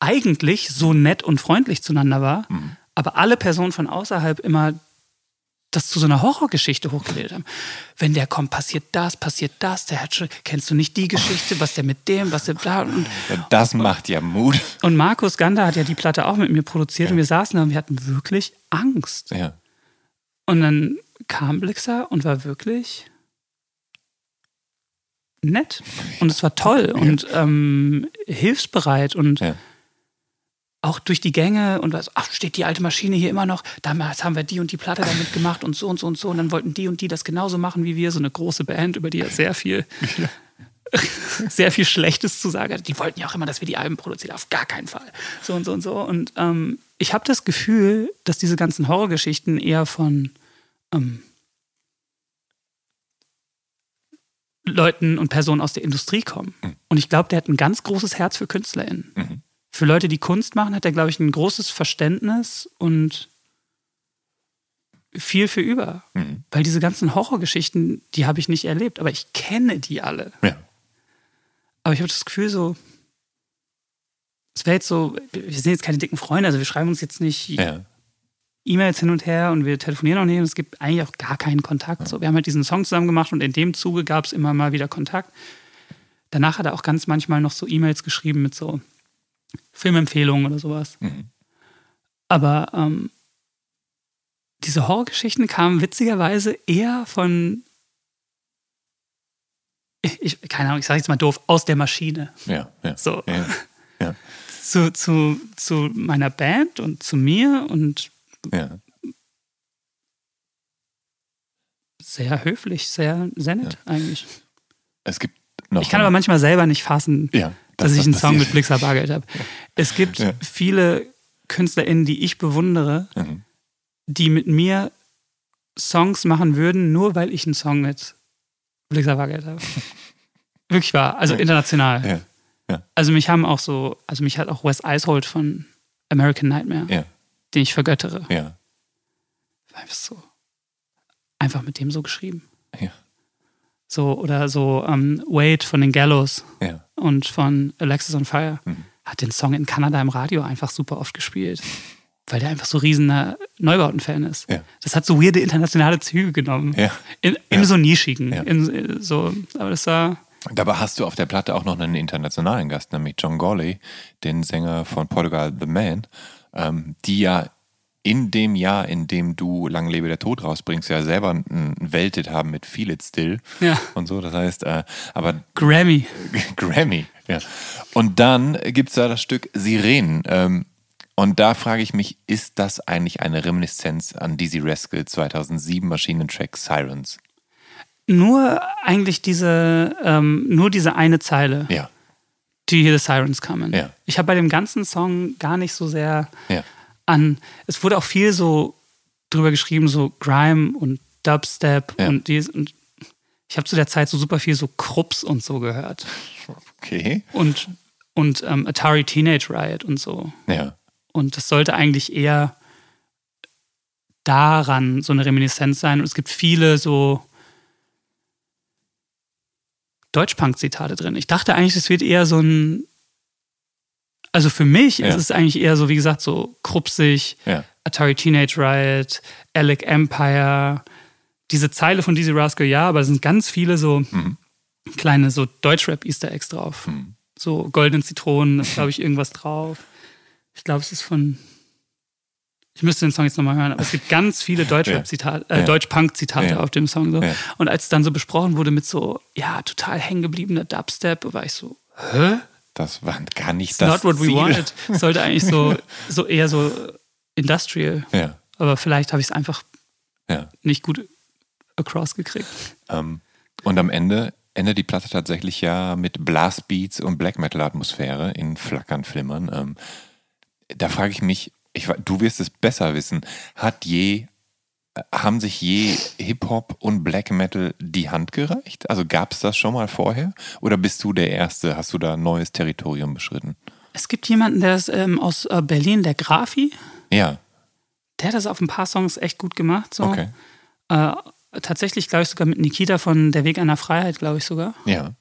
eigentlich so nett und freundlich zueinander war, mhm. aber alle Personen von außerhalb immer das zu so einer Horrorgeschichte hochgeladen haben. Wenn der kommt, passiert das, passiert das, der hat schon, kennst du nicht die Geschichte, was der mit dem, was der da und, Das macht ja Mut. Und Markus Gander hat ja die Platte auch mit mir produziert ja. und wir saßen da und wir hatten wirklich Angst. Ja. Und dann kam Blixer und war wirklich nett und es war toll ja. und ähm, hilfsbereit und ja auch durch die Gänge und was, ach, steht die alte Maschine hier immer noch. Damals haben wir die und die Platte damit gemacht und so und so und so. Und dann wollten die und die das genauso machen wie wir. So eine große Band, über die er sehr viel, ja. sehr viel Schlechtes zu sagen hat. Die wollten ja auch immer, dass wir die Alben produzieren. Auf gar keinen Fall. So und so und so. Und ähm, ich habe das Gefühl, dass diese ganzen Horrorgeschichten eher von ähm, Leuten und Personen aus der Industrie kommen. Mhm. Und ich glaube, der hat ein ganz großes Herz für KünstlerInnen. Mhm für Leute, die Kunst machen, hat er, glaube ich, ein großes Verständnis und viel für über. Mhm. Weil diese ganzen Horrorgeschichten, die habe ich nicht erlebt, aber ich kenne die alle. Ja. Aber ich habe das Gefühl, so, es wäre jetzt so, wir sind jetzt keine dicken Freunde, also wir schreiben uns jetzt nicht ja. E-Mails hin und her und wir telefonieren auch nicht und es gibt eigentlich auch gar keinen Kontakt. Ja. So, wir haben halt diesen Song zusammen gemacht und in dem Zuge gab es immer mal wieder Kontakt. Danach hat er auch ganz manchmal noch so E-Mails geschrieben mit so, Filmempfehlungen oder sowas. Mhm. Aber ähm, diese Horrorgeschichten kamen witzigerweise eher von, ich, keine Ahnung, ich sage jetzt mal doof, aus der Maschine. Ja, ja. So. Ja, ja. Zu, zu, zu meiner Band und zu mir und ja. sehr höflich, sehr, sehr nett eigentlich. Es gibt noch. Ich kann aber manchmal selber nicht fassen, ja dass ich einen Song mit Blixer Bargeld habe. Es gibt ja. viele KünstlerInnen, die ich bewundere, mhm. die mit mir Songs machen würden, nur weil ich einen Song mit Blixer Bargeld habe. Wirklich wahr, also international. Ja. Ja. Also mich haben auch so, also mich hat auch Wes Eishold von American Nightmare, den ich vergöttere. Ja. Einfach so. Einfach mit dem so geschrieben. Ja. So, oder so ähm, Wade von den Gallows. Ja und von Alexis on Fire mhm. hat den Song in Kanada im Radio einfach super oft gespielt. Weil der einfach so riesener Neubauten-Fan ist. Ja. Das hat so weirde internationale Züge genommen. Ja. In, Im so nischigen. In, so, aber das war. Dabei hast du auf der Platte auch noch einen internationalen Gast, nämlich John Gorley, den Sänger von Portugal The Man, ähm, die ja in dem Jahr, in dem du Lang lebe der Tod rausbringst, ja selber einen Welthit haben mit Feel It Still ja. und so. Das heißt, äh, aber. Grammy. Grammy, ja. Und dann gibt es da das Stück Sirenen. Ähm, und da frage ich mich, ist das eigentlich eine Reminiszenz an Dizzy Rascal 2007 Maschinentrack Sirens? Nur eigentlich diese, ähm, nur diese eine Zeile. Ja. Do you hear the sirens coming? Ja. Ich habe bei dem ganzen Song gar nicht so sehr ja an, es wurde auch viel so drüber geschrieben, so Grime und Dubstep ja. und dies und ich habe zu der Zeit so super viel so Krupps und so gehört. Okay. Und, und ähm, Atari Teenage Riot und so. Ja. Und das sollte eigentlich eher daran so eine Reminiszenz sein. Und es gibt viele so Deutschpunk-Zitate drin. Ich dachte eigentlich, es wird eher so ein also für mich ja. ist es eigentlich eher so, wie gesagt, so krupsig, ja. Atari Teenage Riot, Alec Empire, diese Zeile von Dizzy Rascal, ja, aber es sind ganz viele so mhm. kleine so Deutschrap-Easter Eggs drauf. Mhm. So goldenen Zitronen ist, glaube ich, irgendwas drauf. Ich glaube, es ist von. Ich müsste den Song jetzt nochmal hören, aber es gibt ganz viele Deutsch-Rap-Zitate, äh, Ja. Deutsch-Punk-Zitate auf dem Song. So. Und als es dann so besprochen wurde mit so, ja, total hängengebliebener Dubstep, war ich so, hä? Das war gar nicht It's das not what we Ziel. wanted. Sollte eigentlich so, so eher so industrial. Ja, Aber vielleicht habe ich es einfach ja. nicht gut across gekriegt. Ähm, und am Ende endet die Platte tatsächlich ja mit Blastbeats und Black Metal Atmosphäre in Flackern, Flimmern. Ähm, da frage ich mich, ich, du wirst es besser wissen, hat je, haben sich je Hip-Hop und Black Metal die Hand gereicht? Also gab es das schon mal vorher? Oder bist du der Erste? Hast du da neues Territorium beschritten? Es gibt jemanden, der ist ähm, aus äh, Berlin, der Grafi. Ja, Der hat das auf ein paar Songs echt gut gemacht. So. okay. Äh, tatsächlich, glaube ich, sogar mit Nikita von Der Weg einer Freiheit, glaube ich sogar. Ja,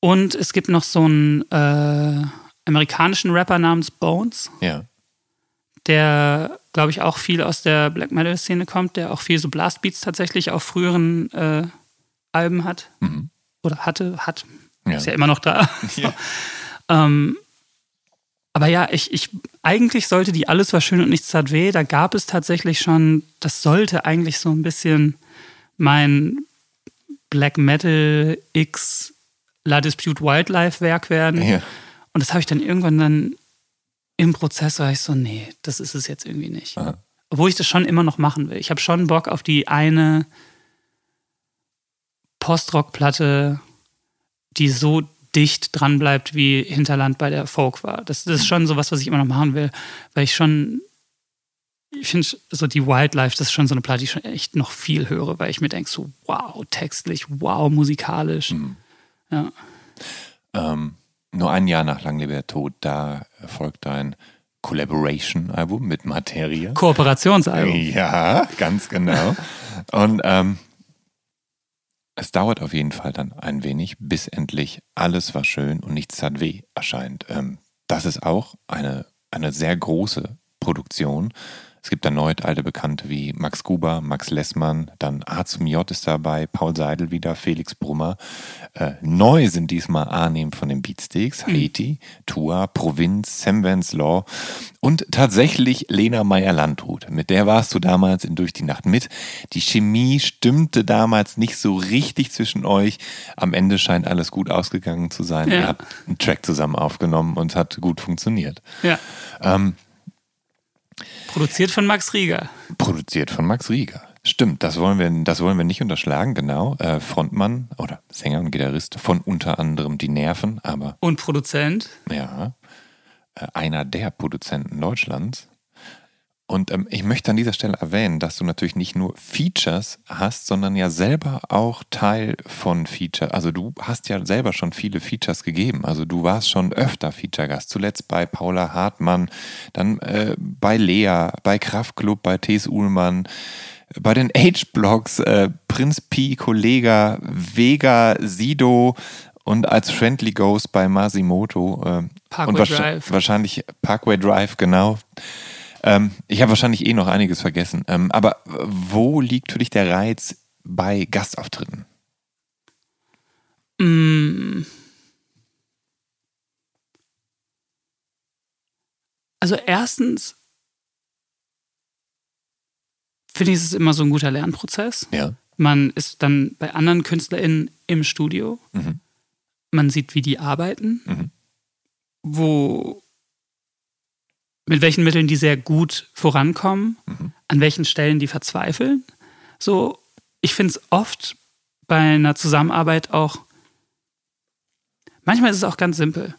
Und es gibt noch so einen äh, amerikanischen Rapper namens Bones, ja. Der, glaube ich, auch viel aus der Black Metal-Szene kommt, der auch viel so Blastbeats tatsächlich auf früheren äh, Alben hat. Mhm. Oder hatte, hat. Ja. Ist ja immer noch da. Ja. Ähm, aber ja, ich, ich, eigentlich sollte die Alles war schön und nichts tat weh. Da gab es tatsächlich schon, das sollte eigentlich so ein bisschen mein Black Metal X La Dispute Wildlife Werk werden. ja. Und das habe ich dann irgendwann dann im Prozess, war ich so, nee, das ist es jetzt irgendwie nicht. Aha. Obwohl ich das schon immer noch machen will. Ich habe schon Bock auf die eine Postrock-Platte, die so dicht dran bleibt, wie Hinterland bei der Folk war. Das, das ist schon sowas, was ich immer noch machen will, weil ich schon, ich finde so die Wildlife, das ist schon so eine Platte, die ich schon echt noch viel höre, weil ich mir denke, so wow, textlich, wow, musikalisch. Ja. Ähm, nur ein Jahr nach Lang lebe der Tod, da folgt ein Collaboration-Album mit Materia. Kooperationsalbum. Ja, ganz genau. Und ähm, es dauert auf jeden Fall dann ein wenig, bis endlich alles war schön und nichts tat weh erscheint. Ähm, das ist auch eine, eine sehr große Produktion. Es gibt erneut alte Bekannte wie Max Gruber, Max Lessmann, dann A zum J ist dabei, Paul Seidel wieder, Felix Brummer. Äh, neu sind diesmal Arnim von den Beatsteaks, Haiti, Tua, Provinz, Sam Vance Law und tatsächlich Lena Meyer-Landrut. Mit der warst du damals in Durch die Nacht mit. Die Chemie stimmte damals nicht so richtig zwischen euch. Am Ende scheint alles gut ausgegangen zu sein. Ja. Ihr habt einen Track zusammen aufgenommen und es hat gut funktioniert. Ja. Ähm, Produziert von Max Rieger. Produziert von Max Rieger. Stimmt, das wollen wir, das wollen wir nicht unterschlagen, genau. Äh, Frontmann oder Sänger und Gitarrist von unter anderem Die Nerven, aber Und Produzent. ja, äh, einer der Produzenten Deutschlands. Und ähm, ich möchte an dieser Stelle erwähnen, dass du natürlich nicht nur Features hast, sondern ja selber auch Teil von Feature. Also du hast ja selber schon viele Features gegeben. Also du warst schon öfter Feature-Gast. Zuletzt bei Paula Hartmann, dann äh, bei Lea, bei Kraftklub, bei T.S. Uhlmann, bei den H-Blogs, äh, Prinz Pi, Kollega, Vega, Sido und als Friendly Ghost bei Masimoto. Äh, Parkway und Drive. Wahrscheinlich Parkway Drive, genau. Ähm, ich habe wahrscheinlich eh noch einiges vergessen. Ähm, aber wo liegt für dich der Reiz bei Gastauftritten? Mm. Also erstens finde ich es ist immer so ein guter Lernprozess. Ja. Man ist dann bei anderen KünstlerInnen im Studio. Mhm. Man sieht, wie die arbeiten, Mhm. wo mit welchen Mitteln die sehr gut vorankommen, Mhm. an welchen Stellen die verzweifeln. So, ich finde es oft bei einer Zusammenarbeit auch, manchmal ist es auch ganz simpel.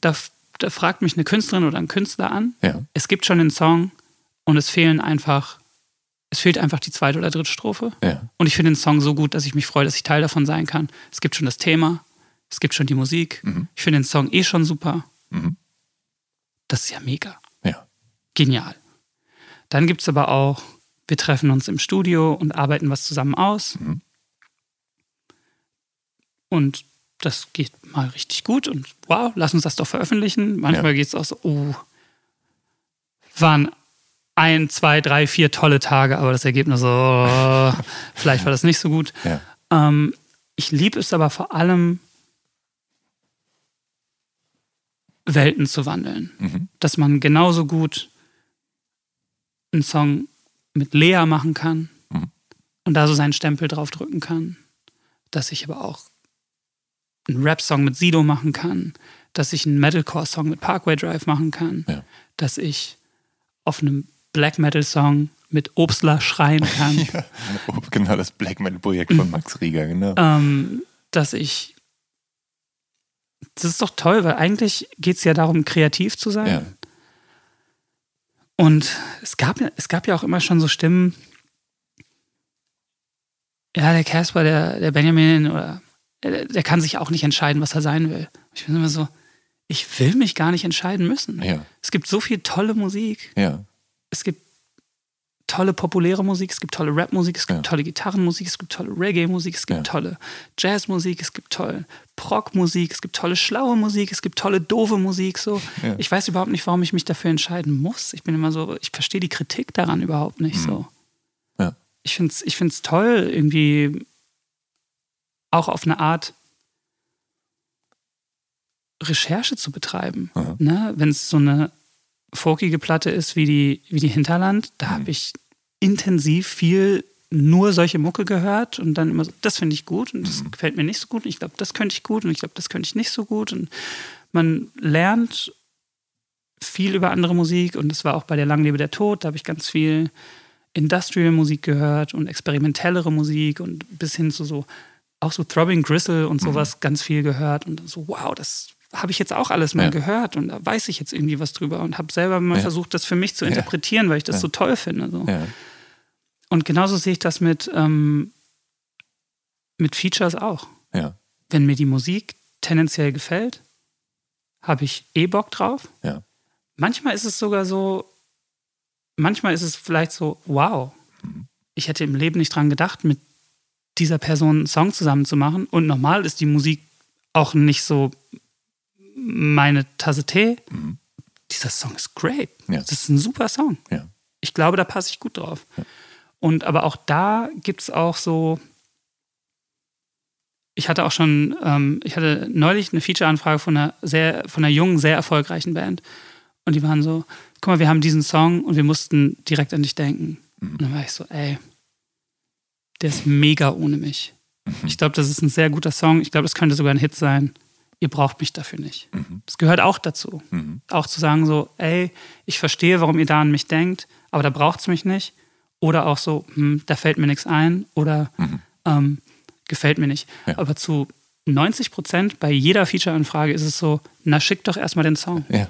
Da, da fragt mich eine Künstlerin oder ein Künstler an, Ja. es gibt schon einen Song und es fehlen einfach, es fehlt einfach die zweite oder dritte Strophe. Ja. Und ich finde den Song so gut, dass ich mich freue, dass ich Teil davon sein kann. Es gibt schon das Thema, es gibt schon die Musik. Mhm. Ich finde den Song eh schon super. Mhm. Das ist ja mega. Genial. Dann gibt es aber auch, wir treffen uns im Studio und arbeiten was zusammen aus. Mhm. Und das geht mal richtig gut und wow, lass uns das doch veröffentlichen. Manchmal Ja. geht es auch so, oh, waren ein, zwei, drei, vier tolle Tage, aber das Ergebnis so, oh, vielleicht war das nicht so gut. Ja. Ähm, ich liebe es aber vor allem, Welten zu wandeln. Mhm. Dass man genauso gut einen Song mit Lea machen kann mhm. und da so seinen Stempel drauf drücken kann. Dass ich aber auch einen Rap-Song mit Sido machen kann, dass ich einen Metalcore-Song mit Parkway Drive machen kann, ja. dass ich auf einem Black Metal-Song mit Obstler schreien kann. ja, genau, das Black Metal-Projekt von Max Rieger, genau. Ähm, dass ich. Das ist doch toll, weil eigentlich geht es ja darum, kreativ zu sein. Ja. Und es gab, es gab ja auch immer schon so Stimmen, ja, der Casper, der, der Benjamin oder der kann sich auch nicht entscheiden, was er sein will. Ich bin immer so, ich will mich gar nicht entscheiden müssen. Ja. Es gibt so viel tolle Musik. Ja. Es gibt tolle populäre Musik, es gibt tolle Rapmusik, es gibt ja. tolle Gitarrenmusik, es gibt tolle Reggae-Musik, es gibt ja. tolle Jazzmusik, es gibt tolle Prog-Musik, es gibt tolle schlaue Musik, es gibt tolle doofe Musik. So. Ja. Ich weiß überhaupt nicht, warum ich mich dafür entscheiden muss. Ich bin immer so, ich verstehe die Kritik daran überhaupt nicht mhm. so. Ich finde es ich find's toll, irgendwie auch auf eine Art Recherche zu betreiben. Ne? Wenn es so eine folkige Platte ist wie die, wie die Hinterland, da mhm. habe ich intensiv viel nur solche Mucke gehört und dann immer so, das finde ich gut und das mhm. gefällt mir nicht so gut und ich glaube, das könnte ich gut und ich glaube, das könnte ich nicht so gut und man lernt viel über andere Musik und das war auch bei der Langlebe der Tod, da habe ich ganz viel Industrial Musik gehört und experimentellere Musik und bis hin zu so auch so Throbbing Gristle und sowas mhm. ganz viel gehört und so wow, das habe ich jetzt auch alles mal ja. gehört und da weiß ich jetzt irgendwie was drüber und habe selber mal ja. versucht, das für mich zu interpretieren, weil ich das so toll finde. So. Und genauso sehe ich das mit, ähm, mit Features auch. Wenn mir die Musik tendenziell gefällt, habe ich eh Bock drauf. Manchmal ist es sogar so, manchmal ist es vielleicht so, wow, mhm. ich hätte im Leben nicht dran gedacht, mit dieser Person einen Song zusammen zu machen. Und normal ist die Musik auch nicht so meine Tasse Tee. Mhm. Dieser Song ist great. Ja. Das ist ein super Song. Ja. Ich glaube, da passe ich gut drauf. Ja. Und aber auch da gibt es auch so. Ich hatte auch schon, ähm, ich hatte neulich eine Feature-Anfrage von einer sehr, von einer jungen, sehr erfolgreichen Band. Und die waren so, guck mal, wir haben diesen Song und wir mussten direkt an dich denken. Mhm. Und dann war ich so, ey, der ist mega ohne mich. Mhm. Ich glaube, das ist ein sehr guter Song. Ich glaube, das könnte sogar ein Hit sein ihr braucht mich dafür nicht. Mhm. Das gehört auch dazu. Mhm. Auch zu sagen so, ey, ich verstehe, warum ihr da an mich denkt, aber da braucht es mich nicht. Oder auch so, hm, da fällt mir nichts ein oder mhm. ähm, gefällt mir nicht. Ja. Aber zu 90 Prozent bei jeder Feature-Anfrage ist es so, na schick doch erstmal den Song. Ja.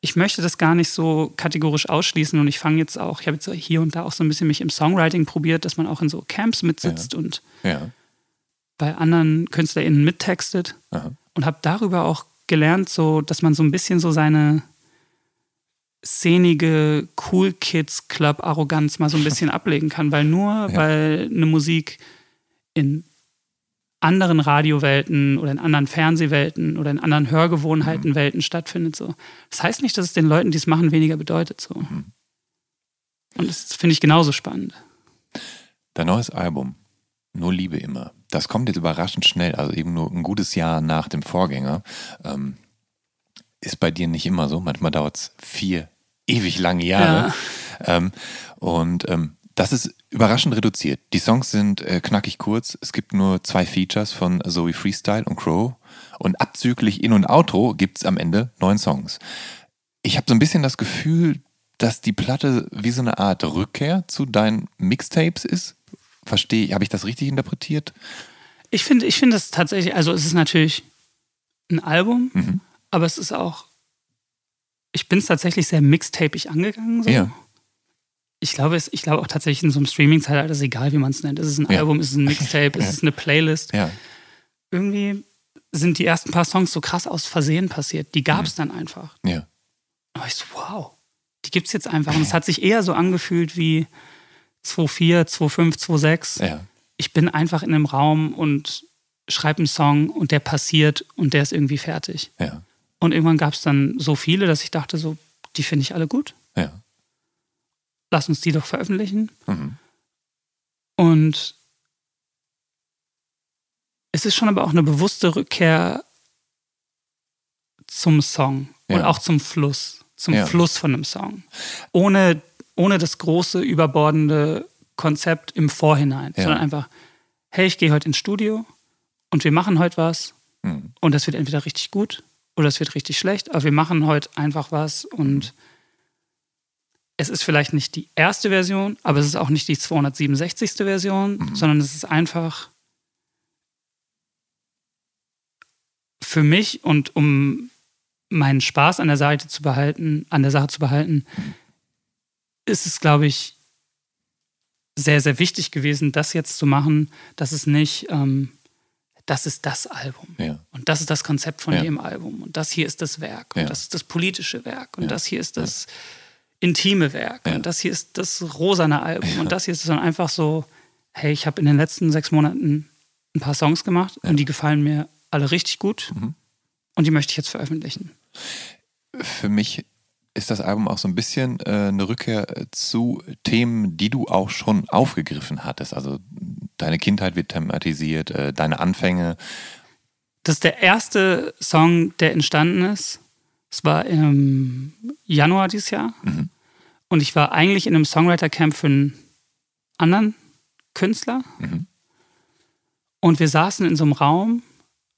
Ich möchte das gar nicht so kategorisch ausschließen und ich fange jetzt auch, ich habe jetzt hier und da auch so ein bisschen mich im Songwriting probiert, dass man auch in so Camps mitsitzt ja. und. Bei anderen KünstlerInnen mittextet. Aha und habe darüber auch gelernt, so, dass man so ein bisschen so seine szenige Cool Kids Club Arroganz mal so ein bisschen ablegen kann, weil nur ja. weil eine Musik in anderen Radiowelten oder in anderen Fernsehwelten oder in anderen Hörgewohnheitenwelten mhm. stattfindet. So. Das heißt nicht, dass es den Leuten, die es machen, weniger bedeutet. So. Mhm. Und das finde ich genauso spannend. Dein neues Album, Nur Liebe immer, das kommt jetzt überraschend schnell, also eben nur ein gutes Jahr nach dem Vorgänger. Ähm, ist bei dir nicht immer so. Manchmal dauert es vier ewig lange Jahre. Ja. Ähm, und ähm, das ist überraschend reduziert. Die Songs sind äh, knackig kurz. Es gibt nur zwei Features von Zoe Freestyle und Crow. Und abzüglich In- und Outro gibt es am Ende neun Songs. Ich habe so ein bisschen das Gefühl, dass die Platte wie so eine Art Rückkehr zu deinen Mixtapes ist verstehe, habe ich das richtig interpretiert? Ich finde, ich finde es tatsächlich, also es ist natürlich ein Album, mhm. aber es ist auch, ich bin es tatsächlich sehr mixtapig angegangen. So. Ja. Ich glaube, es, ich glaube auch tatsächlich in so einem Streaming-Zeitalter ist egal, wie man es nennt. Es ist ein ja. Album, es ist ein Mixtape, es ist eine Playlist. Ja. Irgendwie sind die ersten paar Songs so krass aus Versehen passiert. Die gab es mhm. dann einfach. Ja. Und ich so, wow, die gibt es jetzt einfach. Und es hat sich eher so angefühlt wie, 2,4, 2,5, 2,6. Ja. Ich bin einfach in einem Raum und schreibe einen Song und der passiert und der ist irgendwie fertig. Ja. Und irgendwann gab es dann so viele, dass ich dachte, so, die finde ich alle gut. Ja. Lass uns die doch veröffentlichen. Mhm. Und es ist schon aber auch eine bewusste Rückkehr zum Song Ja. und auch zum Fluss, zum Ja. Fluss von einem Song. Ohne, ohne das große, überbordende Konzept im Vorhinein, Ja. sondern einfach, hey, ich gehe heute ins Studio und wir machen heute was Mhm. und das wird entweder richtig gut oder es wird richtig schlecht, aber wir machen heute einfach was und es ist vielleicht nicht die erste Version, aber es ist auch nicht die 267. Version, sondern es ist einfach für mich und um meinen Spaß an der Seite zu behalten, an der Sache zu behalten, ist es, glaube ich, sehr, sehr wichtig gewesen, das jetzt zu machen, dass es nicht, ähm, das ist das Album. Ja. Und das ist das Konzept von Ja. dem Album. Und das hier ist das Werk. Und Ja. das ist das politische Werk. Und das hier ist das intime Werk. Und das hier ist das rosane Album. Und das hier ist dann einfach so, hey, ich habe in den letzten sechs Monaten ein paar Songs gemacht und die gefallen mir alle richtig gut. Mhm. Und die möchte ich jetzt veröffentlichen. Für mich ist das Album auch so ein bisschen äh, eine Rückkehr äh, zu Themen, die du auch schon aufgegriffen hattest. Also deine Kindheit wird thematisiert, äh, deine Anfänge. Das ist der erste Song, der entstanden ist. Es war im Januar dieses Jahr. Mhm. Und ich war eigentlich in einem Songwriter-Camp für einen anderen Künstler. Mhm. Und wir saßen in so einem Raum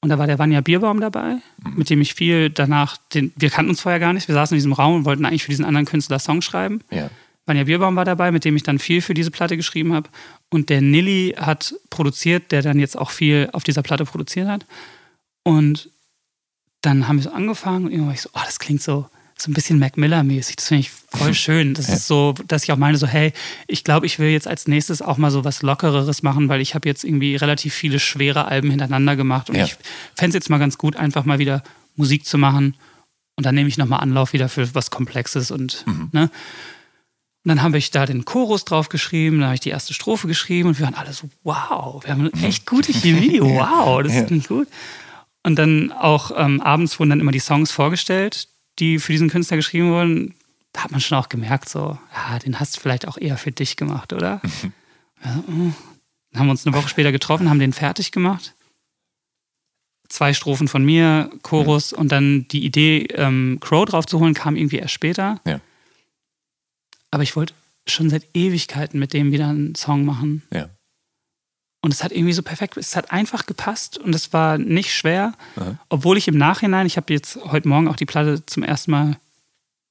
und da war der Vanja Bierbaum dabei, Mhm. mit dem ich viel danach, den, wir kannten uns vorher gar nicht, wir saßen in diesem Raum und wollten eigentlich für diesen anderen Künstler Songs schreiben. Ja. Vanja Bierbaum war dabei, mit dem ich dann viel für diese Platte geschrieben habe. Und der Nilly hat produziert, der dann jetzt auch viel auf dieser Platte produziert hat. Und dann haben wir so angefangen und irgendwann war ich so, oh, das klingt so, so ein bisschen Mac Miller-mäßig. Das finde ich voll schön. Das Ja. ist so, dass ich auch meine, so, hey, ich glaube, ich will jetzt als nächstes auch mal so was Lockereres machen, weil ich habe jetzt irgendwie relativ viele schwere Alben hintereinander gemacht. Und Ja. ich fände es jetzt mal ganz gut, einfach mal wieder Musik zu machen. Und dann nehme ich nochmal Anlauf wieder für was Komplexes und, ne? Und dann habe ich da den Chorus drauf geschrieben, dann habe ich die erste Strophe geschrieben und wir waren alle so, wow, wir haben eine echt gute Chemie, wow, das Ja. klingt gut. Und dann auch ähm, abends wurden dann immer die Songs vorgestellt, die für diesen Künstler geschrieben wurden. Da hat man schon auch gemerkt, so, ja, den hast du vielleicht auch eher für dich gemacht, oder? Ja, mm. dann haben wir uns eine Woche später getroffen, haben den fertig gemacht. Zwei Strophen von mir, Chorus und dann die Idee, ähm, Crow drauf zu holen, kam irgendwie erst später. Ja. Aber ich wollte schon seit Ewigkeiten mit dem wieder einen Song machen. Ja. Und es hat irgendwie so perfekt, es hat einfach gepasst und es war nicht schwer. Aha. Obwohl ich im Nachhinein, ich habe jetzt heute Morgen auch die Platte zum ersten Mal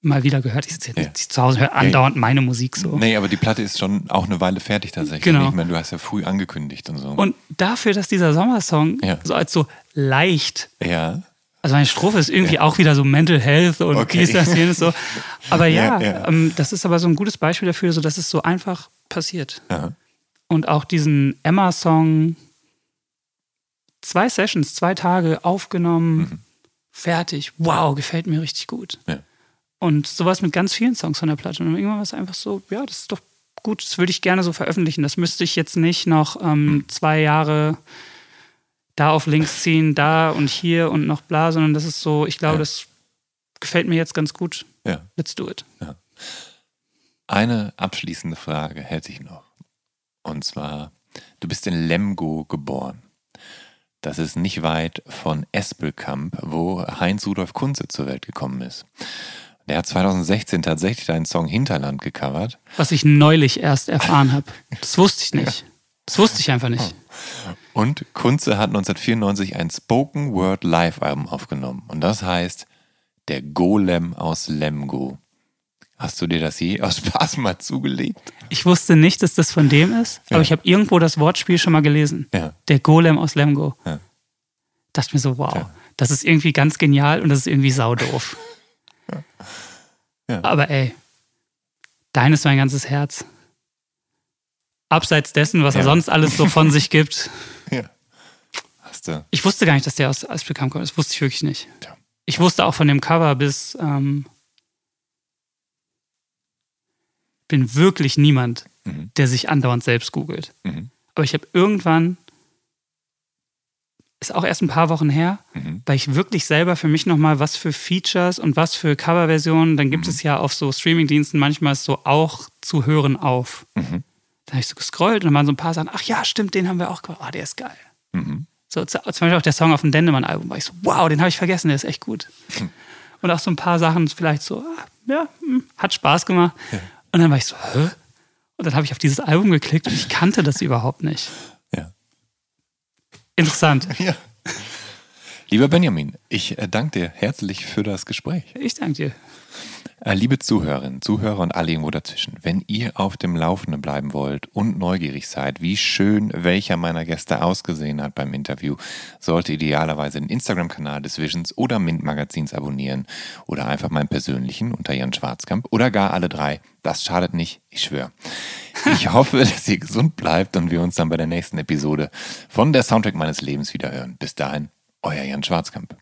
mal wieder gehört. Ich sitze jetzt Ja. nicht zu Hause, höre andauernd meine Musik so. Nee, aber die Platte ist schon auch eine Weile fertig tatsächlich. Genau. Ich meine, du hast ja früh angekündigt und so. Und dafür, dass dieser Sommersong Ja. so als so leicht, ja. also meine Strophe ist irgendwie auch wieder so Mental Health und Okay. dies, das, jenes so. Aber ja, Ja, ja. Ähm, das ist aber so ein gutes Beispiel dafür, so dass es so einfach passiert. Aha. Und auch diesen Emma-Song, zwei Sessions, zwei Tage aufgenommen, fertig. Wow, gefällt mir richtig gut. Mhm. Ja. Und sowas mit ganz vielen Songs von der Platte. Und irgendwann war es einfach so, ja, das ist doch gut, das würde ich gerne so veröffentlichen. Das müsste ich jetzt nicht noch ähm, Mhm. zwei Jahre da auf links ziehen, da und hier und noch bla, sondern das ist so, ich glaube, Ja. das gefällt mir jetzt ganz gut. Ja. Let's do it. Eine abschließende Frage hätte ich noch. Und zwar, du bist in Lemgo geboren. Das ist nicht weit von Espelkamp, wo Heinz Rudolf Kunze zur Welt gekommen ist. Der hat 2016 tatsächlich deinen Song Hinterland gecovert. Was ich neulich erst erfahren habe. Das wusste ich nicht. Das wusste ich einfach nicht. Und Kunze hat 1994 ein Spoken Word Live-Album aufgenommen. Und das heißt Der Golem aus Lemgo. Hast du dir das je aus Spaß mal zugelegt? Ich wusste nicht, dass das von dem ist, aber Ja. ich habe irgendwo das Wortspiel schon mal gelesen. Ja. Der Golem aus Lemgo. Ja. Dachte mir so, wow, Ja. das ist irgendwie ganz genial und das ist irgendwie saudoof. Aber ey, dein ist mein ganzes Herz. Abseits dessen, was er sonst alles so von sich gibt. Ja. Hast du. Ich wusste gar nicht, dass der aus Aspelkamp kommt. Das wusste ich wirklich nicht. Ich wusste auch von dem Cover bis. Ähm, bin wirklich niemand, Mhm. der sich andauernd selbst googelt. Mhm. Aber ich habe irgendwann, ist auch erst ein paar Wochen her, Mhm. weil ich wirklich selber für mich nochmal, was für Features und was für Coverversionen, dann Mhm. gibt es ja auf so Streamingdiensten manchmal so auch zu hören auf. Mhm. Da habe ich so gescrollt und dann waren so ein paar Sachen, ach ja, stimmt, den haben wir auch gemacht. Ah, der ist geil. Mhm. So, zum Beispiel auch der Song auf dem Dendemann-Album, war ich so, wow, den habe ich vergessen, der ist echt gut. Hm. Und auch so ein paar Sachen vielleicht so, ah, ja, hm, hat Spaß gemacht. Ja. Und dann war ich so, hä? Und dann habe ich auf dieses Album geklickt und ich kannte das überhaupt nicht. Ja. Interessant. Ja. Lieber Benjamin, ich äh, danke dir herzlich für das Gespräch. Ich danke dir. Äh, liebe Zuhörerinnen, Zuhörer und alle irgendwo dazwischen, wenn ihr auf dem Laufenden bleiben wollt und neugierig seid, wie schön welcher meiner Gäste ausgesehen hat beim Interview, sollte idealerweise den Instagram-Kanal des Visions oder Mint Magazins abonnieren oder einfach meinen persönlichen unter Jan Schwarzkamp oder gar alle drei. Das schadet nicht, ich schwöre. Ich hoffe, dass ihr gesund bleibt und wir uns dann bei der nächsten Episode von der Soundtrack meines Lebens wieder hören. Bis dahin, euer Jan Schwarzkamp.